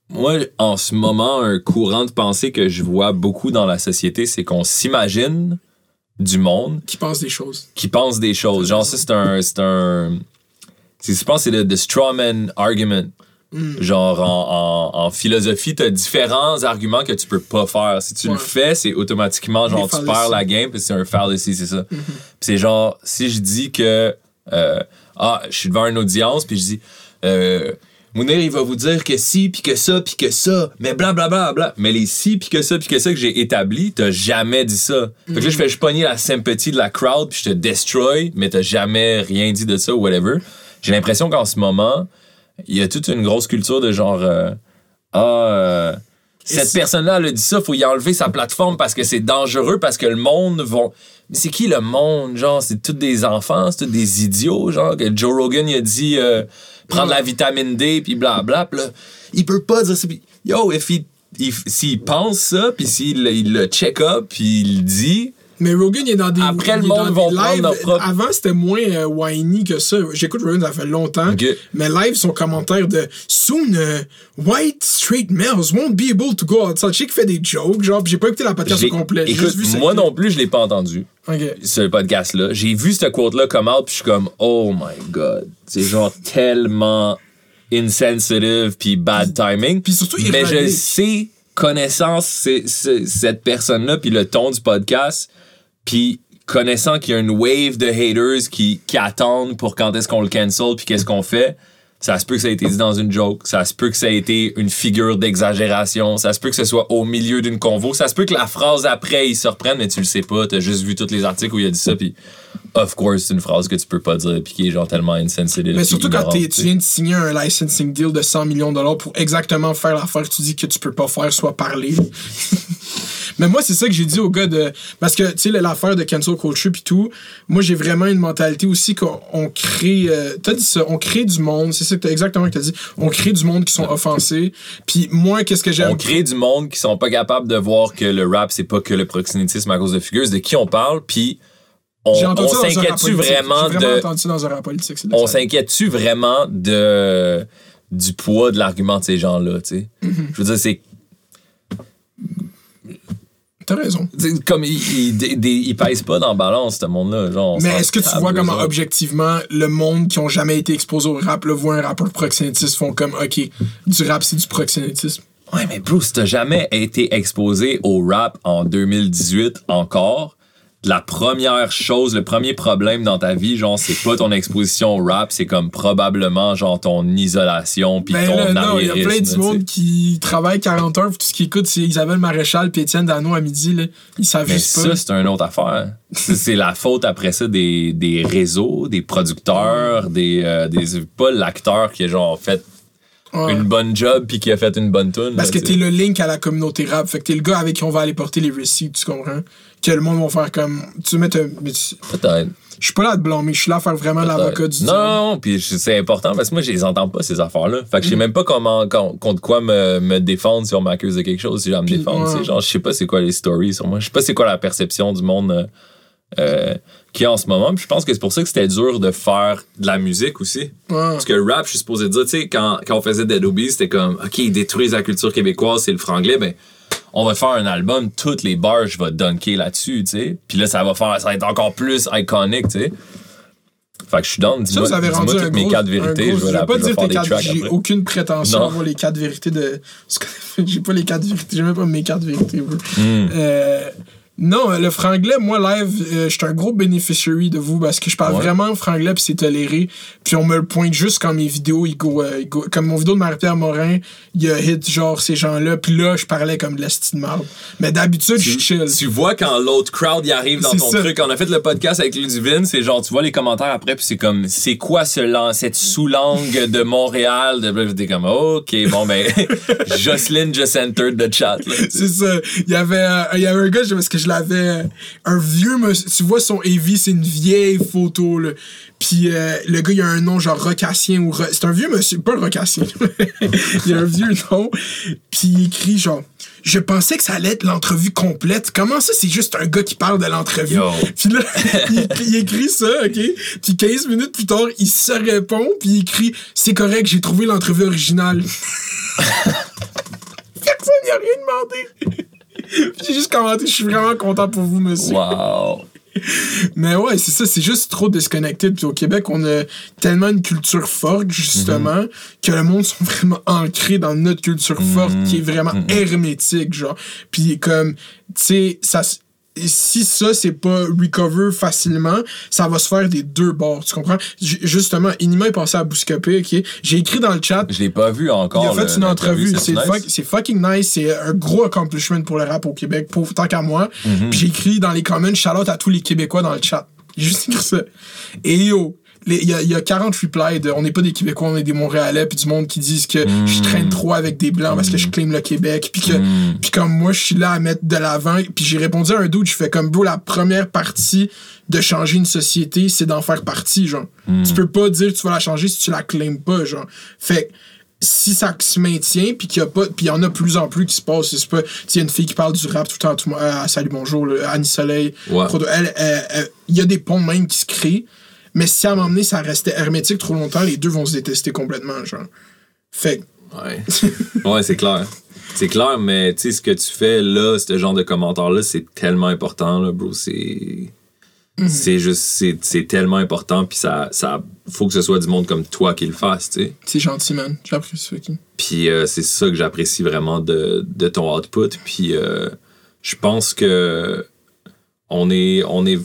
Moi, en ce moment, un courant de pensée que je vois beaucoup dans la société, c'est qu'on s'imagine du monde qui pense des choses? qui pense des choses. Genre, ça, c'est un. C'est un. C'est- Je pense que c'est le the strawman argument. Genre, en, en, en philosophie, t'as différents arguments que tu peux pas faire. Si tu Ouais. le fais, c'est automatiquement, genre, tu perds la game, puis c'est un fallacy, c'est ça. Puis c'est genre, si je dis que. euh, ah, je suis devant une audience, puis je dis. Euh, Mounir, il va vous dire que si, puis que ça, puis que ça, mais blablabla. Bla, bla. Mais les si, puis que ça, puis que ça que j'ai établi, t'as jamais dit ça. Fait que là, je fais, je pogner la sympathie de la crowd, puis je te destroy, mais t'as jamais rien dit de ça whatever. J'ai l'impression qu'en ce moment, il y a toute une grosse culture de genre, euh, ah, euh, cette personne-là, elle a dit ça, faut y enlever sa plateforme parce que c'est dangereux, parce que le monde vont. Mais c'est qui le monde? Genre, c'est tous des enfants, c'est tous des idiots, genre, que Joe Rogan, il a dit euh, prendre la vitamine D, puis blablabla. Puis là, il peut pas dire ça. Puis, yo, if s'il pense ça, puis s'il il le check up, puis il le dit, Mais Rogan, il est dans des. Après, le il monde vont prendre leur propre- Avant, c'était moins euh, whiny que ça. J'écoute Rogan, ça fait longtemps. Ok. Mais live, son commentaire de Soon, euh, white straight males won't be able to go outside. Je sais qu'il fait des jokes, genre, j'ai pas écouté la podcast au complet. Écoute, vu moi non plus, je l'ai pas entendu. Ce podcast-là. J'ai vu ce quote-là come out, puis je suis comme, oh my god. C'est genre tellement insensitive puis bad timing. puis surtout mais je sais connaissance c'est- c'est- cette personne-là puis le ton du podcast puis connaissant qu'il y a une wave de haters qui, qui attendent pour quand est-ce qu'on le cancel puis qu'est-ce qu'on fait. Ça se peut que ça ait été dit dans une joke. Ça se peut que ça ait été une figure d'exagération. Ça se peut que ce soit au milieu d'une convo. Ça se peut que la phrase après, il se reprenne, mais tu le sais pas. T'as juste vu tous les articles où il a dit ça. Puis, of course, c'est une phrase que tu peux pas dire. Puis qui est genre tellement insensitive. Mais surtout quand tu viens de signer un licensing deal de 100 millions de dollars pour exactement faire l'affaire que tu dis que tu peux pas faire, soit parler. Mais moi, c'est ça que j'ai dit au gars de. Parce que, tu sais, l'affaire de cancel culture puis tout, moi, j'ai vraiment une mentalité aussi qu'on on crée. euh, t'as dit ça, on crée du monde, c'est ça que exactement que t'as dit. On crée du monde qui sont offensés. Puis moi, qu'est-ce que j'aime? On crée du monde qui sont pas capables de voir que le rap, c'est pas que le proxénétisme à cause de figures. C'est de qui on parle. Puis, on, on s'inquiète-tu vraiment vraiment de. dans un rap politique. on s'inquiète-tu vraiment de du poids de l'argument de ces gens-là, tu sais? Mm-hmm. Je veux dire, c'est T'as raison. comme des- ils pèsent pas dans la balance, ce monde-là. Genre, Mais est-ce que tu vois comment autres. objectivement le monde qui ont jamais été exposés au rap le voit un rappeur proxénétiste font comme ok du rap c'est du proxénétisme? Ouais, mais Bruce, t'as jamais été exposé au rap en 2018 encore. La première chose, le premier problème dans ta vie, genre, c'est pas ton exposition au rap, c'est comme probablement, genre, ton isolation puis Ben ton là, non, il y a plein de monde qui travaille 40 heures, tout ce qu'ils écoutent, c'est Isabelle Maréchal puis Étienne Dano à midi. Là. Ils savent Mais juste ça, pas. c'est une autre affaire. C'est c'est la faute après ça des, des réseaux, des producteurs, des, euh, des pas l'acteur qui a genre fait Ouais. une bonne job puis qui a fait une bonne tune. Parce que t'es le link à la communauté rap. Fait que t'es le gars avec qui on va aller porter les receipts, tu comprends? Que le monde va faire comme. Tu mets un- Peut-être. Je suis pas là de blâmer, je suis là à faire vraiment l'avocat du non, non, non, puis je- c'est important parce que moi, je les entends pas, ces affaires-là. Fait que je Mm. sais même pas comment, con- contre quoi me, me défendre si on m'accuse de quelque chose, si j'ai à me défendre. ouais. Genre, je sais pas c'est quoi les stories sur moi. Je sais pas c'est quoi la perception du monde euh, euh, qu'il y a en ce moment. Puis je pense que c'est pour ça que c'était dur de faire de la musique aussi. Parce que rap, je suis supposé dire, tu sais, quand, quand on faisait Dead Obies, c'était comme, OK, ils détruisent la culture québécoise, c'est le franglais, ben, on va faire un album, toutes les bars, je vais dunker là-dessus, tu sais. Puis là, ça va faire, ça va être encore plus iconique, tu sais. Fait que je suis. Ça, Dis-moi un toutes mes gros, quatre vérités. gros- je vais, je vais pas je vais dire tes quatre, j'ai aucune prétention avoir les quatre vérités de. J'ai pas les quatre vérités, j'ai même pas mes quatre vérités. bro. Euh, non, le franglais, moi, live, euh, je suis un gros beneficiary de vous parce que je parle Ouais. vraiment franglais puis c'est toléré. Puis on me le pointe juste quand mes vidéos, ils go, euh, ils go- comme mon vidéo de Marie-Pierre Morin, il a hit genre ces gens-là. Puis là, je parlais comme de la style marde. Mais d'habitude, je chill. tu vois quand l'autre crowd y arrive dans ton ça. truc. Quand on a fait le podcast avec Ludivine, c'est genre, tu vois les commentaires après, puis c'est comme, c'est quoi ce lan- cette sous-langue de Montréal? De... T'es comme, ok, bon, ben, Jocelyne just entered the chat. C'est ça. Il y avait, euh, il y avait un gars, parce que je l'avais. un vieux monsieur. Tu vois son AV, c'est une vieille photo, là. Puis euh, le gars, il a un nom genre Rocassien ou. C'est un vieux monsieur, pas Rocassien. il a un vieux nom. Puis il écrit genre. Je pensais que ça allait être l'entrevue complète. Comment ça, c'est juste un gars qui parle de l'entrevue? Puis là, il, il écrit ça, OK? Puis 15 minutes plus tard, il se répond, puis il écrit C'est correct, j'ai trouvé l'entrevue originale. Personne n'y a rien demandé. J'ai juste commenté, je suis vraiment content pour vous, monsieur. Wow. Mais ouais, c'est ça, c'est juste trop disconnected. Puis au Québec, on a tellement une culture forte, justement, Mhm. que le monde sont vraiment ancrés dans notre culture forte, qui est vraiment Mhm. hermétique, genre. Puis comme, tu sais, ça... si ça, c'est pas recover facilement, ça va se faire des deux bords, tu comprends? J- justement, Inima est passé à Bouscapé, ok? J'ai écrit dans le chat, Je l'ai pas vu encore. il a fait le- une entrevue. C'est nice. fuck- c'est fucking nice. C'est un gros accomplishment pour le rap au Québec, pour, tant qu'à moi. Puis j'ai écrit dans les comments shout out à tous les Québécois dans le chat. J'ai juste écrit ça. Et yo, il y, a, y a 40 replies de on n'est pas des Québécois, on est des Montréalais, puis du monde qui disent que je traîne trop avec des Blancs parce que je claim le Québec, puis que Mhm. puis comme moi, je suis là à mettre de l'avant, puis j'ai répondu à un doute, je fais comme bro, la première partie de changer une société, c'est d'en faire partie, genre. Tu peux pas dire que tu vas la changer si tu la claimes pas, genre. Fait que si ça se maintient puis qu'il y a pas puis il y en a plus en plus qui se passent c'est pas il y a une fille qui parle du rap tout le temps tout, le monde- euh, salut bonjour Annie Soleil Ouais. Prodo- elle elle- elle- il y a des ponts même qui se créent mais si à un moment donné ça restait hermétique trop longtemps les deux vont se détester complètement genre fait Ouais. ouais, c'est clair. C'est clair, mais tu sais, ce que tu fais là, ce genre de commentaires-là, c'est tellement important, là, bro. C'est. C'est juste, c'est, tellement important, puis ça, ça faut que ce soit du monde comme toi qui le fasse, tu sais. C'est gentil, man. J'apprécie ça. Puis euh, c'est ça que j'apprécie vraiment de, de ton output. Puis euh, je pense que on est, on est.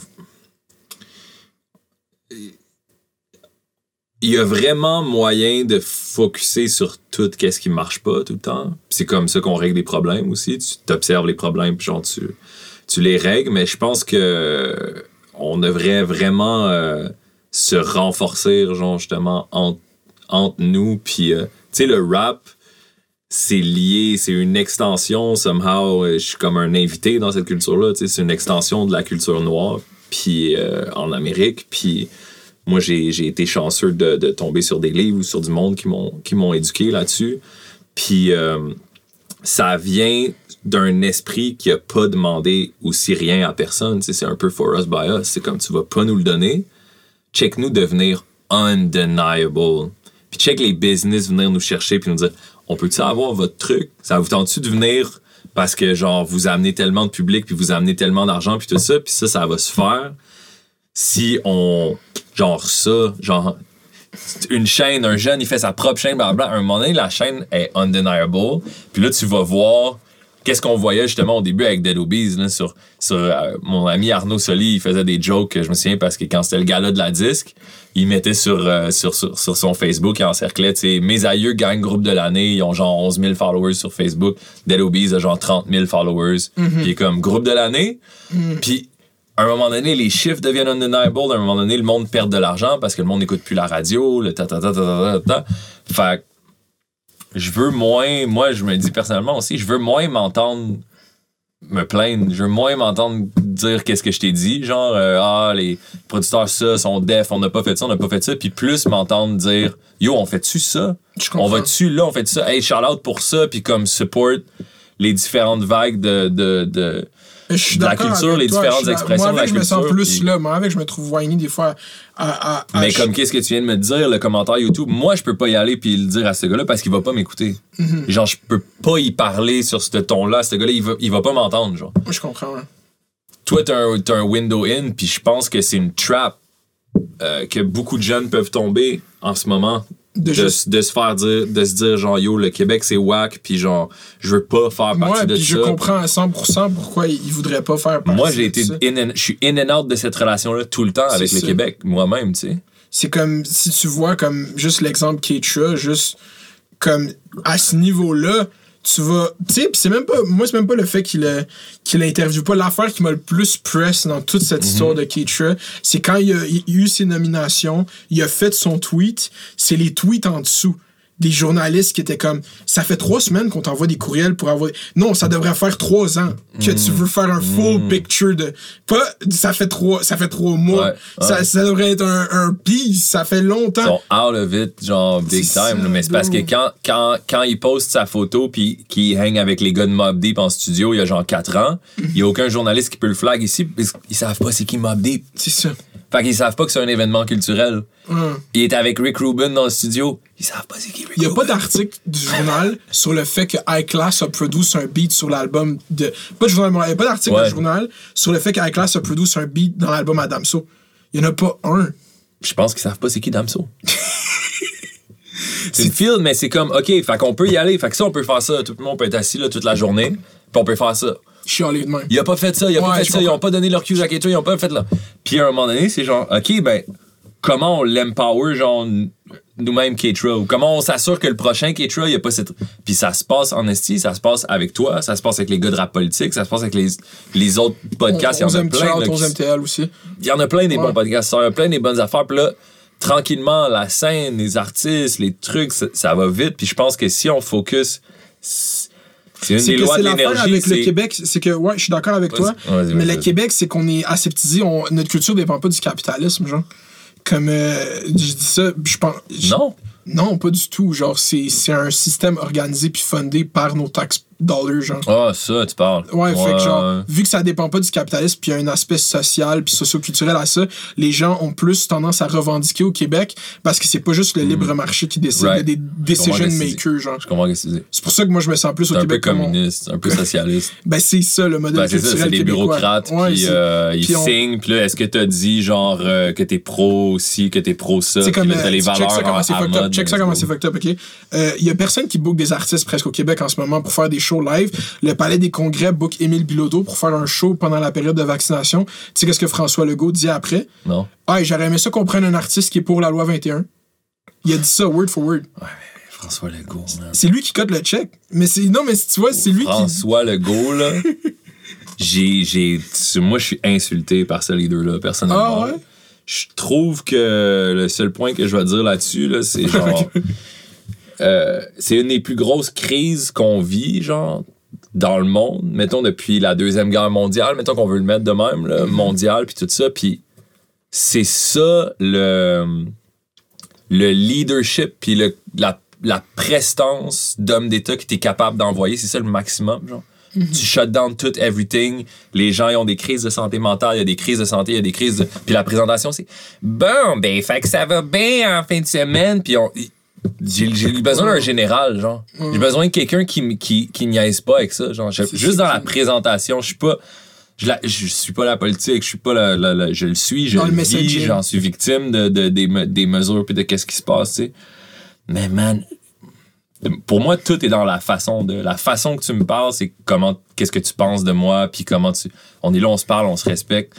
Il y a vraiment moyen de focuser sur tout qu'est-ce qui marche pas tout le temps. C'est comme ça qu'on règle les problèmes aussi. Tu t'observes les problèmes, puis genre tu, les règles. Mais je pense que on devrait vraiment euh, se renforcer, genre justement entre, nous. Puis euh, tu sais le rap, c'est lié, c'est une extension, somehow, euh, je suis comme un invité dans cette culture-là, c'est une extension de la culture noire, puis euh, en Amérique, puis moi, j'ai été chanceux de, tomber sur des livres ou sur du monde qui m'ont éduqué là-dessus, puis euh, ça vient d'un esprit qui a pas demandé aussi rien à personne, c'est un peu for us by us, c'est comme tu vas pas nous le donner, check-nous devenir undeniable. Puis check les business venir nous chercher puis nous dire on peut-tu avoir votre truc? Ça vous tente-tu de venir parce que genre vous amenez tellement de public puis vous amenez tellement d'argent puis tout ça puis ça ça va se faire? Si on genre ça genre une chaîne un jeune il fait sa propre chaîne blablabla à un moment donné la chaîne est undeniable. Puis là tu vas voir qu'est-ce qu'on voyait justement au début avec Dead Obies là, sur, sur euh, mon ami Arnaud Soli il faisait des jokes je me souviens parce que quand c'était le gala de la disque il mettait sur, euh, sur, sur, sur son Facebook il encerclait tu sais mes aïeux gagnent groupe de l'année ils ont genre 11 000 followers sur Facebook. Dead Obies a genre 30 000 followers. Est comme groupe de l'année. Puis à un moment donné, les chiffres deviennent undeniable. À un moment donné, le monde perd de l'argent parce que le monde n'écoute plus la radio, le ta ta ta ta ta ta. ta. Fait que je veux moins, moi, je me dis personnellement aussi, je veux moins m'entendre me plaindre. Je veux moins m'entendre dire qu'est-ce que je t'ai dit. Genre, euh, ah, les producteurs, ça, sont def, on n'a pas fait ça, on n'a pas fait ça. Puis plus m'entendre dire, yo, on fait-tu ça? Je On comprends. va-tu là, on fait ça? Hey, shout out pour ça. Puis comme support les différentes vagues de. de, de Je suis de la culture, avec les toi. différentes expressions Moi, de la avec, je me sens culture, plus puis- là. Moi, avec, je me trouve whiny des fois à. à, à- Mais comme qu'est-ce que tu viens de me dire, le commentaire YouTube, moi je peux pas y aller puis le dire à ce gars-là parce qu'il va pas m'écouter. Mhm. Genre je peux pas y parler sur ce ton-là, ce gars-là il va, il va pas m'entendre genre. Moi, je comprends. hein. Toi t'as un, un window in puis je pense que c'est une trap euh, que beaucoup de jeunes peuvent tomber en ce moment. De De, juste- de se faire dire, de se dire genre yo le Québec c'est whack puis genre je veux pas faire partie Moi, de puis je ça. comprends à 100% pourquoi il il voudrait pas faire partie Moi j'ai été ça. in and- je suis in and out de cette relation-là tout le temps avec le ça. Québec moi-même tu sais. C'est comme si tu vois comme juste l'exemple Keitra, juste comme à ce niveau-là, tu vas. Tu sais, pis c'est même pas. Moi, c'est même pas le fait qu'il a, qu'il interviewe pas. L'affaire qui m'a le plus press dans toute cette Mhm. histoire de Keitra, c'est quand il a, il a eu ses nominations, il a fait son tweet, c'est les tweets en dessous. Des journalistes qui étaient comme ça fait trois semaines qu'on t'envoie des courriels pour avoir. Non, ça devrait faire trois ans que tu veux faire un full picture de. Pas ça fait trois, ça fait trois mois. Ouais, Ça, ouais. ça devrait être un, un piece, ça fait Ils longtemps. sont out of it, genre big time. ça, mais c'est parce que quand, quand, quand il poste sa photo puis qu'il hang avec les gars de Mob Deep en studio il y a genre 4 ans, il n'y a aucun journaliste qui peut le flag ici parce qu'ils savent pas c'est qui Mob Deep. C'est ça. Fait qu'ils savent pas que c'est un événement culturel. Hum. Il est avec Rick Rubin dans le studio. Ils savent pas c'est qui Rick Il n'y a pas Rubin. d'article du journal sur le fait que iClass a produit un beat sur l'album de. Pas de journal, il n'y a pas d'article Ouais. du journal sur le fait qu'iClass a produit un beat dans l'album Adamso. Il n'y en a pas un. Je pense qu'ils savent pas c'est qui Damso. c'est une feel, mais c'est comme, OK, fait qu'on peut y aller. Fait que ça, on peut faire ça. Tout le monde peut être assis là toute la journée. Puis on peut faire ça. Chialé de même. Il a pas fait ça, il a pas fait ça, ils ont pas donné leur cul à Ketra, ils ont pas fait là. Puis à un moment donné, c'est genre, OK, ben, comment on l'empower, genre, nous-mêmes Ketra, ou comment on s'assure que le prochain Ketra, il y a pas cette. Puis ça se passe en esti, ça se passe avec toi, ça se passe avec les gars de rap politique, ça se passe avec les, les autres podcasts, il y en a 11 plein. là, qui- 11 MTL aussi. il y en a plein des Ouais. bons podcasts, il y en a plein des bonnes affaires. Puis là, tranquillement, la scène, les artistes, les trucs, ça, ça va vite. Puis je pense que si on focus, c'est une des que lois c'est de l'affaire avec le Québec, c'est que, ouais, je suis d'accord avec toi, mais le. Québec, c'est qu'on est aseptisé, on, notre culture dépend pas du capitalisme, genre. Comme, euh, je dis ça, je pense. Non. Non, pas du tout. Genre, c'est c'est un système organisé puis fundé par nos taxes dollars, genre. Ah, ça, tu parles. Ouais, fait que genre, vu que ça dépend pas du capitalisme, puis il y a un aspect social puis socioculturel à ça, les gens ont plus tendance à revendiquer au Québec parce que c'est pas juste le libre marché qui décide, il y a Right. des decision makers, genre. Je comprends ce que dis. C'est pour ça que moi, je me sens plus au C'est un peu Québec comme on- communiste, un peu socialiste. Ben, c'est ça, le modèle Ben, c'est ça, culturel c'est des québécois. bureaucrates, Ouais, puis c'est- euh, ils on- signent, puis là, est-ce que t'as dit, genre, euh, que t'es pro aussi, que t'es pro ça, C'est puis là, t'as euh, les check valeurs ça comment en- c'est fucked up. Check ça comment c'est fucked up, ok? Euh, Il y a personne qui book des artistes presque au Québec en ce moment pour faire des shows live. Le Palais des Congrès book Émile Bilodeau pour faire un show pendant la période de vaccination. Tu sais qu'est-ce que François Legault dit après? Non? Ah, j'aurais aimé ça qu'on prenne un artiste qui est pour la loi 21. Il a dit ça word for word. François Legault. C'est lui qui cote le check. Mais c'est non, mais tu vois, c'est lui qui. François Legault, là. j'ai, j'ai, moi, je suis insulté par ce leader-là, personnellement. Ah ouais? Je trouve que le seul point que je vais dire là-dessus, là, c'est genre. Euh, c'est une des plus grosses crises qu'on vit, genre, dans le monde. Mettons, depuis la Deuxième Guerre mondiale, mettons qu'on veut le mettre de même, là, mondial, puis tout ça. Puis c'est ça le, le leadership, puis le, la, la prestance d'homme d'État que tu es capable d'envoyer. C'est ça le maximum, genre. Tu shut down tout, everything. Les gens, ils ont des crises de santé mentale, il y a des crises de santé, il y a des crises de... Puis la présentation, c'est « Bon, ben, fait que ça va bien en fin de semaine. » Puis on... J'ai besoin d'un général, genre. J'ai besoin de quelqu'un qui, qui, qui niaise pas avec ça, genre. Juste dans la présentation, je suis pas... Je, la- je suis pas la politique, je suis pas la, la- la- je le suis, je le le vis, j'en suis victime de, de- des, des mesures puis de qu'est-ce qui se passe, tu sais. Mais man, pour moi, tout est dans la façon de. La façon que tu me parles, c'est comment. Qu'est-ce que tu penses de moi, puis comment tu. On est là, on se parle, on se respecte.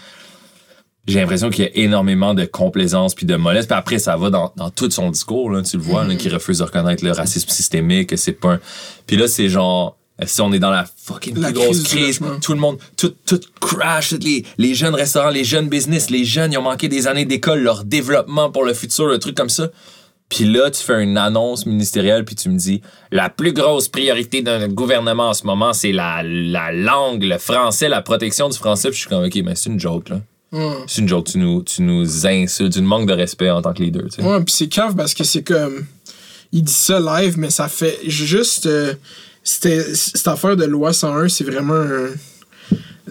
J'ai l'impression qu'il y a énormément de complaisance puis de mollesse. Puis après, ça va dans, dans tout son discours, là, tu le vois, là, qui refuse de reconnaître le racisme systémique, que c'est pas un. Puis là, c'est genre. Si on est dans la fucking La plus grosse crise tout le monde, tout, tout crash, les, les jeunes restaurants, les jeunes business, les jeunes, ils ont manqué des années d'école, leur développement pour le futur, le truc comme ça. Puis là, tu fais une annonce ministérielle, puis tu me dis la plus grosse priorité d'un gouvernement en ce moment, c'est la, la langue, le français, la protection du français. Puis je suis comme, OK, mais c'est une joke, là. Ouais. C'est une joke. Tu nous, tu nous insultes, tu nous manques de respect en tant que leader, tu sais. Ouais, puis c'est cave parce que c'est comme. Il dit ça live, mais ça fait juste. euh, c'était- cette affaire de loi 101, c'est vraiment un.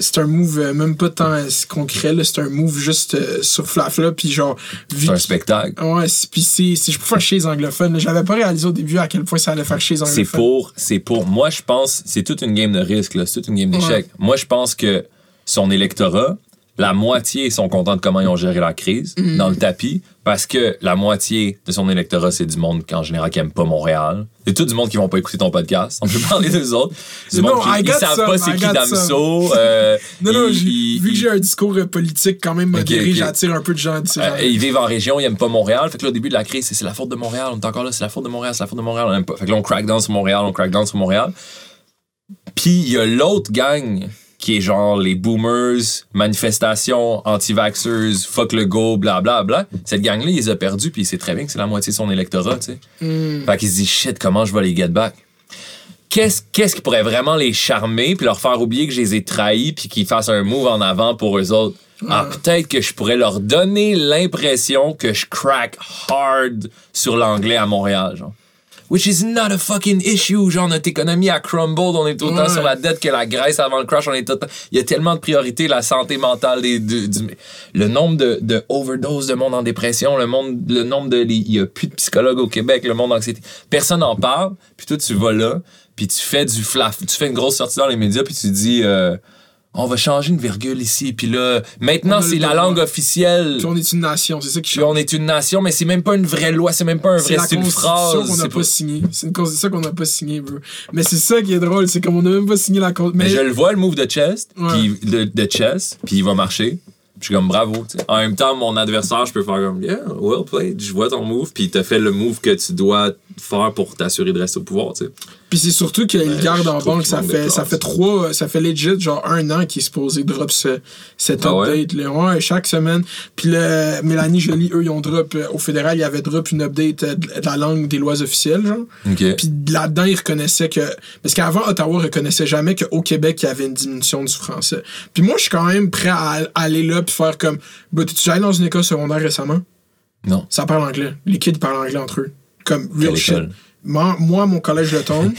C'est un move euh, même pas tant concret, là, c'est un move juste euh, sur Flafla, puis genre. C'est un spectacle. Ouais, puis c'est c'est pour faire les anglophones. J'avais pas réalisé au début à quel point ça allait faire chier les anglophones. C'est pour, c'est pour. Moi, je pense, c'est toute une game de risque, là. C'est toute une game d'échec. Moi, je pense que son électorat, la moitié sont contents de comment ils ont géré la crise Mm. dans le tapis, parce que la moitié de son électorat, c'est du monde en général qui aime pas Montréal. C'est tout du monde qui vont pas écouter ton podcast. On peut parler des autres. Du Non, monde qui got savent some, pas c'est qui Damso. euh, Non, non, vu que j'ai un discours euh, politique quand même modéré, j'attire un peu de gens euh, ils vivent en région, ils aiment pas Montréal. Fait que là, au début de la crise, c'est c'est la faute de Montréal. On est encore là, c'est la faute de Montréal, c'est la faute de Montréal. On aime pas. Fait que là, on crack down sur Montréal, on crack down sur Montréal. Puis il y a l'autre gang qui est genre les boomers, manifestations, anti-vaxxers, fuck le go, bla bla bla. Cette gang-là, il a perdus, puis il sait très bien que c'est la moitié de son électorat, tu sais. Fait qu'il se dit shit, comment je vais les get back? Qu'est-ce qu'est-ce qui pourrait vraiment les charmer puis leur faire oublier que je les ai trahis puis qu'ils fassent un move en avant pour eux autres? Ah, peut-être que je pourrais leur donner l'impression que je crack hard sur l'anglais à Montréal, genre. Which is not a fucking issue. Genre, notre économie a crumbled. On est autant Ouais. sur la dette que la Grèce avant le crash. On est autant... Il y a tellement de priorités, la santé mentale, des, du- du- le nombre de, de overdoses de monde en dépression, le, monde, le nombre de. les- Il y a plus de psychologues au Québec, le monde d'anxiété. Personne n'en parle. Puis toi, tu vas là, puis tu fais du flaf. Tu fais une grosse sortie dans les médias, puis tu dis. euh, on va changer une virgule ici, puis là, maintenant c'est la langue officielle. Puis on est une nation, c'est ça qui Puis on est une nation, mais c'est même pas une vraie loi, c'est même pas un C'est vrai, c'est une phrase. qu'on n'a c'est pas. C'est une constitution qu'on n'a pas signée, bro. Mais c'est ça qui est drôle, c'est comme on n'a même pas signé la constitution. Mais je le vois, le move de chest, puis de, de chest, puis il va marcher. Puis je suis comme bravo. En même temps, mon adversaire, je peux faire comme yeah, well played. Je vois ton move, puis t'as fait le move que tu dois faire pour t'assurer de rester au pouvoir. Tu sais. Puis c'est surtout qu'il Ben, garde en banque, ça fait, ça fait trois, ça fait legit genre un an qu'il est supposé drop ce, cet Ah ouais? update là. Ouais, chaque semaine. Puis le Mélanie Joly, eux, ils ont drop, euh, au fédéral, il y avait drop une update euh, de la langue des lois officielles, genre. OK. Puis là-dedans, ils reconnaissaient que. Parce qu'avant, Ottawa reconnaissait jamais qu'au Québec, il y avait une diminution du français. Puis moi, je suis quand même prêt à, aller là puis faire comme. Bah, tu allé dans une école secondaire récemment? Non. Ça parle anglais. Les kids parlent anglais entre eux. Comme real shit. moi, moi, mon collège de tombe,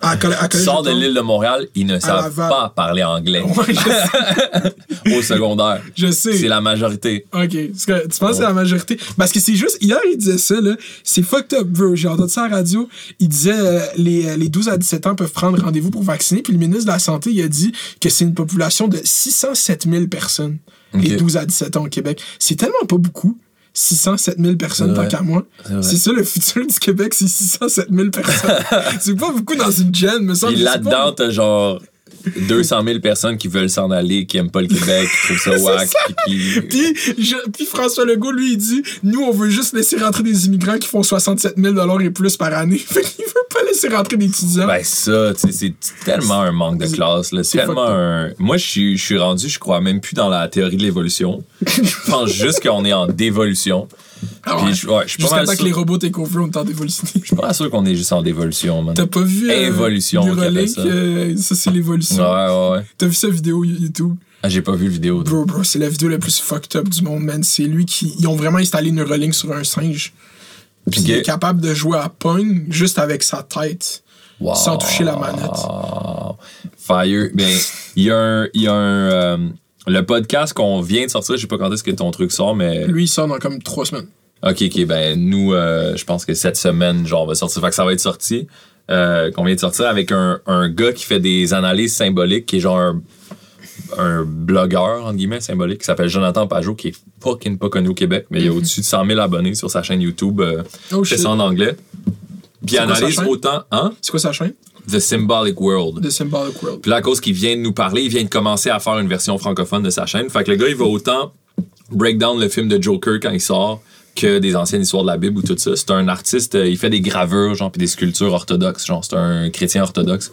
à, à collège sors de l'île de Montréal, ils ne savent pas parler anglais au secondaire. Je sais. C'est la majorité. Ok. Que tu penses que c'est la majorité? Parce que c'est juste, hier, il disait ça, là. C'est fucked up, bro. J'ai entendu ça à la radio. Il disait, euh, les, euh, les 12 à 17 ans peuvent prendre rendez-vous pour vacciner. Puis le ministre de la Santé, il a dit que c'est une population de 607 000 personnes. Les Ok. 12 à 17 ans au Québec. C'est tellement pas beaucoup. 607 000 personnes, tant qu'à moi. C'est ça le futur du Québec, c'est 607 000 personnes. c'est pas beaucoup dans une gêne, me semble. Pas- là-dedans, t'as genre 200 000 personnes qui veulent s'en aller, qui aiment pas le Québec, qui trouvent ça whack, puis qui. Puis, je- puis François Legault, lui, il dit Nous, on veut juste laisser rentrer des immigrants qui font 67 000 et plus par année. Fait qu'il veut pas laisser rentrer d'étudiants. Ben ça, tu sais, c'est tellement un manque de classe. Là. C'est Tellement un... Moi, je suis rendu, je crois même plus dans la théorie de l'évolution. Je pense juste qu'on est en dévolution. Ah ouais. je, ouais, je Jusqu'à temps sûr, que les robots take over, on tente d'évolutionner. je suis pas sûr qu'on est juste en dévolution, man. T'as pas vu. euh, Évolution, Neuralink, ça. euh, ça, c'est Ouais, l'évolution. ouais, ouais. T'as vu sa vidéo YouTube? Ah, j'ai pas vu le vidéo. Bro, bro, c'est la vidéo la plus fucked up du monde, man. C'est lui qui. Ils ont vraiment installé Neuralink sur un singe. Puis il est capable de jouer à Pong juste avec sa tête. Wow. Sans toucher la manette. Fire. Ben, il y a un. Y a un euh, le podcast qu'on vient de sortir, je sais pas quand est-ce que ton truc sort, mais. Lui, il sort dans comme trois semaines. Ok, ok, ben nous, euh, je pense que cette semaine, genre, on va sortir. Fait que ça va être sorti. Euh, qu'on vient de sortir avec un, un gars qui fait des analyses symboliques, qui est genre un, un blogueur, entre guillemets, symbolique, qui s'appelle Jonathan Pajot, qui est fucking pas connu au Québec, mais il a au-dessus de 100 000 abonnés sur sa chaîne YouTube. Euh, Oh fait ça en anglais. Puis il analyse autant, hein? C'est quoi sa chaîne? The Symbolic World. The Symbolic World. Puis là, à cause qu'il vient de nous parler, il vient de commencer à faire une version francophone de sa chaîne. Fait que le gars, il va autant break down le film de Joker quand il sort que des anciennes histoires de la Bible ou tout ça. C'est un artiste, euh, il fait des gravures, genre, puis des sculptures orthodoxes. Genre, c'est un chrétien orthodoxe.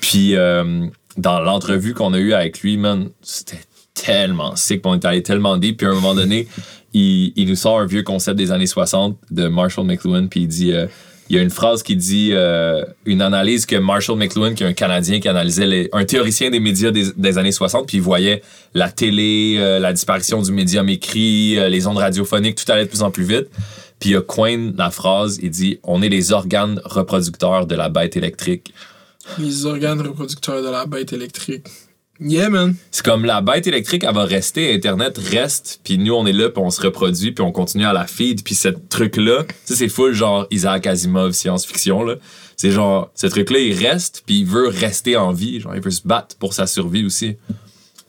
Puis euh, dans l'entrevue qu'on a eue avec lui, man, c'était tellement sick, on est allé tellement deep. Puis à un moment donné, il, il nous sort un vieux concept des années 60 de Marshall McLuhan, puis il dit... euh, il y a une phrase qui dit euh, une analyse que Marshall McLuhan, qui est un Canadien qui analysait les- un théoricien des médias des, des années 60, puis il voyait la télé, euh, la disparition du médium écrit, euh, les ondes radiophoniques, tout allait de plus en plus vite. Puis il a coin la phrase, il dit On est les organes reproducteurs de la bête électrique. Les organes reproducteurs de la bête électrique. Yeah, man. C'est comme la bête électrique, elle va rester, Internet reste, puis nous, on est là, puis on se reproduit, puis on continue à la feed, puis ce truc-là, tu sais, c'est full genre Isaac Asimov, science-fiction, là. C'est genre, ce truc-là, il reste, puis il veut rester en vie, genre, il veut se battre pour sa survie aussi.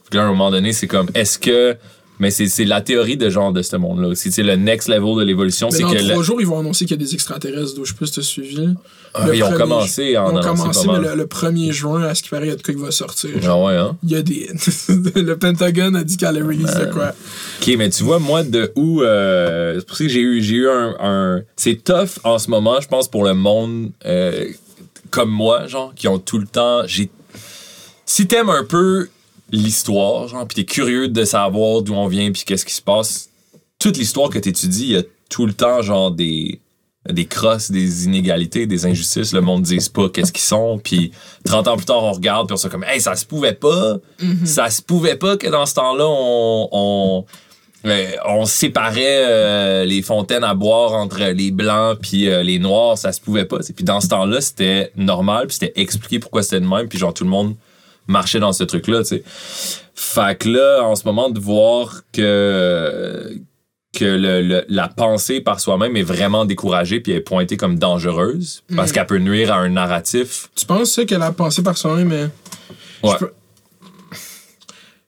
Puis là, à un moment donné, c'est comme, est-ce que. Mais c'est c'est la théorie de genre de ce monde-là sais, le next level de l'évolution, c'est dans que. trois jours, ils vont annoncer qu'il y a des extraterrestres d'eau. Je si t'as suivi. Ah, ils ont commencé à en Ils ont commencé, mais le, le 1er juin, à ce qui paraît, il y a de quoi qui va sortir. Ah ouais, hein? Il y a des. le Pentagone a dit qu'elle allait release de quoi. Ok, mais tu vois, moi, de où. euh, c'est pour ça que j'ai eu, eu un. un- c'est tough en ce moment, je pense, pour le monde euh, comme moi, genre, qui ont tout le temps. J'ai. Si t'aimes un peu l'histoire, genre, pis t'es curieux de savoir d'où on vient, puis qu'est-ce qui se passe, toute l'histoire que t'étudies, il y a tout le temps, genre, des des crosses, des inégalités, des injustices, le monde ne dise pas qu'est-ce qu'ils sont, puis 30 ans plus tard, on regarde, puis on se dit comme, hey, ça se pouvait pas, ça se pouvait pas que dans ce temps-là, on, on, euh, on séparait euh, les fontaines à boire entre les blancs puis euh, les noirs, ça se pouvait pas. Puis dans ce temps-là, c'était normal, puis c'était expliqué pourquoi c'était de même, puis genre tout le monde marchait dans ce truc-là, tu sais. Fait que là, en ce moment, de voir que que le- le- la pensée par soi-même est vraiment découragée puis est pointée comme dangereuse parce Mhm. qu'elle peut nuire à un narratif. Tu penses ça qu'elle a pensé par soi-même, mais. Ouais. Je peux-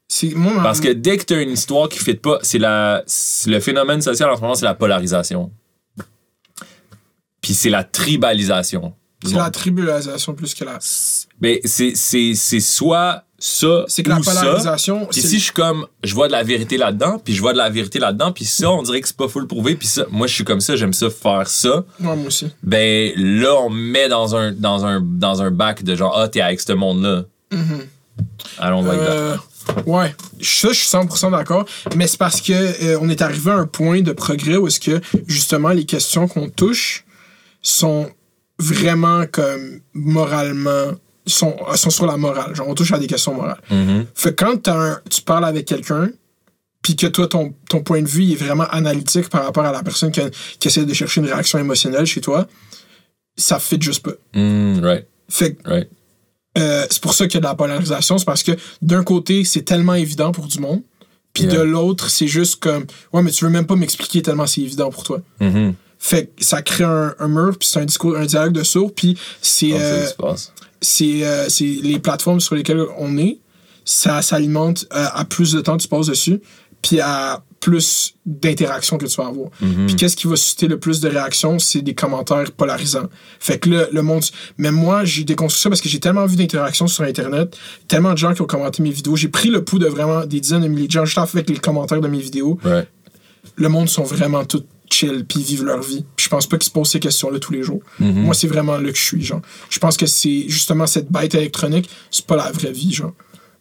C'est. Moi, ma- Parce que dès que tu as une histoire qui ne fit pas, c'est la le phénomène social en ce moment, c'est la polarisation. Puis c'est la tribalisation. C'est la tribalisation plus que la. Ben, c'est c'est- c'est soit ça C'est que la ou ça. polarisation. Puis si je suis comme, je vois de la vérité là-dedans, puis je vois de la vérité là-dedans, puis ça, on dirait que c'est pas full prouvé, puis ça, moi je suis comme ça, j'aime ça faire ça. Ouais, moi aussi. Ben là, on me met dans un, dans un, dans un bac de genre, ah, t'es avec ce monde-là. Allons like that. Euh, ouais, ça, je suis 100% d'accord. Mais c'est parce que euh, on est arrivé à un point de progrès où est-ce que, justement, les questions qu'on touche sont vraiment comme moralement. sont, sont sur la morale. Genre, on touche à des questions morales. Mhm. Fait que quand t'as un- tu parles avec quelqu'un, puis que toi, ton, ton point de vue est vraiment analytique par rapport à la personne qui, qui essaie de chercher une réaction émotionnelle chez toi, ça fit juste pas. Mm, right, Fait que right. euh, c'est pour ça qu'il y a de la polarisation. C'est parce que d'un côté, c'est tellement évident pour du monde. Puis Yeah. de l'autre, c'est juste comme Ouais, mais tu veux même pas m'expliquer tellement c'est évident pour toi. Mhm. Fait que ça crée un, un mur, puis c'est un discours, un dialogue de sourds, puis c'est euh, c'est euh, c'est les plateformes sur lesquelles on est, ça s'alimente euh, à plus de temps que tu passes dessus, puis à plus d'interactions que tu vas avoir. Mhm. Puis qu'est-ce qui va susciter le plus de réactions, c'est des commentaires polarisants. Fait que là, le monde... Mais moi, j'ai déconstruit ça parce que j'ai tellement vu d'interactions sur Internet, tellement de gens qui ont commenté mes vidéos. J'ai pris le pouls de vraiment des dizaines de milliers de gens juste avec les commentaires de mes vidéos. Le monde sont vraiment tous chill puis vivent leur vie. Puis je pense pas qu'ils se posent ces questions-là tous les jours. Mhm. Moi, c'est vraiment là que je suis, genre. Je pense que c'est justement cette bête électronique, c'est pas la vraie vie, genre.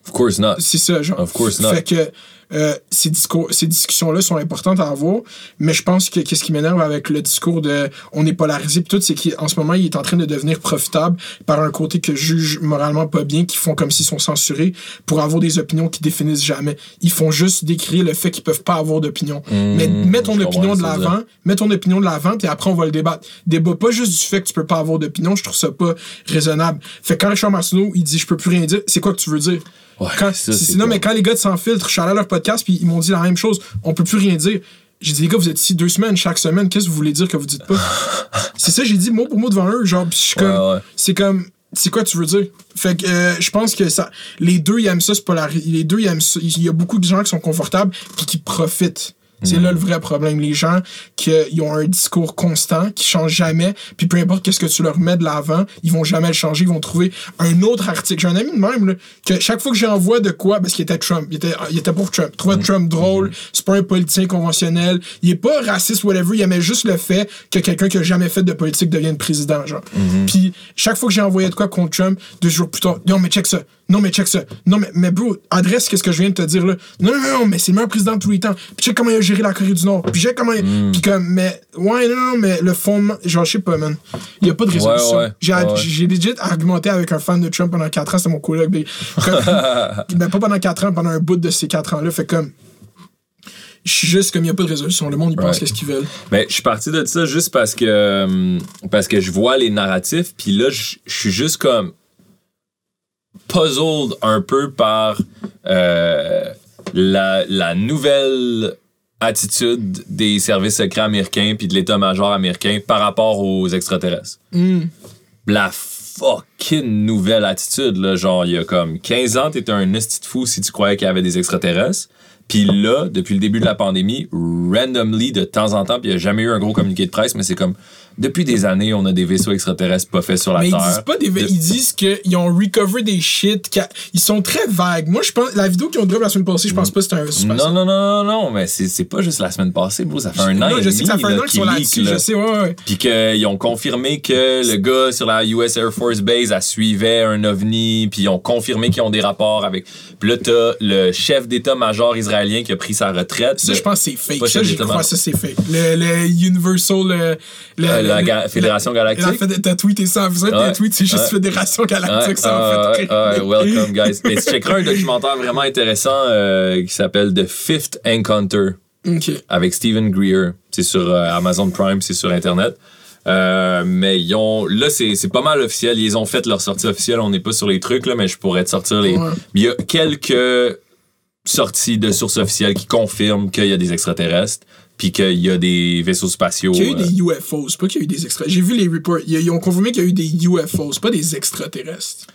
Of course not. C'est ça, genre. Of course not. Fait que euh, ces, discours, ces discussions-là sont importantes à avoir, mais je pense que qu'est-ce qui m'énerve avec le discours de on est polarisé pis tout, c'est qu'en ce moment, il est en train de devenir profitable par un côté que je juge moralement pas bien, qui font comme s'ils sont censurés pour avoir des opinions qui définissent jamais. Ils font juste décrire le fait qu'ils peuvent pas avoir d'opinion. mais mets ton opinion de l'avant, mets ton opinion de l'avant, et après on va le débattre. Débat pas juste du fait que tu peux pas avoir d'opinion, je trouve ça pas raisonnable. Fait que quand Richard Martineau, il dit je peux plus rien dire, c'est quoi que tu veux dire? Ouais, Quand, ça, c'est- c'est non, cool. mais quand les gars de Sans Filtre, je suis allé à leur podcast, puis ils m'ont dit la même chose. On peut plus rien dire. J'ai dit, les gars, vous êtes ici deux semaines, chaque semaine, qu'est-ce que vous voulez dire que vous dites pas? c'est ça, j'ai dit mot pour mot devant eux. Genre, puis je suis Ouais, comme, ouais. c'est comme, c'est quoi tu veux dire? Fait que euh, je pense que ça, les deux, ils aiment ça, c'est polari- Les deux, ils aiment ça. Il y a beaucoup de gens qui sont confortables, puis qui profitent. C'est Mm. là le vrai problème. Les gens qui euh, ont un discours constant, qui changent jamais, puis peu importe qu'est-ce que tu leur mets de l'avant, ils vont jamais le changer, ils vont trouver un autre article. J'ai un ami de même, là, que chaque fois que j'envoie de quoi, parce qu'il était Trump, il était, il était pour Trump, il trouvait Trump drôle, c'est pas un politicien conventionnel, il est pas raciste, whatever, il aimait juste le fait que quelqu'un qui a jamais fait de politique devienne président, genre. Puis chaque fois que j'ai envoyé de quoi contre Trump, deux jours plus tard, non, mais check ça. Non, mais check ça. Non, mais, mais bro, adresse qu'est-ce que je viens de te dire là. Non, non, non, non, mais c'est le meilleur président de tous les temps. Puis check comment il a géré la Corée du Nord. Puis check comment. il- Puis comme, mais, ouais, non, non, mais le fondement, genre, je sais pas, man. Il y a pas de résolution. ouais. J'ai Ouais, j'ai legit argumenté avec un fan de Trump pendant 4 ans, c'était mon collègue. mais comme- ben, pas pendant 4 ans, pendant un bout de ces 4 ans-là. Fait comme. Je suis juste comme il n'y a pas de résolution. Le monde, il pense Right. qu'est-ce qu'ils veulent. Mais je suis parti de ça juste parce que euh, parce que je vois les narratifs puis là je je suis juste comme puzzled un peu par euh, la, la nouvelle attitude des services secrets américains puis de l'état-major américain par rapport aux extraterrestres. La fucking nouvelle attitude là, genre il y a comme 15 ans t'étais un esti de fou si tu croyais qu'il y avait des extraterrestres. Puis là, depuis le début de la pandémie, randomly, de temps en temps, puis il n'y a jamais eu un gros communiqué de presse, mais c'est comme, depuis des années, on a des vaisseaux extraterrestres pas faits sur la Mais ils Terre. disent pas des. De- Ils disent qu'ils ont recover des shit. Ils sont très vagues. Moi, je pense. La vidéo qu'ils ont drop la semaine passée, je pense pas que c'était un. super- Non, non, non, non, non, mais c'est pas juste la semaine passée, bro. Ça fait un an Non, et je sais que ça fait un an qu'ils qu'il sont là-dessus. là. Je sais, ouais, ouais. Puis qu'ils ont confirmé que le gars sur la US Air Force Base a suivait un ovni, puis ils ont confirmé qu'ils ont des rapports avec. Puis là, t'as le chef d'état-major israélien qui a pris sa retraite. Ça, je pense que c'est fake. Ça, d'état-major. crois, ça, c'est fake. Le, le Universal. Le, le- Euh, la le- ga- Fédération Galactique. La T'as tweeté ça. Vous savez, Ouais. tes tweets, c'est juste. Fédération Galactique. Ça en fait welcome, guys. Mais tu checkeras un documentaire vraiment intéressant euh, qui s'appelle The Fifth Encounter avec Stephen Greer. C'est sur euh, Amazon Prime, c'est sur Internet. Euh, mais ils ont. Là, c'est c'est pas mal officiel. Ils ont fait leur sortie officielle. On n'est pas sur les trucs, là, mais je pourrais te sortir les. Ouais. Il y a quelques sorties de sources officielles qui confirment qu'il y a des extraterrestres, puis qu'il y a des vaisseaux spatiaux. Qu'il y a eu euh, des UFOs, c'est pas qu'il y a eu des extraterrestres. J'ai vu les reports. Ils ont confirmé qu'il y a eu des UFOs, pas des extraterrestres.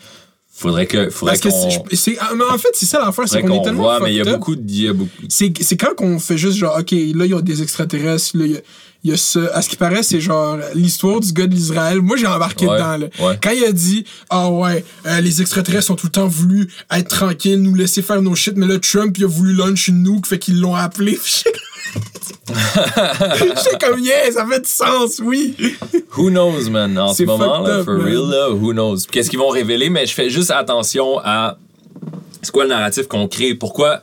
faudrait que. Faudrait Parce que c'est- ah, en fait, c'est ça l'affaire, c'est qu'on est tellement. voit, mais il y a beaucoup de. il y a beaucoup- C'est c'est quand qu'on fait juste genre, OK, là, il y a des extraterrestres, là, il y a, il y a ça. À ce qui paraît, c'est genre l'histoire du gars de l'Israël. Moi, j'ai embarqué Ouais, dedans, là. ouais. Quand il a dit, ah ouais, euh, les extraterrestres ont tout le temps voulu être tranquilles, nous laisser faire nos shit, mais là, Trump, il a voulu lunch une nuke, fait qu'ils l'ont appelé. J'étais comme, yeah, ça fait du sens, oui. Who knows, man, en ce moment, là, up, for man. real, là, who knows? Qu'est-ce qu'ils vont révéler, mais je fais juste attention à c'est quoi le narratif qu'on crée, pourquoi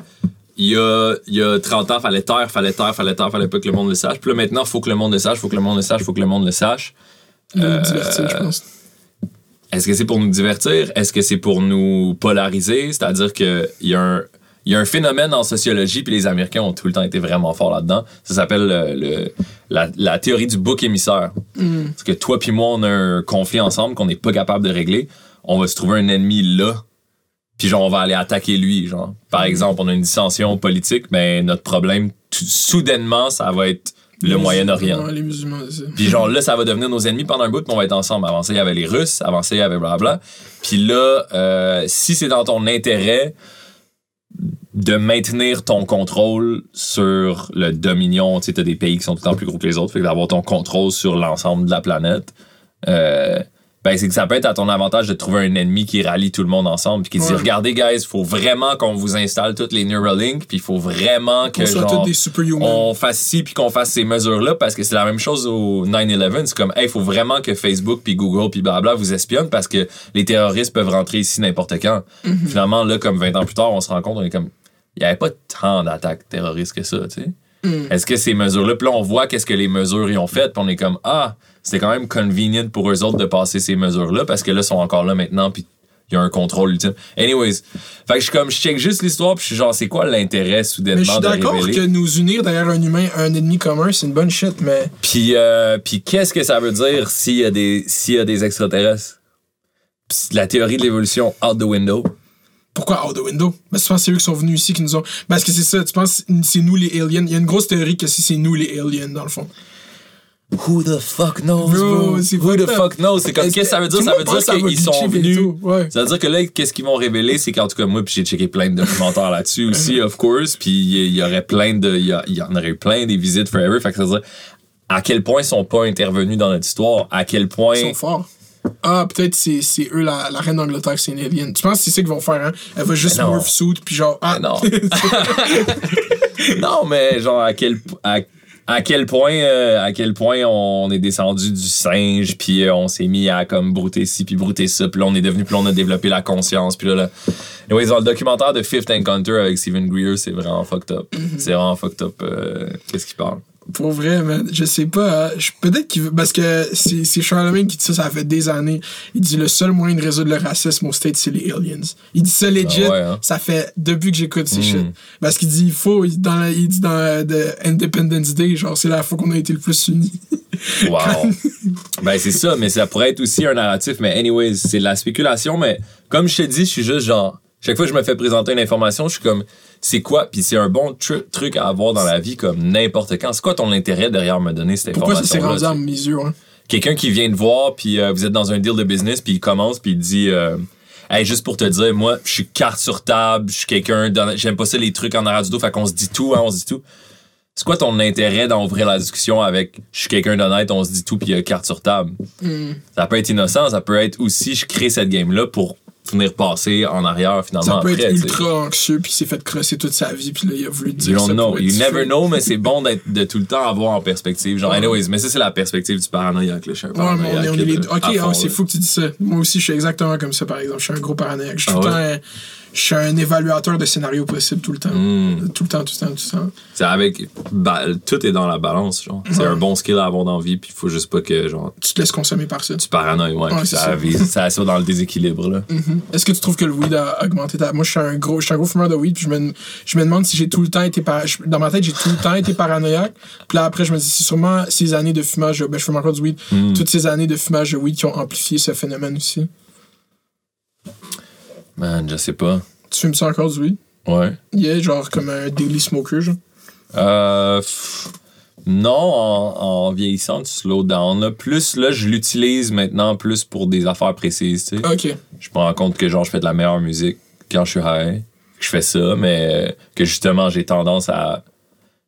il y a, il y a 30 ans, fallait taire, fallait taire, fallait taire, fallait pas que le monde le sache? Puis là, maintenant, faut que le monde le sache, faut que le monde le sache, faut que le monde le sache. Le divertir, je pense. Est-ce que c'est pour nous divertir? Est-ce que c'est pour nous polariser? C'est-à-dire qu'il y, a un- Il y a un phénomène en sociologie, puis les Américains ont tout le temps été vraiment forts là-dedans. Ça s'appelle le, le- la, la théorie du bouc émissaire. Parce que toi puis moi, on a un conflit ensemble qu'on n'est pas capable de régler. On va se trouver un ennemi là, puis genre, on va aller attaquer lui. Genre. Par exemple, on a une dissension politique, mais notre problème, tout- soudainement, ça va être le Moyen-Orient. Les musulmans. Puis genre là, ça va devenir nos ennemis pendant un bout, puis on va être ensemble. Avant ça, il y avait les Russes, avant ça, il y avait blabla. Puis là, euh, si c'est dans ton intérêt de maintenir ton contrôle sur le dominion, tu sais, t'as des pays qui sont tout le temps plus gros que les autres, fait que d'avoir ton contrôle sur l'ensemble de la planète, euh, ben c'est que ça peut être à ton avantage de trouver un ennemi qui rallie tout le monde ensemble, puis qui dit, Ouais. regardez guys, il faut vraiment qu'on vous installe toutes les Neuralink, puis il faut vraiment que genre des on fasse ci puis qu'on fasse ces mesures-là parce que c'est la même chose au 9-11. C'est comme, hey, il faut vraiment que Facebook puis Google puis blabla vous espionnent parce que les terroristes peuvent rentrer ici n'importe quand. Mhm. Finalement, là, comme 20 ans plus tard, on se rend compte, on est comme, il n'y avait pas tant d'attaques terroristes que ça, tu sais. Mhm. Est-ce que ces mesures-là, puis là, on voit qu'est-ce que les mesures y ont fait, puis on est comme, ah, c'était quand même convenient pour eux autres de passer ces mesures-là parce que là, ils sont encore là maintenant, puis il y a un contrôle ultime. Anyways, fait que je suis comme, je check juste l'histoire, puis je suis genre, c'est quoi l'intérêt soudainement Mais je suis d'accord que nous unir derrière un humain, un ennemi commun, c'est une bonne shit, mais Puis, euh, puis qu'est-ce que ça veut dire s'il y, a des- y a des extraterrestres? Pis la théorie de l'évolution out the window. pourquoi out the window? Penses que c'est eux qui sont venus ici qui nous ont. Parce que c'est ça, tu penses c'est nous les aliens. Il y a une grosse théorie que si c'est nous les aliens, dans le fond. Who the fuck knows, Bro, Who the fuck knows? C'est comme, Est-ce qu'est-ce que ça veut dire? Ça veut dire qu'ils sont venus. Ça veut dire que là, qu'est-ce qu'ils vont révéler? C'est qu'en tout cas, moi, puis j'ai checké plein de documentaires là-dessus aussi, of course. Puis il y aurait plein de. Il y, en aurait eu plein des visites forever. Fait que ça veut dire à quel point ils sont pas intervenus dans notre histoire, à quel point. Ils sont forts. Ah, peut-être c'est c'est eux, la, la reine d'Angleterre, c'est une alien. Tu penses que c'est ça qu'ils vont faire, hein? Elle va juste morph suit, puis genre. Ah, Mais non. non, mais genre à quel à, à quel point euh, à quel point on est descendu du singe puis euh, on s'est mis à comme brouter ci puis brouter ça puis là on est devenu puis là on a développé la conscience puis là, là. Anyways, dans le documentaire de Fifth Encounter avec Steven Greer c'est vraiment fucked up. C'est vraiment fucked up euh, qu'est-ce qu'il parle Pour vrai, man, je sais pas. hein. Peut-être qu'il veut. Parce que c'est Charlemagne qui dit ça, ça fait des années. Il dit le seul moyen de résoudre le racisme au States, c'est les aliens. Il dit ça legit. Ah ouais, hein? Ça fait depuis que j'écoute ces Mm. shit. Parce qu'il dit il faut. Il, dans la- il dit dans euh, The Independence Day, genre, c'est la fois qu'on a été le plus unis. Wow. ben, c'est ça, mais ça pourrait être aussi un narratif. Mais, anyways, c'est de la spéculation. Mais comme je te dis, je suis juste genre. Chaque fois que je me fais présenter une information, je suis comme, c'est quoi? Puis c'est un bon tru- truc à avoir dans la vie, comme n'importe quand. C'est quoi ton intérêt derrière me donner cette Pourquoi ça information? s'est rendu à mes yeux, hein? Quelqu'un qui vient te voir, puis euh, vous êtes dans un deal de business, puis il commence, puis il dit. euh, Hey, juste pour te dire, moi, je suis carte sur table, je suis quelqu'un, j'aime pas ça les trucs en arrière du dos, fait qu'on se dit tout, hein, on se dit tout. C'est quoi ton intérêt d'en ouvrir la discussion avec je suis quelqu'un d'honnête, on se dit tout, puis il y a carte sur table? Hmm. Ça peut être innocent, ça peut être aussi je crée cette game-là pour venir passer en arrière finalement Ça peut après. être ultra anxieux, puis s'est fait crosser toute sa vie, puis là, il a voulu You dire don't ça know. You never know, mais c'est bon d'être de tout le temps avoir en perspective. Genre, Ouais. anyways, mais ça, c'est la perspective du paranoïaque. Là. Je suis un Ouais, mais on paranoïaque, est, on est les. Ok, ah, c'est fou que tu dis ça. Moi aussi, je suis exactement comme ça, par exemple. Je suis un gros paranoïaque. Je suis Ah tout le ouais? temps. Je suis un évaluateur de scénarios possibles tout le temps. Hmm. Tout le temps, tout le temps, tout le temps. C'est avec. tout est dans la balance. genre. C'est Ouais. un bon skill à avoir dans la vie, puis il faut juste pas que genre, Tu te laisses consommer par ça. tu paranoïes. Ouais, ça, ça. assure dans le déséquilibre. Là. Mhm. Est-ce que tu trouves que le weed a augmenté ta. Moi, je suis un gros, je suis un gros fumeur de weed, puis je me, je me demande si j'ai tout le temps été. par- Dans ma tête, j'ai tout le temps été paranoïaque. Puis là, après, je me dis, c'est sûrement ces années de fumage. Ben, je fume encore du weed. Hmm. Toutes ces années de fumage de weed qui ont amplifié ce phénomène aussi. Man, je sais pas. Tu fumes ça encore du weed? Ouais. Yeah, genre comme un daily smoker, genre. Euh, pff, non, en, en vieillissant, tu slow down. Là. Plus, là, je l'utilise maintenant plus pour des affaires précises. tu sais. Ok. je me rends compte que genre je fais de la meilleure musique quand je suis high. Je fais ça, mais que justement j'ai tendance à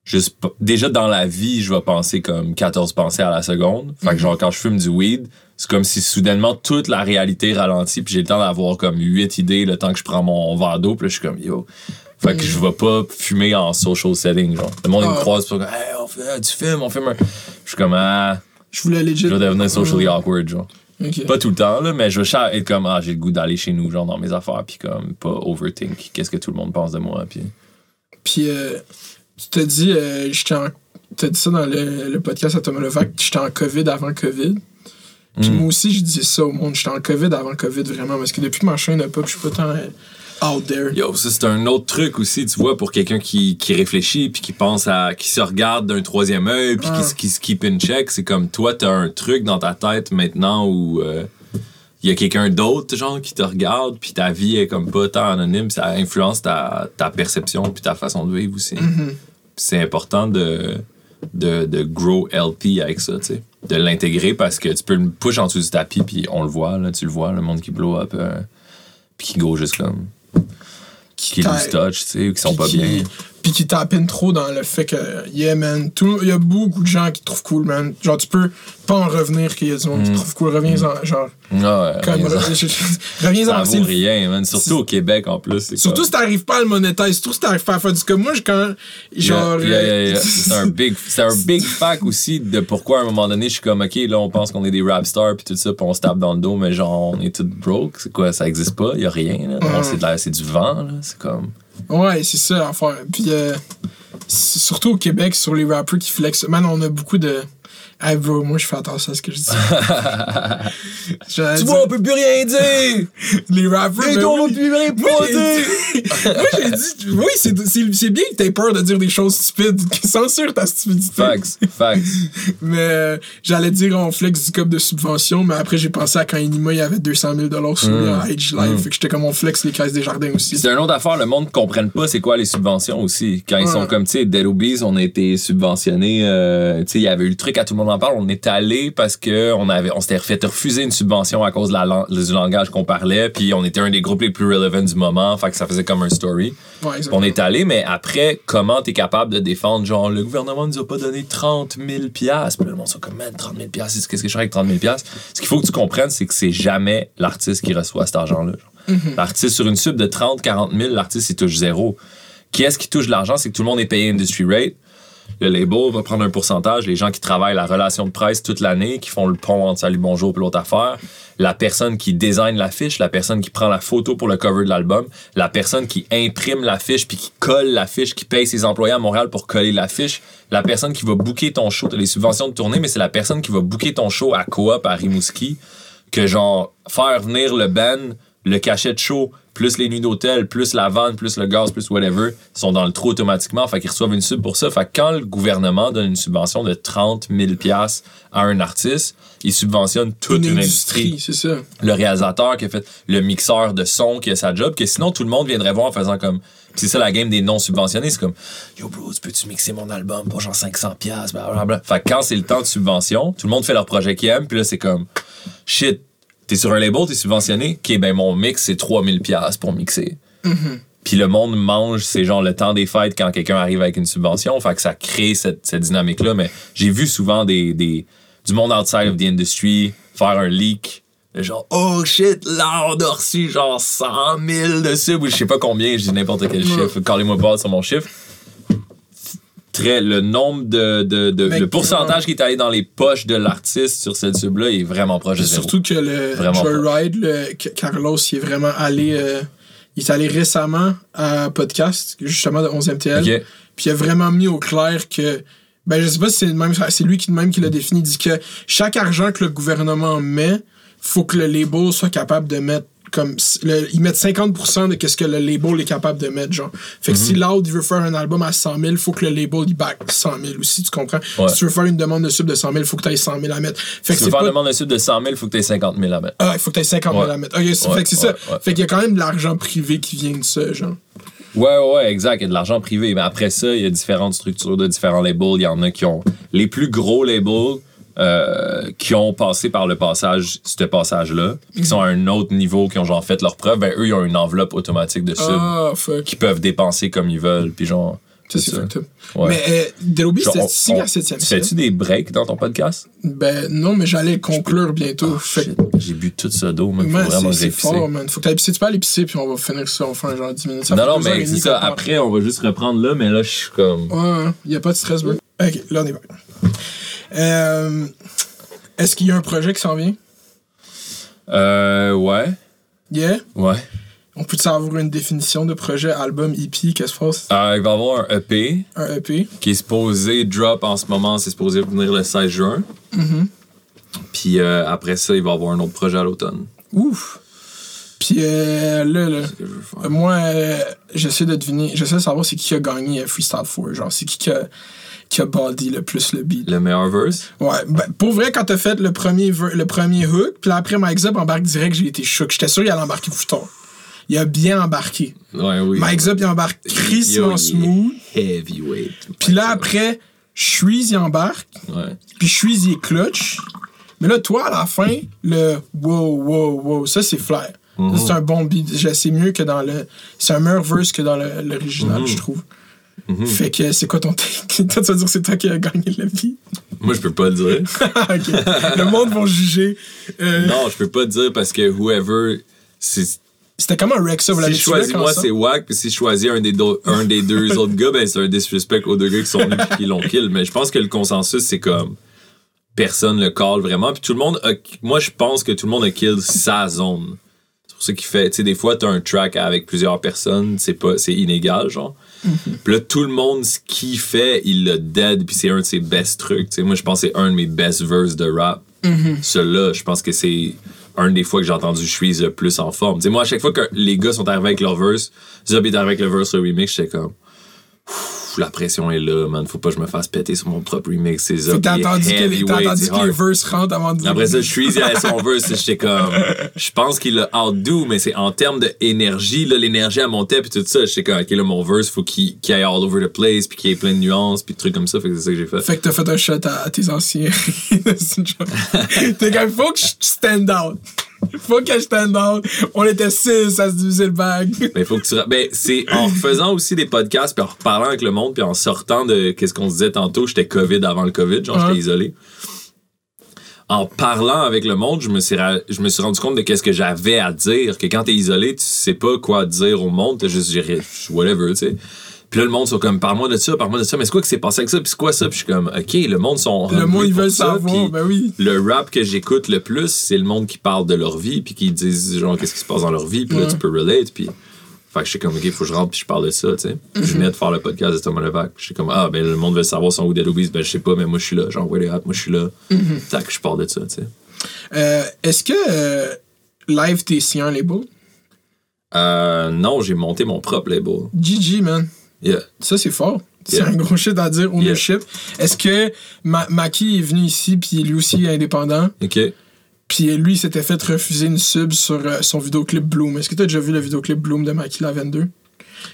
juste déjà dans la vie, je vais penser comme 14 pensées à la seconde. Fait que genre quand je fume du weed, c'est comme si soudainement toute la réalité ralentit puis j'ai le temps d'avoir comme 8 idées le temps que je prends mon verre d'eau, puis là, je suis comme yo. Fait que je vais pas fumer en social setting genre. Le monde il me Ah. croise pour comme hey, on fait du film, on fume un. Je suis comme ah, Je voulais legit. je vais devenir socially awkward genre. Pas tout le temps, là, mais je veux être comme, ah, j'ai le goût d'aller chez nous, genre, dans mes affaires, puis comme, pas overthink, qu'est-ce que tout le monde pense de moi, puis... Puis, euh, tu t'as dit, euh, j'étais en. T'as dit ça dans le, le podcast à Thomas Levac, j'étais en COVID avant COVID. Puis Mm. moi aussi, je disais ça au monde, j'étais en COVID avant COVID, vraiment, parce que depuis que ma chaîne a pop, je suis pas tant. euh, out there. Yo, ça c'est un autre truc aussi, tu vois, pour quelqu'un qui, qui réfléchit puis qui pense à. qui se regarde d'un troisième œil puis Ah. qui, se- qui se keep in check. C'est comme toi, t'as un truc dans ta tête maintenant où euh, il y a quelqu'un d'autre, genre, qui te regarde puis ta vie est comme pas tant anonyme, ça influence ta, ta perception puis ta façon de vivre aussi. Mm-hmm. C'est important de, de, de grow LP avec ça, tu sais. De l'intégrer parce que tu peux le push en dessous du tapis puis on le voit, là, tu le vois, le monde qui blow up euh, puis qui go juste comme. qui t'a- lose touch, tu sais, ou qui sont pas qui- bien. Puis qui tapine trop dans le fait que, yeah, man, tout- il y a beaucoup de gens qui te trouvent cool, man. Genre, tu peux pas en revenir qu'il y a du monde qui te trouve cool. Reviens-en, genre, Ah ouais, comme, rien, ça, reviens-en. vaut rien, man. Surtout au Québec en plus. Surtout comme- si t'arrives pas à le monétiser, surtout si t'arrives pas à faire du comme moi, je- quand. Genre. Yeah, yeah, yeah, yeah. euh, C'est un big, c'est un big fact aussi de pourquoi à un moment donné je suis comme ok là on pense qu'on est des rap stars puis tout ça puis on se tape dans le dos mais genre on est tout broke c'est quoi ça existe pas? Y a rien là. Non, c'est de la- c'est du vent là c'est comme Ouais, c'est ça l'affaire. Puis euh, surtout au Québec, sur les rappers qui flexent. Man, on a beaucoup de. Hey bro, moi je fais attention à ce que je dis. J'allais tu vois on peut plus rien dire les rappers. les ben on peut plus rien dire Moi, j'ai dit, oui, c'est- bien que t'aies peur de dire des choses stupides. Censure ta stupidité. facts facts Mais euh, j'allais dire on flex du cop de subvention, mais après j'ai pensé à quand Inima il y avait 200 000 sur lui en Age Live. Fait que j'étais comme on flex les caisses des jardins aussi. C'est une autre affaire, le monde ne comprenne pas c'est quoi les subventions aussi. Quand ils sont comme, tu sais, Dead Obies, on a été subventionnés, euh, tu sais, il y avait eu le truc à tout le monde en parle, on est allé parce que on avait, on s'était fait refuser une subvention à cause de la, lan- du langage qu'on parlait, puis on était un des groupes les plus relevant du moment, fait que ça faisait comme un story. Ouais, On est allé, mais après, comment t'es capable de défendre, genre, le gouvernement nous a pas donné 30 000 piastres? Puis le monde sont comme, man, 30 000 piastres, qu'est-ce que je fais avec 30 000 piastres? Ce qu'il faut que tu comprennes, c'est que c'est jamais l'artiste qui reçoit cet argent-là. genre. L'artiste, sur une sub de 30, 40 000, l'artiste, il touche zéro. Qui est-ce qui touche l'argent? C'est que tout le monde est payé industry rate. Le label va prendre un pourcentage. Les gens qui travaillent la relation de presse toute l'année, qui font le pont entre Salut Bonjour et l'autre affaire. La personne qui design l'affiche, la personne qui prend la photo pour le cover de l'album, la personne qui imprime l'affiche puis qui colle l'affiche, qui paye ses employés à Montréal pour coller l'affiche, la personne qui va booker ton show. T'as les subventions de tournée, mais c'est la personne qui va booker ton show à Coop à Rimouski que genre faire venir le band, le cachet de show, plus les nuits d'hôtel, plus la vente, plus le gaz, plus whatever, sont dans le trou automatiquement. Fait qu'ils reçoivent une sub pour ça. Fait que quand le gouvernement donne une subvention de 30 000 piastres à un artiste, il subventionne toute une, industrie. c'est ça. Le réalisateur qui a fait le mixeur de son qui a sa job, que sinon tout le monde viendrait voir en faisant comme. C'est ça la game des non subventionnés, c'est comme Yo bro, tu peux-tu mixer mon album pour genre 500 piastres, blablabla. Fait que quand c'est le temps de subvention, tout le monde fait leur projet qu'ils aiment, puis là c'est comme shit, t'es sur un label, t'es subventionné, ok ben mon mix c'est 3000 piastres pour mixer. Puis le monde mange, c'est genre le temps des fêtes quand quelqu'un arrive avec une subvention. Fait que ça crée cette, cette dynamique-là. Mais j'ai vu souvent des, des, du monde outside of the industry faire un leak. Genre, oh shit, là, on a reçu genre 100 000 de subs ou je sais pas combien, je dis n'importe quel chiffre. Callez-moi pas sur mon chiffre. Très, le nombre de, de, de- Mais- le pourcentage qui est allé dans les poches de l'artiste sur cette sub-là est vraiment proche de zéro. surtout que le Joyride, le Carlos, il est vraiment allé. euh, il est allé récemment à podcast, justement de 11e TL. Ok. Puis il a vraiment mis au clair que. Ben, je sais pas si c'est le même. C'est lui qui même qui l'a défini. Il dit que chaque argent que le gouvernement met, faut que le label soit capable de mettre comme. le- ils mettent 50% de ce que le label est capable de mettre, genre. Fait que Mhm. si Loud il veut faire un album à 100 000, faut que le label il back 100 000 aussi, tu comprends? Ouais. Si tu veux faire une demande de sub de 100 000, faut que tu aies 100 000 à mettre. Fait que Si tu veux faire pas une demande de sub de 100 000, il faut que tu aies 50 000 à mettre. ah, il faut que tu aies 50 000 Ouais. à mettre. Ok, c'est- Ouais, fait que c'est ça. Fait qu'il y a quand même de l'argent privé qui vient de ça, genre. Ouais, ouais, exact. Il y a de l'argent privé. Mais après ça, il y a différentes structures de différents labels. Il y en a qui ont les plus gros labels euh, qui ont passé par le passage, ce passage-là, puis qui sont à un autre niveau, qui ont genre fait leur preuve. Ben, eux, ils ont une enveloppe automatique de sub Ah, fuck. qui peuvent dépenser comme ils veulent. Puis genre. C'est c'est ça. Ouais. Mais euh, c'était on- 6 on- à 7 Tu fais-tu des breaks dans ton podcast? Ben non, mais j'allais conclure bientôt. Oh, fait shit. J'ai bu tout ce dos, man. Faut vraiment c'est- fort, man. Faut que t'ailles pisser. Tu peux aller pisser, puis on va finir ça. On va faire un genre 10 minutes. Ça Non, non, mais c'est ça. Après, on va juste reprendre là, mais là, je suis comme. Ouais, il n'y a pas de stress, bro. Ok, là, on est bon. Euh, Est-ce qu'il y a un projet qui s'en vient? Euh, ouais. Yeah? Ouais. On peut avoir une définition de projet, album, EP, qu'est-ce qui se passe? Euh, il va y avoir un EP. Un EP? qui est supposé drop en ce moment, c'est supposé venir le 16 juin. Puis euh, après ça, il va y avoir un autre projet à l'automne. Ouf! Puis euh, là, là, que je veux faire. moi, euh, j'essaie de deviner, j'essaie de savoir c'est qui a gagné Freestyle 4. Genre, c'est qui qui a, qui a body le plus le beat. Le meilleur verse? Ouais, ben, pour vrai, quand t'as fait le premier, le premier hook, puis là, après Mike Zup embarque direct, j'ai été choqué. J'étais sûr qu'il allait embarquer plus tard. Il a bien embarqué. Ouais, oui. Mike Zup, il embarque crissement smooth. Heavyweight. Puis là, après, Shreeze, il embarque. Ouais. Puis Shreeze, il est clutch. Mais là, toi, à la fin, le wow, wow, wow, ça, c'est flair. Mhm. Ça, C'est un bon beat. Je- C'est mieux que dans le. C'est un meilleur verse que dans l'original, Mhm. je trouve. Fait que c'est quoi ton take? toi, tu vas dire c'est toi qui as gagné le beat? Moi, je peux pas le dire. Le monde va juger. Euh, non, je peux pas le dire parce que whoever. c'est- C'était comme un Rexa, vous Si l'avez je choisis moi, c'est whack, puis si je choisis un des, do- un des deux autres gars, ben c'est un disrespect aux deux gars qui sont venus et qui l'ont kill. Mais je pense que le consensus, c'est comme personne le call vraiment. Puis tout le monde a, moi je pense que tout le monde a kill sa zone. C'est pour ça qu'il fait, tu sais, des fois t'as un track avec plusieurs personnes, c'est pas, c'est inégal, genre. Puis là, tout le monde, ce qu'il fait, il le dead, puis c'est un de ses best trucs. Tu sais, moi, je pense que c'est un de mes best verses de rap. Celui-là, je pense que c'est un des fois que j'ai entendu Shreeze le plus en forme. Tu sais, moi, à chaque fois que les gars sont arrivés avec leur verse, Zub est arrivé avec le verse, le remix, j'étais comme. La pression est là, man. Faut pas que je me fasse péter sur mon propre remix. C'est que t'as entendu, que les, que les verses rentrent avant de dire. Après ça, Shreeze, il avait son verse, j'étais comme. Je pense qu'il l'a outdo, mais c'est en termes d'énergie, là, l'énergie à monter, puis tout ça. J'étais comme, ok, là, mon verse, faut qu'il qu'il aille all over the place, puis qu'il y ait plein de nuances, puis de trucs comme ça. Fait que c'est ça que j'ai fait. Fait que t'as fait un shot à, à tes anciens. T'es comme, faut que je stand out. Faut que je stand out. On était six à se diviser le bag. Ben, faut que tu. Ben, c'est en faisant aussi des podcasts, puis en reparlant avec le monde, puis en sortant de. Qu'est-ce qu'on se disait tantôt, j'étais COVID avant le COVID, genre, j'étais isolé. En parlant avec le monde, je me suis, ra- je me suis rendu compte de qu'est-ce que j'avais à dire, que quand t'es isolé, tu sais pas quoi dire au monde, t'as juste whatever, tu sais. Puis là, le monde sont comme, parle-moi de ça, parle-moi de ça, mais c'est quoi qui s'est passé avec ça, puis c'est quoi ça, puis je suis comme, ok, le monde sont. Le monde, ils veulent savoir. Ben oui. le rap que j'écoute le plus, c'est le monde qui parle de leur vie, puis qui disent, genre, qu'est-ce qui se passe dans leur vie, puis là, Ouais. tu peux relate, puis. Fait que j'étais comme, ok, faut que je rentre, puis je parle de ça, tu sais. Je Mhm. venais de faire le podcast de Thomas Levac. J'étais comme, ah, ben, le monde veut savoir son Dead Obies, ben, je sais pas, mais moi, je suis là. Genre, where they at, moi, je suis là. Mhm. Tac, je parle de ça, tu sais. Euh, Est-ce que euh, Live, t'es signé un label? Euh, non, j'ai monté mon propre label. GG, man. Yeah. Ça, c'est fort. C'est Yeah. un gros shit à dire, ownership. Est-ce que Ma Maki est venu ici, puis lui aussi est indépendant, Ok. puis lui, il s'était fait refuser une sub sur euh, son vidéoclip Bloom. Est-ce que t'as déjà vu le vidéoclip Bloom de Maki la 22?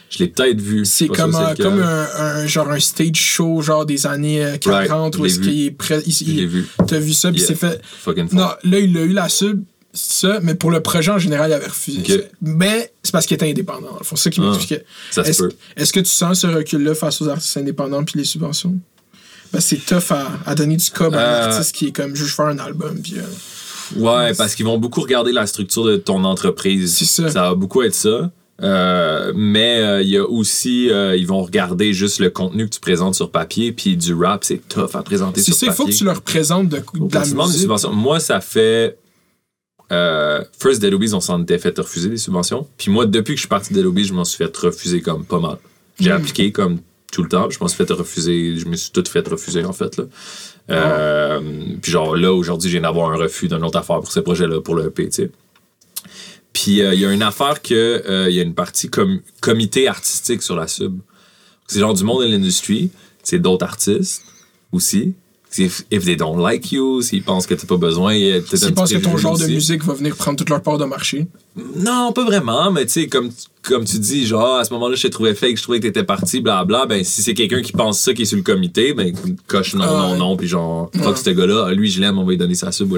Je l'ai peut-être vu. C'est comme, comme un, un- genre un stage show, genre des années euh, 40, je où l'ai est-ce vu. qu'il est prêt. il- il- vu. T'as vu ça, puis Yeah. c'est fait. Fucking. Non, là, il a eu la sub, ça, mais pour le projet en général, il avait refusé. Ça. Mais c'est parce qu'il était indépendant. C'est ça qui Ah, m'expliquait. Se Est-ce que tu sens ce recul-là face aux artistes indépendants puis les subventions? Que c'est tough à, à donner du cob à un Euh, artiste qui est comme, je veux faire un album, puis. euh, Ouais, parce qu'ils vont beaucoup regarder la structure de ton entreprise. C'est ça. Ça va beaucoup être ça. Euh, mais il y a aussi, ils vont regarder juste le contenu que tu présentes sur papier, puis du rap, c'est tough à présenter c'est sur ça, il faut que papier. tu leur présentes de, de la musique. moi, ça fait. Euh, First Dead on s'en était fait refuser des subventions. Puis moi, depuis que je suis parti de Dead je m'en suis fait refuser comme pas mal. J'ai Mm. appliqué comme tout le temps. Je m'en suis fait refuser. Je me suis tout fait refuser, en fait. Là. Euh, Puis genre, là, aujourd'hui, je viens d'avoir un refus d'une autre affaire pour ce projet-là, pour le EP, tu sais. Puis euh, il y a une affaire que euh, il y a une partie comme comité artistique sur la sub. C'est genre du monde de l'industrie, c'est d'autres artistes aussi. If, if they don't like you, s'ils pensent que t'as pas besoin, petit pensent que ton genre de musique va venir prendre toute leur part de marché. Non, pas vraiment, mais tu sais, comme, comme tu dis, genre, à ce moment-là, je t'ai trouvé fake, je trouvais que t'étais parti, blabla. Ben, si c'est quelqu'un qui pense ça, qui est sur le comité, ben, coche non, Ah non, non, puis genre, fuck Ouais. ce gars-là, ah, lui, je l'aime, on va lui donner sa sub.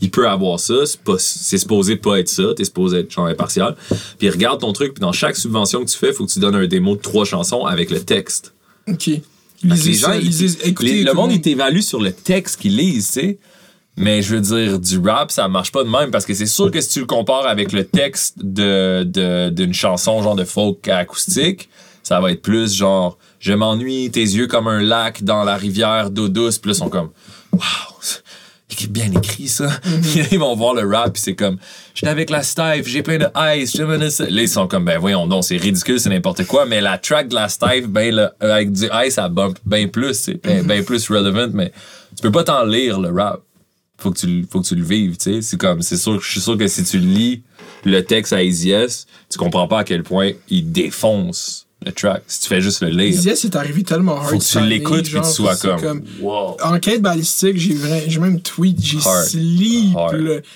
Il peut avoir ça, c'est c'est supposé pas être ça, t'es supposé être genre impartial. Puis regarde ton truc, puis dans chaque subvention que tu fais, faut que tu donnes un démo de trois chansons avec le texte. OK. Lisez les gens, ça, ils- lisez- écoutez. les- le monde, il t'évalue sur le texte qu'ils lisent, tu sais. Mais je veux dire, du rap, ça marche pas de même parce que c'est sûr que si tu le compares avec le texte de, de- d'une chanson genre de folk acoustique, ça va être plus genre Je m'ennuie, tes yeux comme un lac dans la rivière d'eau douce. Puis là, ils sont comme Waouh, c'est bien écrit ça. Mhm. ils vont voir le rap, puis c'est comme J'étais avec la Stife, j'ai plein de ice, me laisse- Là, ils sont comme Ben voyons donc, c'est ridicule, c'est n'importe quoi. Mais la track de la Stife, ben, le- avec du ice, ça bump bien plus, c'est bien, bien plus relevant, mais tu peux pas t'en lire le rap. faut que tu, le- faut que tu le vives, tu sais. C'est comme, c'est sûr, je suis sûr que si tu lis le texte à Easy tu comprends pas à quel point il défonce le track. Si tu fais juste le lire. Easy S est arrivé tellement hard. Faut que tu l'écoutes puis tu sois c'est comme, wow. Enquête balistique, j'ai j'ai même tweet, j'ai sleep.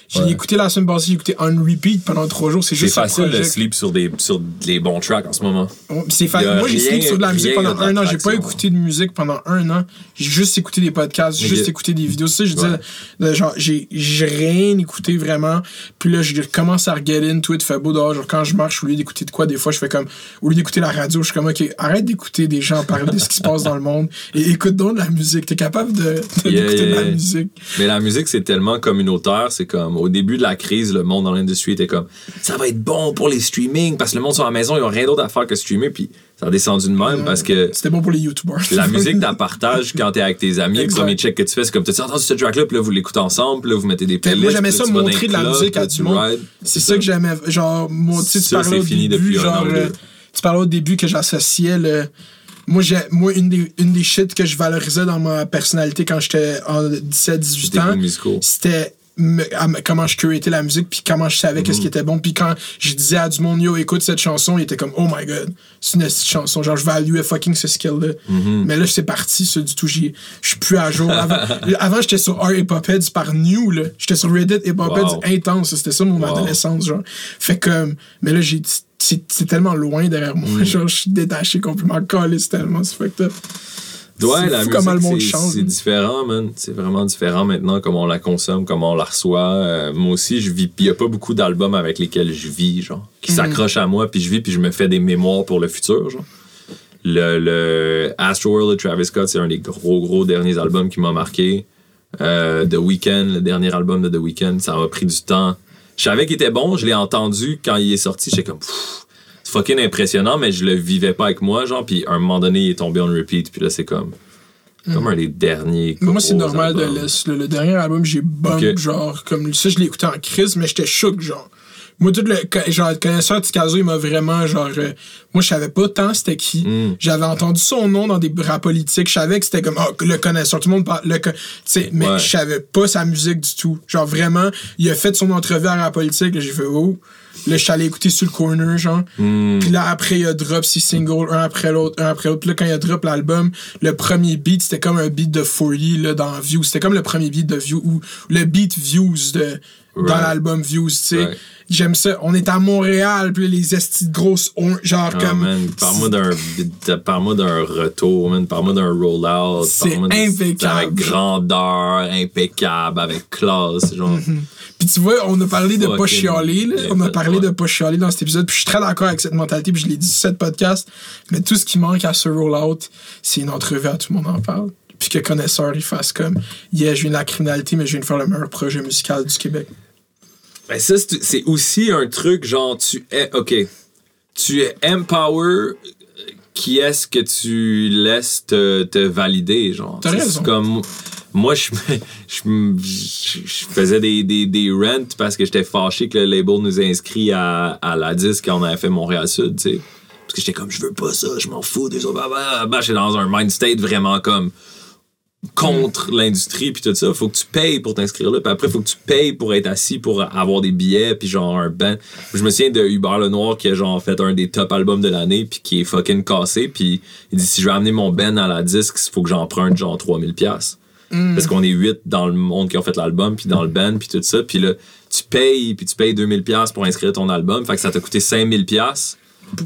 J'ai Ouais. écouté la semaine passée, j'ai écouté on repeat pendant trois jours. C'est C'est juste ce facile de sleep sur des, sur des bons tracks en ce moment. C'est fa- Y a Moi, j'ai rien- sleep sur de la musique pendant un an. J'ai pas écouté de musique pendant un an. J'ai juste écouté des podcasts, juste écouté des vidéos. C'est ça, je disais, genre, j'ai j'ai rien écouté vraiment. Puis là, je commence à regarder une tweet, fait beau dehors. Genre, quand je marche, au lieu d'écouter de quoi, des fois, je fais comme, au lieu d'écouter la radio, je suis comme, ok, arrête d'écouter des gens parler de ce qui se passe dans le monde et écoute donc de la musique. T'es capable de- de- Yeah, de la musique. Mais la musique, c'est tellement communautaire. C'est comme, au début de la crise, le monde dans l'industrie était comme, ça va être bon pour les streaming parce que le monde sont à la maison, ils ont rien d'autre à faire que streamer. Puis ça a descendu de même parce que C'était bon pour les YouTubers. la musique, t'en partages quand t'es avec tes amis. Le Exact. premier check que tu fais, c'est comme, t'as entendu ce track-là, puis là, vous l'écoutez ensemble, puis là, vous mettez des playlists. moi, j'aimais ça montrer de la musique à du monde. C'est ça que j'aimais. Genre, tu sais, tu parlais c'est au fini début, genre, tu parlais au début que j'associais le. Moi, j'ai, moi une, des, une des shit que je valorisais dans ma personnalité quand j'étais en 17-18 Tes ans, c'était me- à me- comment je curatais la musique, puis comment je savais Mm-hmm. qu'est-ce qui était bon. Puis quand je disais à du monde, yo, écoute cette chanson, il était comme, oh my god, c'est une petite chanson. Genre, je valuais fucking ce skill-là. Mm-hmm. Mais là, c'est parti, ça, du tout. Je suis plus à jour. Avant, avant j'étais sur R Hip Hop Heads par New, là. J'étais sur Reddit Hip Hop Wow. Heads intense. C'était ça mon Wow. adolescence, genre. Fait que, mais là, j'ai, c'est, c'est tellement loin derrière moi. Mm. Genre, je suis détaché complètement, calé, c'est tellement, c'est fucked up. Ouais, C'est la musique, différent, man. C'est vraiment différent maintenant, comment on la consomme, comment on la reçoit. Euh, moi aussi, je vis. Puis il y a pas beaucoup d'albums avec lesquels je vis, genre, qui Mhm. s'accrochent à moi, puis je vis, puis je me fais des mémoires pour le futur, genre. Le, le Astroworld de Travis Scott, c'est un des gros, gros derniers albums qui m'a marqué. Euh, The Weeknd, le dernier album de The Weeknd, ça m'a pris du temps. Je savais qu'il était bon, je l'ai entendu quand il est sorti, j'étais comme, Pfff, c'est fucking impressionnant, mais je le vivais pas avec moi, genre, puis à un moment donné, il est tombé en repeat, puis là, c'est comme, comme un des derniers. Moi, c'est normal de albums. Le, le dernier album, j'ai bump, genre, comme ça, je l'ai écouté en crise, mais j'étais choc, genre. Moi, tout le genre, le connaisseur de Tikazo, il m'a vraiment, genre. euh, moi, je savais pas tant c'était qui. Mm. J'avais entendu son nom dans des rap politiques. Je savais que c'était comme, ah, le connaisseur. Tout le monde parle. Le sais, mais Ouais. je savais pas sa musique du tout. Genre, vraiment, il a fait son entrevue à rap politique. J'ai fait, oh. Là, je suis allé écouter sur le corner, genre. Mm. Puis là, après, il a drop six singles, un après l'autre, un après l'autre. Puis là, quand il a drop l'album, le premier beat, c'était comme un beat de 40 là, dans Views. C'était comme le premier beat de Views, ou le beat Views de, dans l'album Views, tu sais. J'aime ça. On est à Montréal, puis les estis de grosses on- genre Ah, comme. parle-moi d'un, parle-moi d'un retour, man. Parle-moi d'un rollout. C'est impeccable. Avec grandeur, impeccable, avec classe, genre. Puis tu vois, on a parlé de pas chialer, là. On a parlé de pas chialer dans cet épisode. Puis je suis très d'accord avec cette mentalité, puis je l'ai dit sur cette podcast. Mais tout ce qui manque à ce rollout, c'est une entrevue à tout le monde en parle. Puis que connaisseur, il fasse comme, yeah, je viens de la criminalité, mais je viens de faire le meilleur projet musical du Québec. Ben ça, c'est aussi un truc, genre, tu es, OK, tu es empower, qui est-ce que tu laisses te, te valider, genre? T'as raison. comme, moi, je, faisais des, des, des rents parce que j'étais fâché que le label nous ait inscrit à, à la disque quand on avait fait Montréal-Sud, tu sais. Parce que j'étais comme, je veux pas ça, je m'en fous des autres. Bah, bah, bah, j'étais dans un mind state vraiment comme contre l'industrie puis tout ça faut que tu payes pour t'inscrire là puis après faut que tu payes pour être assis pour avoir des billets puis genre un band je me souviens de Hubert Lenoir qui a genre fait un des top albums de l'année puis qui est fucking cassé puis il dit si je veux amener mon band à la disque il faut que j'emprunte genre 3000 pièces parce qu'on est 8 dans le monde qui ont fait l'album puis dans le band puis tout ça puis là tu payes puis tu payes 2000 pièces pour inscrire ton album fait que ça t'a coûté 5000 pièces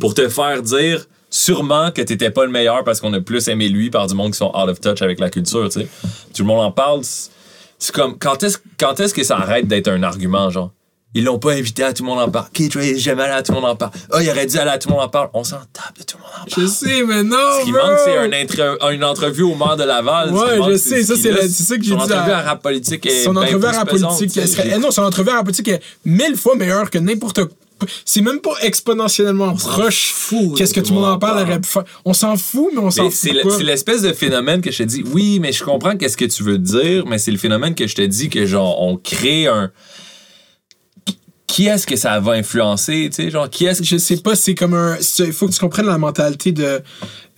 pour te faire dire sûrement que t'étais pas le meilleur parce qu'on a plus aimé lui par du monde qui sont out of touch avec la culture, tu sais. Tout le monde en parle. c'est- comme, quand est-ce quand est-ce que ça arrête d'être un argument, genre? Ils l'ont pas invité à tout le monde en parle. Keith Ray jamais allé à tout le monde en parle. Ah, il aurait dû aller à tout le monde en parle. On s'en tape de tout le monde en parle. Je sais, mais non! Ce qui bro! manque, c'est un intre- une entrevue au maire de Laval. Ouais, je sais, ça, ce c'est c'est ça que j'ai Son dit entrevue à- rap politique est Son entrevue à rap politique, eh non, son entrevue à rap politique est mille fois meilleure que n'importe C'est même pas exponentiellement proche. Qu'est-ce que tout le monde en parle. On s'en fout, mais on s'en fout c'est l'espèce de phénomène que je te dis, oui, mais je comprends qu'est-ce que tu veux dire, mais c'est le phénomène que je te dis que genre on crée un qui est-ce que ça va influencer, tu sais, genre, qui est-ce Je sais pas, c'est comme un. Il faut que tu comprennes la mentalité de,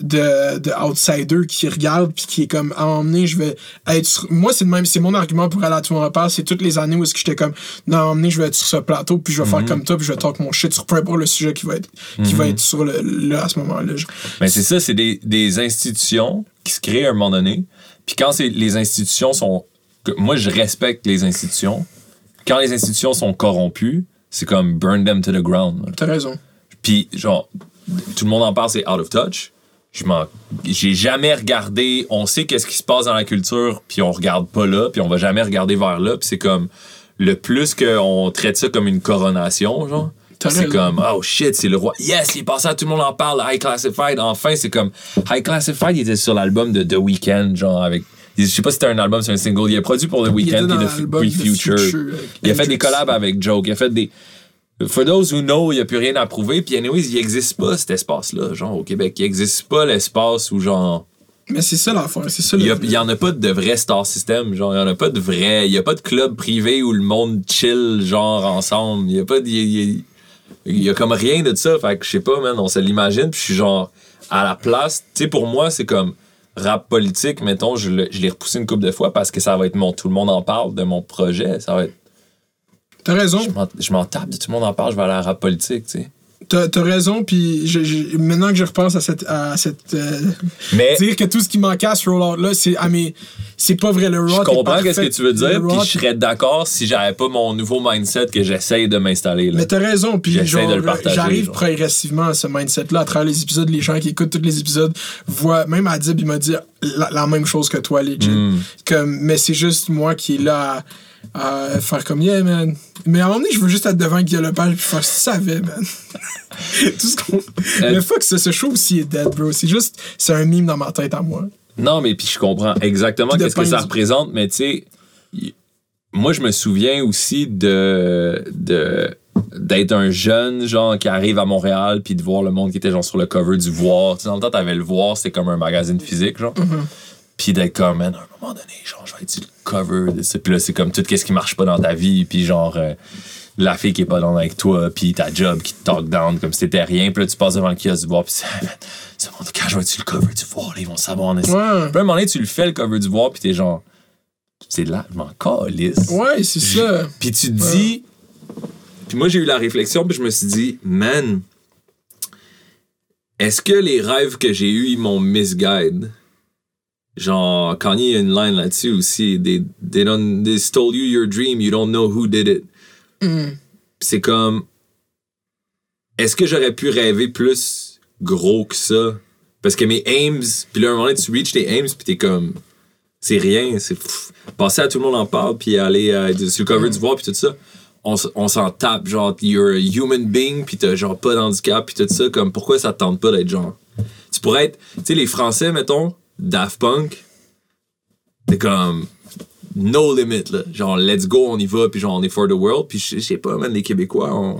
de, de outsider qui regarde puis qui est comme à emmener, je vais être. Moi, c'est le même, c'est mon argument pour aller à tout en parle. C'est toutes les années où est-ce que j'étais comme, non, à emmener, je vais être sur ce plateau puis je vais faire comme toi puis je vais talk mon shit sur peu importe le sujet qui va être, qui va être sur le, là à ce moment-là. Mais c'est ça, c'est des, des institutions qui se créent à un moment donné. Puis quand c'est- les institutions sont. Moi, je respecte les institutions. Quand les institutions sont corrompues, c'est comme burn them to the ground. T'as raison. Puis, genre, tout le monde en parle, c'est out of touch. Je m'en. J'ai jamais regardé. On sait qu'est-ce qui se passe dans la culture, puis on regarde pas là, puis on va jamais regarder vers là. Puis c'est comme. Le plus qu'on traite ça comme une coronation, genre. C'est comme, oh shit, c'est le roi. Yes, il est passé à tout le monde en parle. High Classified, enfin, c'est comme. High Classified, il était sur l'album de The Weeknd, genre, avec. Je sais pas si c'était un album, c'est un single. Il a produit pour The Weeknd l'album The de Future. Future avec Il a fait des collabs avec Joke. Il a fait des. For those who know, il n'y a plus rien à prouver. Puis, anyways, il n'existe pas cet espace-là, genre, au Québec. Il n'existe pas l'espace où, genre. Mais c'est ça l'affaire, c'est ça Il n'y en a pas de vrai star system. Genre, il n'y en a pas de vrai. Il n'y a pas de club privé où le monde chill, genre, ensemble. Il n'y a pas de. Il y y a comme rien de ça. Fait que je sais pas, man, on se l'imagine. Puis je suis genre, à la place. Tu sais, pour moi, c'est comme rap politique, mettons, je l'ai repoussé une couple de fois parce que ça va être mon. Tout le monde en parle de mon projet. Ça va être. T'as raison. Je m'en- tape de tout le monde en parle, je vais aller à la rap politique, tu sais. T'as t'as raison, puis je- je- maintenant que je repense à cette. À cette euh, Mais. dire que tout ce qui manquait à ce rollout-là, c'est. Ah, mais c'est pas vrai, le Je raw. comprends qu'est-ce que tu veux dire, puis je serais d'accord si j'avais pas mon nouveau mindset que j'essaye de m'installer. Mais t'as raison, puis j'arrive progressivement à ce mindset-là à travers les épisodes. Les gens qui écoutent tous les épisodes voient, même Adib, il m'a dit la, la même chose que toi, legit. Comme, mais c'est juste moi qui est là à, à faire comme, yeah, man. Mais à un moment donné, je veux juste être devant Guillaume Lepage puis faire, savais, man. Tout ce qu'on. Euh, Mais fuck, ça, ce show aussi est dead, bro. C'est juste, c'est un mime dans ma tête à moi. Non, mais puis je comprends exactement qu'est-ce que ça représente, mais tu sais, y- moi je me souviens aussi de de d'être un jeune genre qui arrive à Montréal puis de voir le monde qui était genre sur le cover du Voir. Tu sais, dans le temps t'avais le Voir, c'était comme un magazine physique genre. Puis d'être comme man, à un moment donné, genre je vais être sur le cover de ça. Puis là c'est comme tout qu'est-ce qui marche pas dans ta vie puis genre euh, la fille qui est pas dans avec toi, puis ta job qui te talk down comme si t'étais rien, puis là tu passes devant le kiosque du voir, puis c'est monde quand je vais être sur le cover du voir, là, ils vont savoir. Ouais. Puis à un moment donné, tu le fais le cover du voir, puis t'es genre, c'est là, je m'en calisse. Ouais, c'est ça. Puis tu te dis, Puis moi, j'ai eu la réflexion, puis je me suis dit, man, est-ce que les rêves que j'ai eus, ils m'ont misguide? Genre, Kanye a une line là-dessus aussi. They, they, don't, they stole you your dream, you don't know who did it. Mm. C'est comme, est-ce que j'aurais pu rêver plus gros que ça? Parce que mes aims, puis là, à un moment donné, tu reach tes aims, puis t'es comme, c'est rien, c'est passer à tout le monde en parle, puis aller euh, sur le cover du voir, puis tout ça. On, on s'en tape, genre, you're a human being, puis t'as genre pas d'handicap, puis tout ça, comme pourquoi ça te tente pas d'être genre. Tu pourrais être, tu sais, les Français, mettons, Daft Punk, c'est comme no limit, là. Genre, let's go, on y va, puis genre, on est for the world, puis je sais pas, man, les Québécois, on.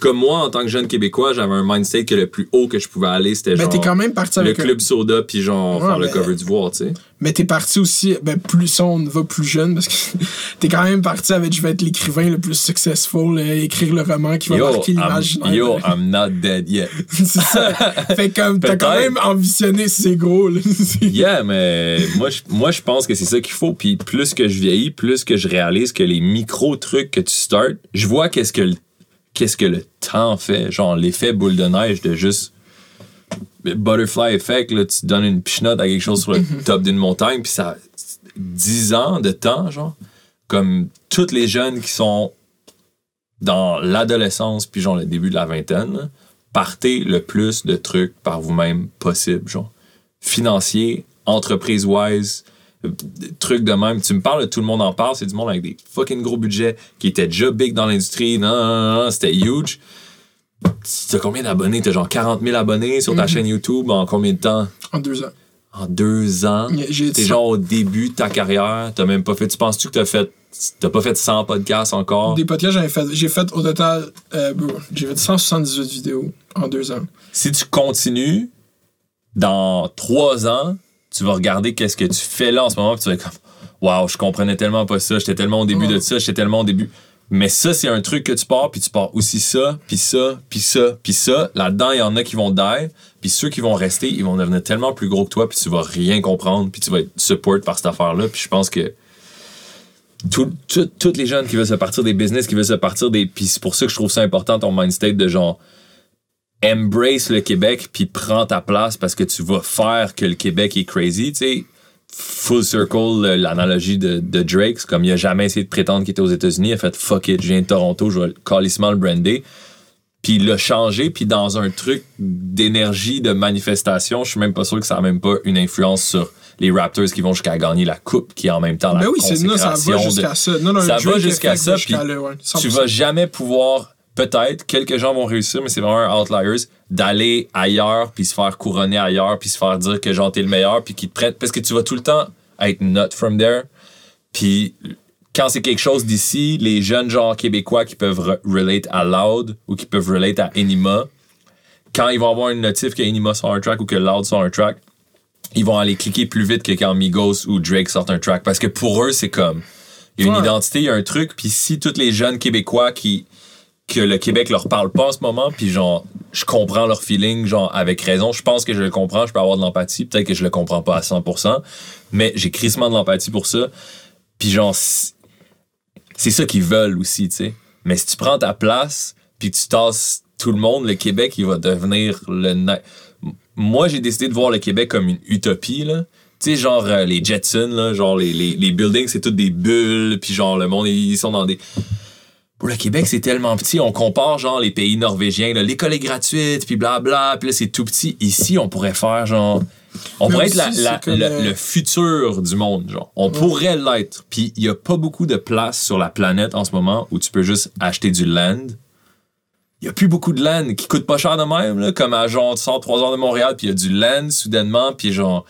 Tout cas, moi, en tant que jeune Québécois, j'avais un mindset que le plus haut que je pouvais aller, c'était Mais genre. t'es quand même parti le un- club soda, puis genre, Ouais, faire le cover du voir, tu sais. Mais t'es parti aussi, ben plus ça, on va plus jeune, parce que t'es quand même parti avec je vais être l'écrivain le plus successful, euh, écrire le roman qui va Yo, marquer I'm, l'imaginaire. yo, I'm not dead yet. c'est ça. Fait comme, t'as quand même ambitionné, c'est gros, là. Yeah, mais moi, je, moi, je pense que c'est ça qu'il faut. Puis plus que je vieillis, plus que je réalise que les micro-trucs que tu starts, je vois qu'est-ce que le, qu'est-ce que le temps fait? Genre l'effet boule de neige de juste butterfly effect, là, tu donnes une pichenote à quelque chose sur le top d'une montagne, puis ça 10 ans de temps, genre, comme tous les jeunes qui sont dans l'adolescence, puis genre le début de la vingtaine, partez le plus de trucs par vous-même possible, genre financier, entreprise-wise, trucs de même. Tu me parles de tout le monde en parle, c'est du monde avec des fucking gros budgets qui était déjà big dans l'industrie. Non, non, non, non, c'était huge. T'as combien d'abonnés? T'as genre 40 000 abonnés sur ta chaîne YouTube en combien de temps? En deux ans. En deux ans? J'ai T'es genre au début de ta carrière. T'as même pas fait. Tu penses-tu que t'as fait. T'as pas fait 100 podcasts encore? Des podcasts, j'en ai fait. J'ai fait au total, euh, j'ai fait 178 vidéos en deux ans. si tu continues, dans trois ans, tu vas regarder qu'est-ce que tu fais là en ce moment, puis tu vas être comme, waouh, je comprenais tellement pas ça, j'étais tellement au début de ça, j'étais tellement au début. Mais ça, c'est un truc que tu pars, puis tu pars aussi ça, puis ça, puis ça, puis ça. Là-dedans, il y en a qui vont die, puis ceux qui vont rester, ils vont devenir tellement plus gros que toi, puis tu vas rien comprendre, puis tu vas être support par cette affaire-là. Puis je pense que tout- tout- toutes les jeunes qui veulent se partir des business, qui veulent se partir des. Puis c'est pour ça que je trouve ça important ton mind state de genre embrace le Québec puis prends ta place parce que tu vas faire que le Québec est crazy, tu sais. Full circle, le- l'analogie de, de Drake, c'est comme il a jamais essayé de prétendre qu'il était aux États-Unis, il a fait fuck it, je viens de Toronto, je vais calissement le brander. Puis il l'a changé, puis dans un truc d'énergie, de manifestation, je suis même pas sûr que ça a même pas une influence sur les Raptors qui vont jusqu'à gagner la coupe, qui est en même temps la Ben oui, c'est non, ça va consécration de- jusqu'à ça. Non, non, ça va jusqu'à ça, puis ouais, tu 100%. vas jamais pouvoir, peut-être, quelques gens vont réussir, mais c'est vraiment un outliers, d'aller ailleurs, puis se faire couronner ailleurs, puis se faire dire que genre t'es le meilleur, puis qu'ils te prennent. Parce que tu vas tout le temps être not from there. Puis quand c'est quelque chose d'ici, les jeunes genre québécois qui peuvent re- relate à Loud ou qui peuvent relate à Enima, quand ils vont avoir une notif que Enima sort un track ou que Loud sort un track, ils vont aller cliquer plus vite que quand Migos ou Drake sortent un track. Parce que pour eux, c'est comme. Il y a une Ouais. identité, il y a un truc. Puis si tous les jeunes Québécois qui. Que le Québec leur parle pas en ce moment, puis genre, je comprends leur feeling, genre, avec raison. Je pense que je le comprends, je peux avoir de l'empathie. Peut-être que je le comprends pas à 100%, mais j'ai crissement de l'empathie pour ça. Puis genre, c'est ça qu'ils veulent aussi, tu sais. Mais si tu prends ta place, puis tu tasses tout le monde, le Québec, il va devenir le... Moi, j'ai décidé de voir le Québec comme une utopie, là. Tu sais, genre euh, les Jetsons, là, genre les, les, les buildings, c'est toutes des bulles, puis genre le monde, ils sont dans des... Pour le Québec, c'est tellement petit. On compare, genre, les pays norvégiens, l'école est gratuite, puis blabla, puis là, c'est tout petit. Ici, on pourrait faire, genre... On Mais pourrait être la- la- le, euh, le futur du monde, genre. On pourrait l'être. Puis il y a pas beaucoup de place sur la planète en ce moment où tu peux juste acheter du land. Il y a plus beaucoup de land qui coûte pas cher de même, là, comme à genre, tu sors 3 heures de Montréal, puis il y a du land soudainement, puis genre,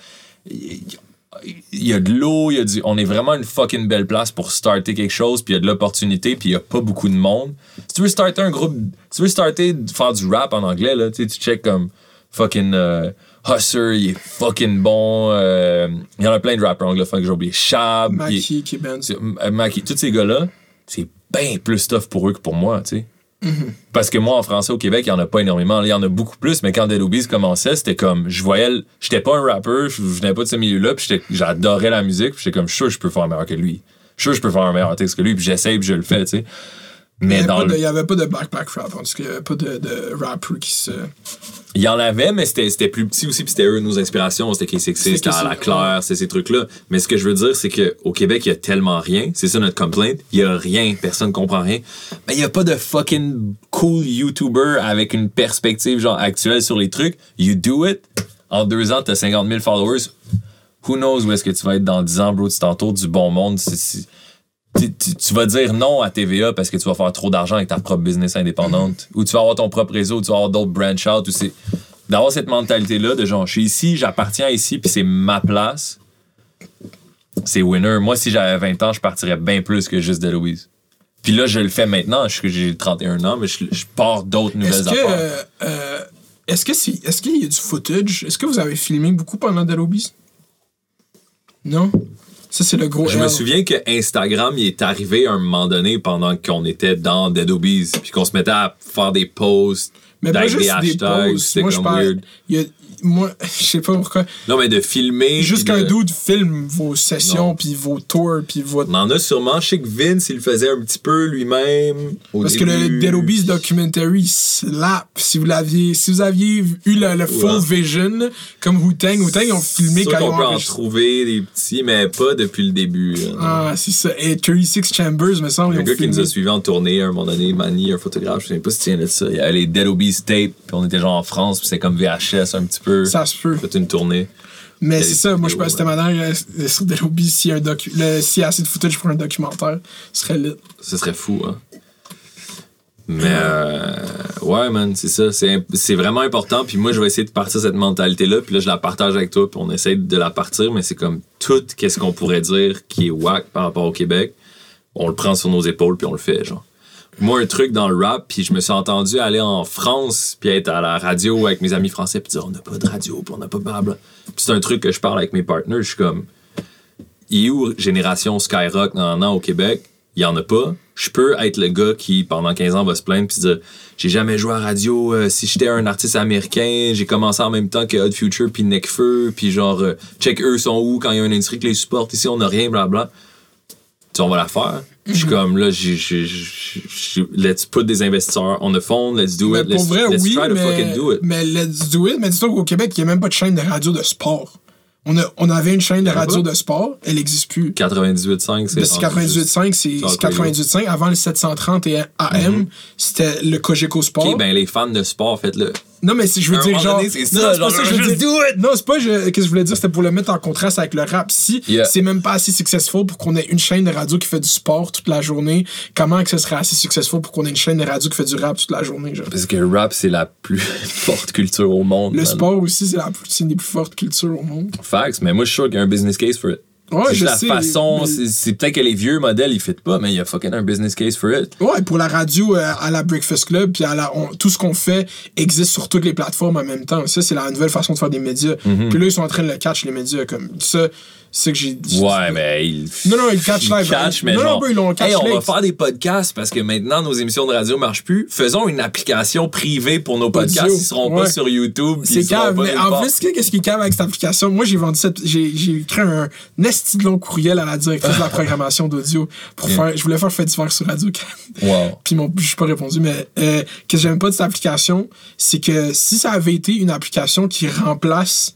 il y a de l'eau, il y a du. On est vraiment une fucking belle place pour starter quelque chose, puis il y a de l'opportunité, puis il y a pas beaucoup de monde. Si tu veux starter un groupe, si tu veux starter, faire du rap en anglais, là, tu sais, tu check comme fucking euh, Husser, il est fucking bon. euh, Il y en a plein de rappers anglophones que j'ai oublié. Shab, Maki, M- Maki, tous ces gars-là, c'est bien plus tough pour eux que pour moi, tu sais. Parce que moi, en français, au Québec, il n'y en a pas énormément. Il y en a beaucoup plus, mais quand Dead Obies commençait, c'était comme, je voyais, j'étais pas un rappeur, je venais pas de ce milieu-là, puis j'adorais la musique, puis j'étais comme, je suis je peux faire meilleur que lui. Je suis je peux faire un meilleur texte que lui, puis j'essaye, puis je le fais, tu sais. Il n'y avait, le... avait pas de backpack rap, en tout cas. Il n'y avait pas de, de rapper qui se. Il y en avait, mais c'était plus petit aussi, puis c'était eux nos inspirations. C'était K6, c'était à la Claire, c'est ces trucs-là. Mais ce que je veux dire, c'est qu'au Québec, il y a tellement rien. C'est ça notre complaint. Il y a rien, personne comprend rien. Mais il y a pas de fucking cool YouTuber avec une perspective genre actuelle sur les trucs. You do it. En deux ans, t'as 50 000 followers. Who knows où est-ce que tu vas être dans 10 ans, bro. Tu t'entoures du bon monde. Tu, tu- tu vas dire non à TVA parce que tu vas faire trop d'argent avec ta propre business indépendante. Ou tu vas avoir ton propre réseau, tu vas avoir d'autres branch out. Ou c'est d'avoir cette mentalité-là de genre, je suis ici, j'appartiens ici, puis c'est ma place. C'est winner. Moi, si j'avais 20 ans, je partirais bien plus que juste de Louise. Puis là, je le fais maintenant. Je- J'ai 31 ans, mais je, je pars d'autres nouvelles que. affaires. euh, euh, est-ce que c'est, est-ce qu'il y a du footage? Est-ce que vous avez filmé beaucoup pendant Obies? Non? Ça, c'est le gros Je me souviens que Instagram, il est arrivé à un moment donné pendant qu'on était dans Dead Obies, puis qu'on se mettait à faire des posts Mais pas avec juste des des hashtags. posts. Moi, je comme parle. weird. il y a- moi, je sais pas pourquoi. Non, mais de filmer. Juste qu'un de- dude filme vos sessions, puis vos tours, puis votre. On en a sûrement. Je sais que Vince, il le faisait un petit peu lui-même. Parce que le Dead documentary slap. Si vous l'aviez, si vous aviez eu le, le full Ouais. vision, comme Wu-Tang, Wu-Tang, ils ont filmé quand ils qu'on ont peut en trouver des petits, mais pas depuis le début. là. Ah, c'est ça. Et 36 Chambers, me semble, ils ont gars qui nous filmé. a suivis en tournée à un moment donné, Manny, un photographe, je sais pas si tu tiens de ça. Il y a les Dead tape, puis on était genre en France, puis c'est comme VHS un petit peu. Ça se peut. Fait une tournée. Mais c'est ça, moi je pense que c'était euh, sur Dead Obies, s'il y a un docu le- s'il y a assez de footage pour un documentaire, ce serait lit. Ce serait fou, hein. Mais euh, ouais, man, c'est ça. C'est c'est vraiment important. Puis moi, je vais essayer de partir cette mentalité-là. Puis là, je la partage avec toi. Puis on essaie de la partir. Mais c'est comme tout, qu'est-ce qu'on pourrait dire qui est whack par rapport au Québec. On le prend sur nos épaules. Puis on le fait, genre. Moi, un truc dans le rap. Puis je me suis entendu aller en France. Puis être à la radio avec mes amis français. Puis dire, on n'a pas de radio. Puis on n'a pas blabla. C'est un truc que je parle avec mes partenaires. Je suis comme, il Génération Skyrock, nan, nan, au Québec? il y en a pas. Je peux être le gars qui, pendant 15 ans, va se plaindre puis dire J'ai jamais joué à radio. euh, si j'étais un artiste américain, j'ai commencé en même temps que Odd Future puis Necfeu, puis genre, euh, check eux sont où quand il y a une industrie qui les supporte. Ici, on a rien, blablabla. Tu on va la faire. Je suis comme là, j'ai- let's put des investisseurs on the phone, let's do Mais it, pour let's, vrai, let's oui, try to mais, fucking do it. mais let's do it. Mais dis-toi qu'au Québec, il n'y a même pas de chaîne de radio de sport. On, a, on avait une chaîne de radio pas? de sport, elle n'existe plus. 98.5, c'est. C'est rendu 98.5, c'est Ça, c'est 98.5. Avant le 730 et AM, c'était le Cogeco Sport. Ok, ben les fans de sport, faites-le. Non, mais si je veux dire, genre. c'est non, ça, non, c'est pas ça que je veux dire. do it! Non, c'est pas qu'est-ce que je voulais dire, c'était pour le mettre en contraste avec le rap. Si c'est même pas assez successful pour qu'on ait une chaîne de radio qui fait du sport toute la journée, comment que ce serait assez successful pour qu'on ait une chaîne de radio qui fait du rap toute la journée, genre? Parce que le rap, c'est la plus forte culture au monde. Le man. sport aussi, c'est la plus- une des plus fortes cultures au monde. Facts, mais moi, je suis sûr qu'il y a un business case for it. Ouais, je la sais, façon, mais- c'est- c'est peut-être que les vieux modèles, ils fit pas, mais il y a fucking un business case for it. Ouais, pour la radio euh, à la Breakfast Club, puis à la, on- tout ce qu'on fait existe sur toutes les plateformes en même temps. Ça, c'est la nouvelle façon de faire des médias. Mhm. Puis là, ils sont en train de le catch, les médias. Comme ça, c'est que j'ai dit. Ouais, mais ils. Non, non, ils catch live. catch, mais Non, non, genre, bro, ils l'ont catch hey, on va faire des podcasts parce que maintenant nos émissions de radio marchent plus. Faisons une application privée pour nos podcasts. Audio, Ils seront ouais. pas sur YouTube. C'est pas mais en plus, qu'est-ce qui est calme avec cette application? Moi, j'ai vendu cette. J'ai écrit un esti de long courriel à la directrice de la programmation d'audio pour faire. Je voulais faire fait divers sur Radio Wow. Puis mon, je pas répondu, mais euh, que j'aime pas de cette application, c'est que si ça avait été une application qui remplace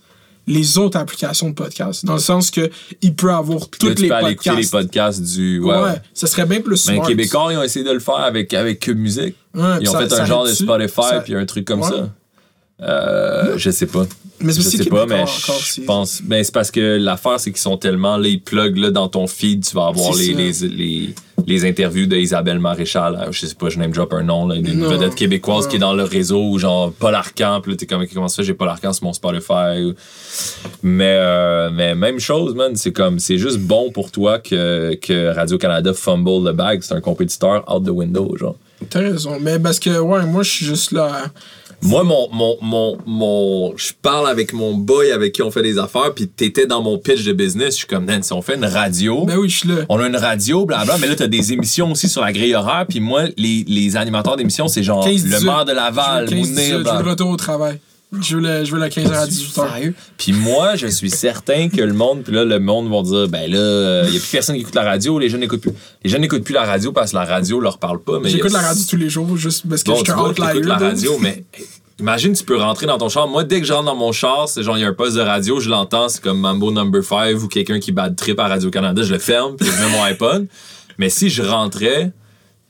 les autres applications de podcast, dans le sens que il peut avoir Là, toutes tu les peux aller écouter les podcasts. podcasts du. Ouais, ça serait bien plus Mais smart. les Québécois, ils ont essayé de le faire avec, avec Cube Music. Ouais, Ils ont ça- fait ça un genre de? Spotify Ça- puis un truc comme Ouais. ça. Euh, je sais pas. Mais Je sais pas, mais je pense. Ben, c'est parce que l'affaire, c'est qu'ils sont tellement. Là, ils plug là, dans ton feed, tu vas avoir les, les, les, les interviews d'Isabelle Maréchal. là, Je sais pas, je name drop un nom, là, une vedette québécoise qui est dans le réseau, ou genre Paul Arcan, puis là, t'es comme, comment ça fait, j'ai Paul Arcan sur mon Spotify. ou- Mais, euh, mais même chose, man, c'est comme, c'est juste bon pour toi que, que Radio-Canada fumble le bag. C'est un compétiteur out the window, genre. T'as raison. Mais parce que, ouais, moi, je suis juste là. Moi, mon, mon, mon, mon, je parle avec mon boy avec qui on fait des affaires, puis t'étais dans mon pitch de business. Je suis comme, Man, si on fait une radio. Ben oui, je suis là. On a une radio, blabla, mais là, t'as des émissions aussi sur la grille horaire. Puis moi, les, les animateurs d'émissions, c'est genre 15, le 18. maire de Laval, Je veux 15, 18, Mounir, Je veux le retour au travail. Je veux le, je veux le 15h à 18h. Sérieux? Puis moi, je suis certain que le monde, puis là, le monde vont dire, ben là, il y a plus personne qui écoute la radio, les jeunes n'écoutent plus. Les jeunes n'écoutent plus la radio parce que la radio leur parle pas. J'écoute la radio tous les jours juste parce que Bon, je suis un outlier. la radio, mais imagine, tu peux rentrer dans ton char. Moi, dès que je rentre dans mon char, c'est genre, il y a un poste de radio, je l'entends, c'est comme Mambo Number 5 ou quelqu'un qui bad trip à Radio-Canada, je le ferme, puis je mets mon iPod. Mais si je rentrais,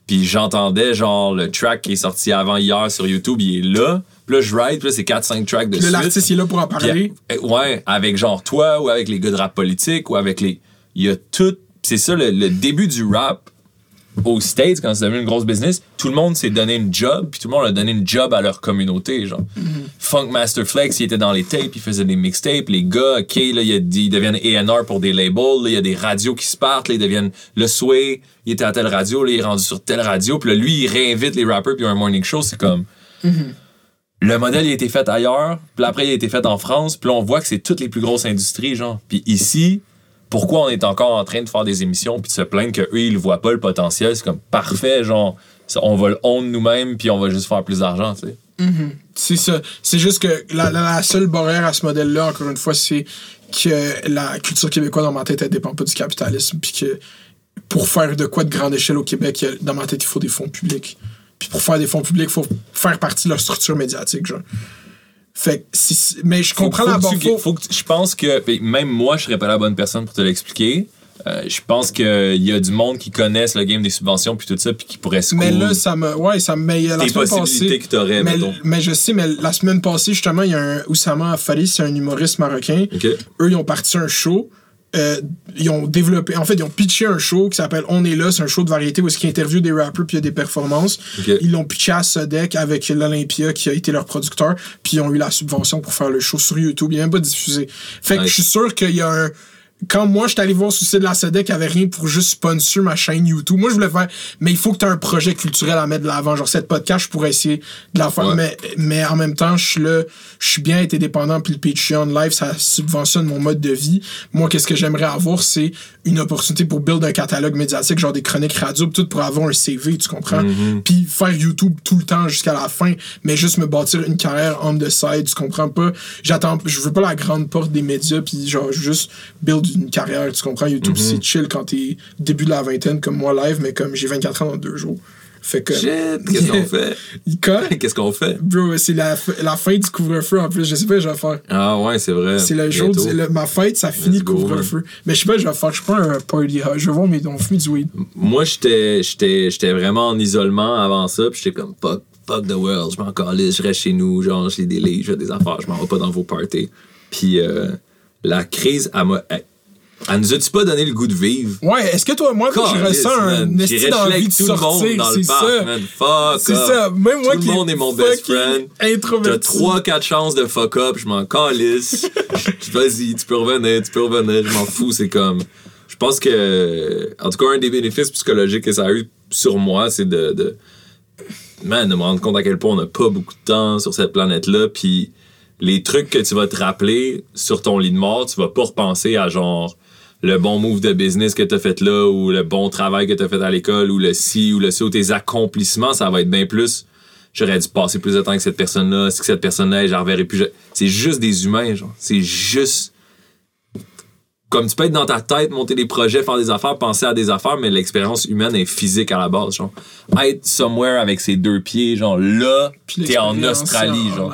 puis j'entendais genre le track qui est sorti avant hier sur YouTube, il est là. Puis là, je ride, puis là, c'est 4-5 tracks de suite. l'artiste il est là pour en parler. euh, ouais, avec genre toi ou avec les gars de rap politique ou avec les. Il y a tout. C'est ça le, le début du rap aux States, quand c'est devenu une grosse business. Tout le monde s'est donné une job, puis tout le monde a donné une job à leur communauté. Genre, Funk Master Flex, il était dans les tapes, il faisait des mixtapes. Les gars, OK, là, ils deviennent A&R pour des labels. Là, il y a des radios qui se partent. Là, ils deviennent le Sway, il était à telle radio, là, il est rendu sur telle radio. Puis là, lui, il réinvite les rappers, puis il y a un morning show. C'est comme le modèle il a été fait ailleurs, puis après il a été fait en France, puis on voit que c'est toutes les plus grosses industries, genre. Puis ici, pourquoi on est encore en train de faire des émissions puis de se plaindre qu'eux ils voient pas le potentiel, c'est comme parfait, genre, on va le own nous-mêmes puis on va juste faire plus d'argent, tu sais. C'est ça. C'est juste que la, seule barrière à ce modèle-là, encore une fois, c'est que la culture québécoise, dans ma tête, elle dépend pas du capitalisme. Puis que pour faire de quoi de grande échelle au Québec, dans ma tête, il faut des fonds publics. Puis pour faire des fonds publics, il faut faire partie de leur structure médiatique, genre. Fait que si- mais je comprends la tu- faut- que Je pense que puis même moi, je serais pas la bonne personne pour te l'expliquer. Euh, je pense qu'il y a du monde qui connaissent le game des subventions puis tout ça puis qui pourrait se Mais là, ça me. Ouais, ça me. Mais la Des semaine possibilités passée. que t'aurais, mais, mettons. mais je sais, mais la semaine passée, justement, il y a un Oussama Faris, c'est un humoriste marocain. Eux, ils ont parti un show. Euh, ils ont développé, en fait, ils ont pitché un show qui s'appelle On est là. C'est un show de variété où ils interviewent des rappers puis il y a des performances. Ils l'ont pitché à Sodec avec l'Olympia qui a été leur producteur. Puis ils ont eu la subvention pour faire le show sur YouTube. Il n'est même pas diffusé. Fait que Nice. je suis sûr qu'il y a un quand moi, j'étais allé voir Suicide de la Sodec, il y avait rien pour juste sponsor ma chaîne YouTube. Moi, je voulais faire, mais il faut que tu aies un projet culturel à mettre de l'avant. Genre, cette podcast, je pourrais essayer de la faire. Ouais. Mais, mais en même temps, je suis là, je suis bien été dépendant, puis le Patreon live, ça subventionne mon mode de vie. Moi, qu'est-ce que j'aimerais avoir, c'est une opportunité pour build un catalogue médiatique, genre des chroniques radio, tout pour avoir un CV, tu comprends? Puis faire YouTube tout le temps jusqu'à la fin, mais juste me bâtir une carrière on the side, tu comprends pas? J'attends, je veux pas la grande porte des médias, puis genre, juste build une carrière, tu comprends? YouTube, c'est chill quand t'es début de la vingtaine, comme moi live, mais comme j'ai 24 ans dans deux jours. Fait que. Qu'est-ce qu'on fait? Quoi? Qu'est-ce qu'on fait? Bro, c'est la, la fin du couvre-feu en plus. Je sais pas, je vais faire. Ah ouais, c'est vrai. C'est le jour, du- le- ma fête, ça finit le couvre-feu. Mais je sais pas, je vais faire, je suis pas un party. Je vais voir, mais on fume du weed. Moi, j'étais j'étais j'étais vraiment en isolement avant ça, puis j'étais comme fuck, fuck the world, je m'en calisse, je reste chez nous, genre j'ai des livres, j'ai des affaires, je m'en vais pas dans vos parties. Puis euh, la crise, elle m'a elle, nous a-tu pas donné le goût de vivre? Ouais, est-ce que toi, moi, je Calisse, ressens un man. esti J'irais d'envie de tout sortir, c'est ça. man. Fuck C'est ça. Même moi Tout qui le monde est mon best friend. T'as Introverti. 3-4 chances de fuck up, je m'en calisse. Vas-y, tu peux revenir, tu peux revenir, je m'en fous, c'est comme. Je pense que. En tout cas, un des bénéfices psychologiques que ça a eu sur moi, c'est de, de. Man, de me rendre compte à quel point on n'a pas beaucoup de temps sur cette planète-là, puis les trucs que tu vas te rappeler sur ton lit de mort, tu vas pas repenser à genre le bon move de business que t'as fait là, ou le bon travail que t'as fait à l'école, ou le ci, ou le ci, ou tes accomplissements, ça va être bien plus j'aurais dû passer plus de temps avec cette personne-là, est-ce que cette personne-là, je la reverrai plus. C'est juste des humains, genre. C'est juste. Comme tu peux être dans ta tête, monter des projets, faire des affaires, penser à des affaires, mais l'expérience humaine est physique à la base, genre. Être somewhere avec ses deux pieds, genre là, Puis t'es en Australie, en genre.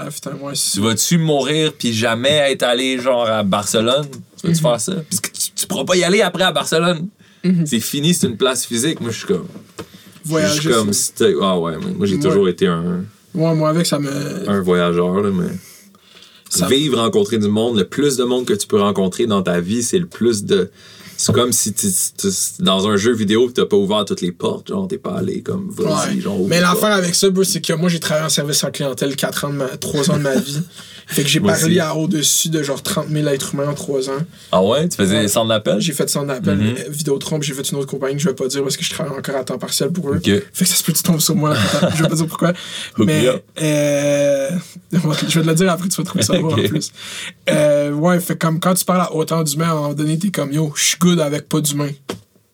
Tu vas-tu mourir puis jamais être allé genre à Barcelone? Tu Mhm. vas-tu faire ça? Tu, tu pourras pas y aller après à Barcelone. Mhm. C'est fini, c'est une place physique. Moi, je suis comme. Je Voyager, suis comme. Ah ouais, moi, j'ai Ouais. toujours été un, Ouais, moi, avec, ça me. un voyageur, là, mais. Ça- Vivre, rencontrer du monde, le plus de monde que tu peux rencontrer dans ta vie, c'est le plus de. C'est comme si tu, tu- dans un jeu vidéo, t'as pas ouvert toutes les portes, genre t'es pas allé comme vas-y, Ouais. genre. Mais l'affaire avec ça, c'est que moi, j'ai travaillé en service en clientèle 4 ans de ma, 3 ans de ma vie. Fait que j'ai parlé à au-dessus de genre 30 000 êtres humains en 3 ans. Ah ouais? Tu faisais Ouais. des centres d'appel? J'ai fait ça en appel, Mhm. euh, Vidéotron, puis j'ai fait une autre compagnie que je vais pas dire parce que je travaille encore à temps partiel pour eux. Fait que ça se peut que tu tombes sur moi. je vais pas dire pourquoi. mais euh, je vais te le dire après, tu vas trouver ça drôle Ok. en plus. Euh, ouais, fait comme quand tu parles à autant d'humains, à un moment donné, t'es comme yo, je suis good avec pas d'humains.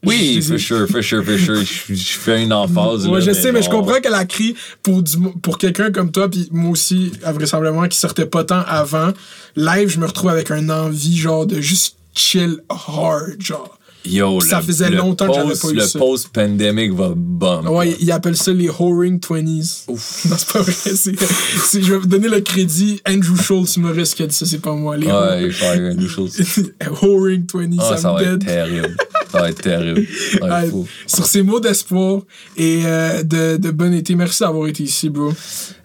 Oui, for sure, for sure, for sure. Je, je fais une emphase. Là, je sais, mais je comprends qu'elle a crié pour, du, pour quelqu'un comme toi, puis moi aussi, vraisemblablement, qui sortait pas tant avant. Live, je me retrouve avec un envie, genre, de juste chill hard, genre. Yo, Ça le- faisait le longtemps que j'avais post- pas eu Le ça. post-pandemic va bum. Ouais, ils appellent ça les whoring 20s. Ouf. Non, c'est pas vrai. c'est- c'est- je vais vous donner le crédit. Andrew Schultz, humoriste, qui a dit ça, c'est pas moi. Les Ouais, faire une chose. whoring 20s, Ah, ça, ça me va être terrible. Ça va être terrible. Ouais, Ouais, fou. sur ces mots d'espoir et euh, de, de bon été, merci d'avoir été ici, bro.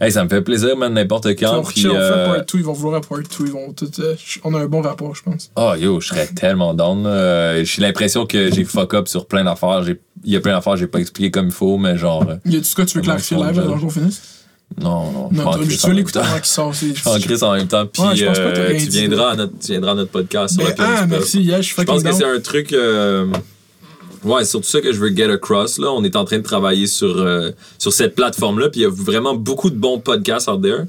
Hey, ça me fait plaisir, man, n'importe quand. Puis, on fait euh, part 2, ils vont vouloir un part 2, ils vont tout. euh, on a un bon rapport, je pense. Oh yo, je serais tellement down. Euh, J'ai l'impression que j'ai fuck up sur plein d'affaires. Il y a plein d'affaires que j'ai pas expliqué comme il faut, mais genre. euh, Y a-tu quoi tu veux clarifier live avant qu'on finisse? Non, non. Non, tu vas l'écouter avant qu'il sorte. c'est- Je en crise en même temps. Puis Ouais, que euh, tu, viendras à notre, tu viendras à notre podcast sur Rock and ah, merci, yeah, je suis Je pense que c'est un truc. euh, Ouais, c'est surtout ça que je veux get across. Là. On est en train de travailler sur, euh, sur cette plateforme-là. Puis il y a vraiment beaucoup de bons podcasts out there.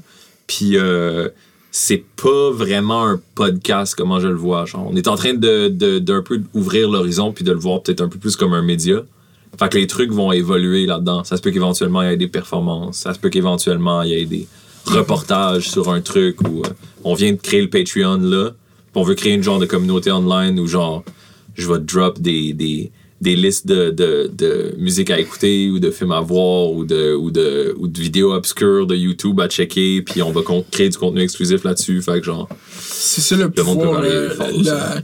Puis euh, c'est pas vraiment un podcast, comment je le vois. On est en train de, ouvrir l'horizon puis de le voir peut-être un peu plus comme un média. Fait que les trucs vont évoluer là-dedans. Ça se peut qu'éventuellement il y ait des performances. Ça se peut qu'éventuellement il y ait des reportages sur un truc ou euh, on vient de créer le Patreon là. On veut créer une genre de communauté online où genre je vais drop des, des listes de, de, de musique à écouter ou de films à voir ou de, ou de, ou de vidéos obscures de YouTube à checker puis on va créer du contenu exclusif là-dessus. Fait que genre C'est ça le Le monde peut pouvoir. varier euh, fort la- aussi.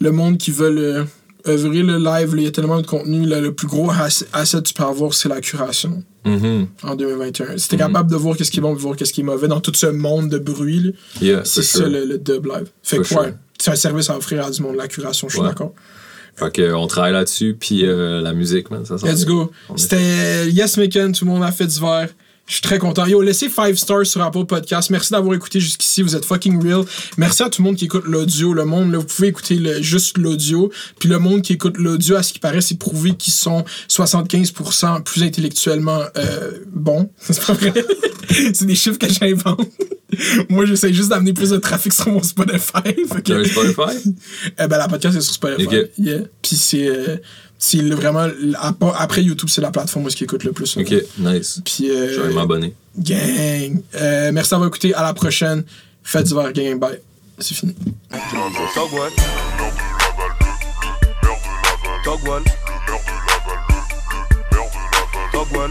le monde qui veut le, œuvrer le live, il y a tellement de contenu. là, le plus gros ass- asset que tu peux avoir, c'est la curation Mhm. en 2021. Si t'es capable de voir qu'est-ce qui est bon et voir qu'est-ce qui est mauvais dans tout ce monde de bruit, Yeah, c'est ça sure. le, le dub live. Fait For que ouais, sure. c'est un service à offrir à du monde, la curation, je suis Ouais. d'accord. Fait que, on travaille là-dessus, puis euh, la musique, man, ça s'en Let's go. C'était Yes Maken, tout le monde a fait du verre. Je suis très content. Yo, laissez 5 stars sur Apple Podcast. Merci d'avoir écouté jusqu'ici. Vous êtes fucking real. Merci à tout le monde qui écoute l'audio. Le monde, là, vous pouvez écouter le- juste l'audio. Puis le monde qui écoute l'audio, à ce qui paraît, c'est prouvé qu'ils sont 75% plus intellectuellement euh, bons. C'est pas vrai. c'est des chiffres que j'invente. Moi, j'essaie juste d'amener plus de trafic sur mon Spotify. Un Spotify? eh ben, la podcast est sur Spotify. Ok. Yeah. Puis c'est, euh, c'est le- vraiment, après YouTube, c'est la plateforme où ce qui écoute le plus. Ok, nice. Puis, euh, Je vais m'abonner. gang. Euh, merci d'avoir écouté. À la prochaine. Faites du verre, gang. Bye. C'est fini. Togwall. Togwall. Togwall.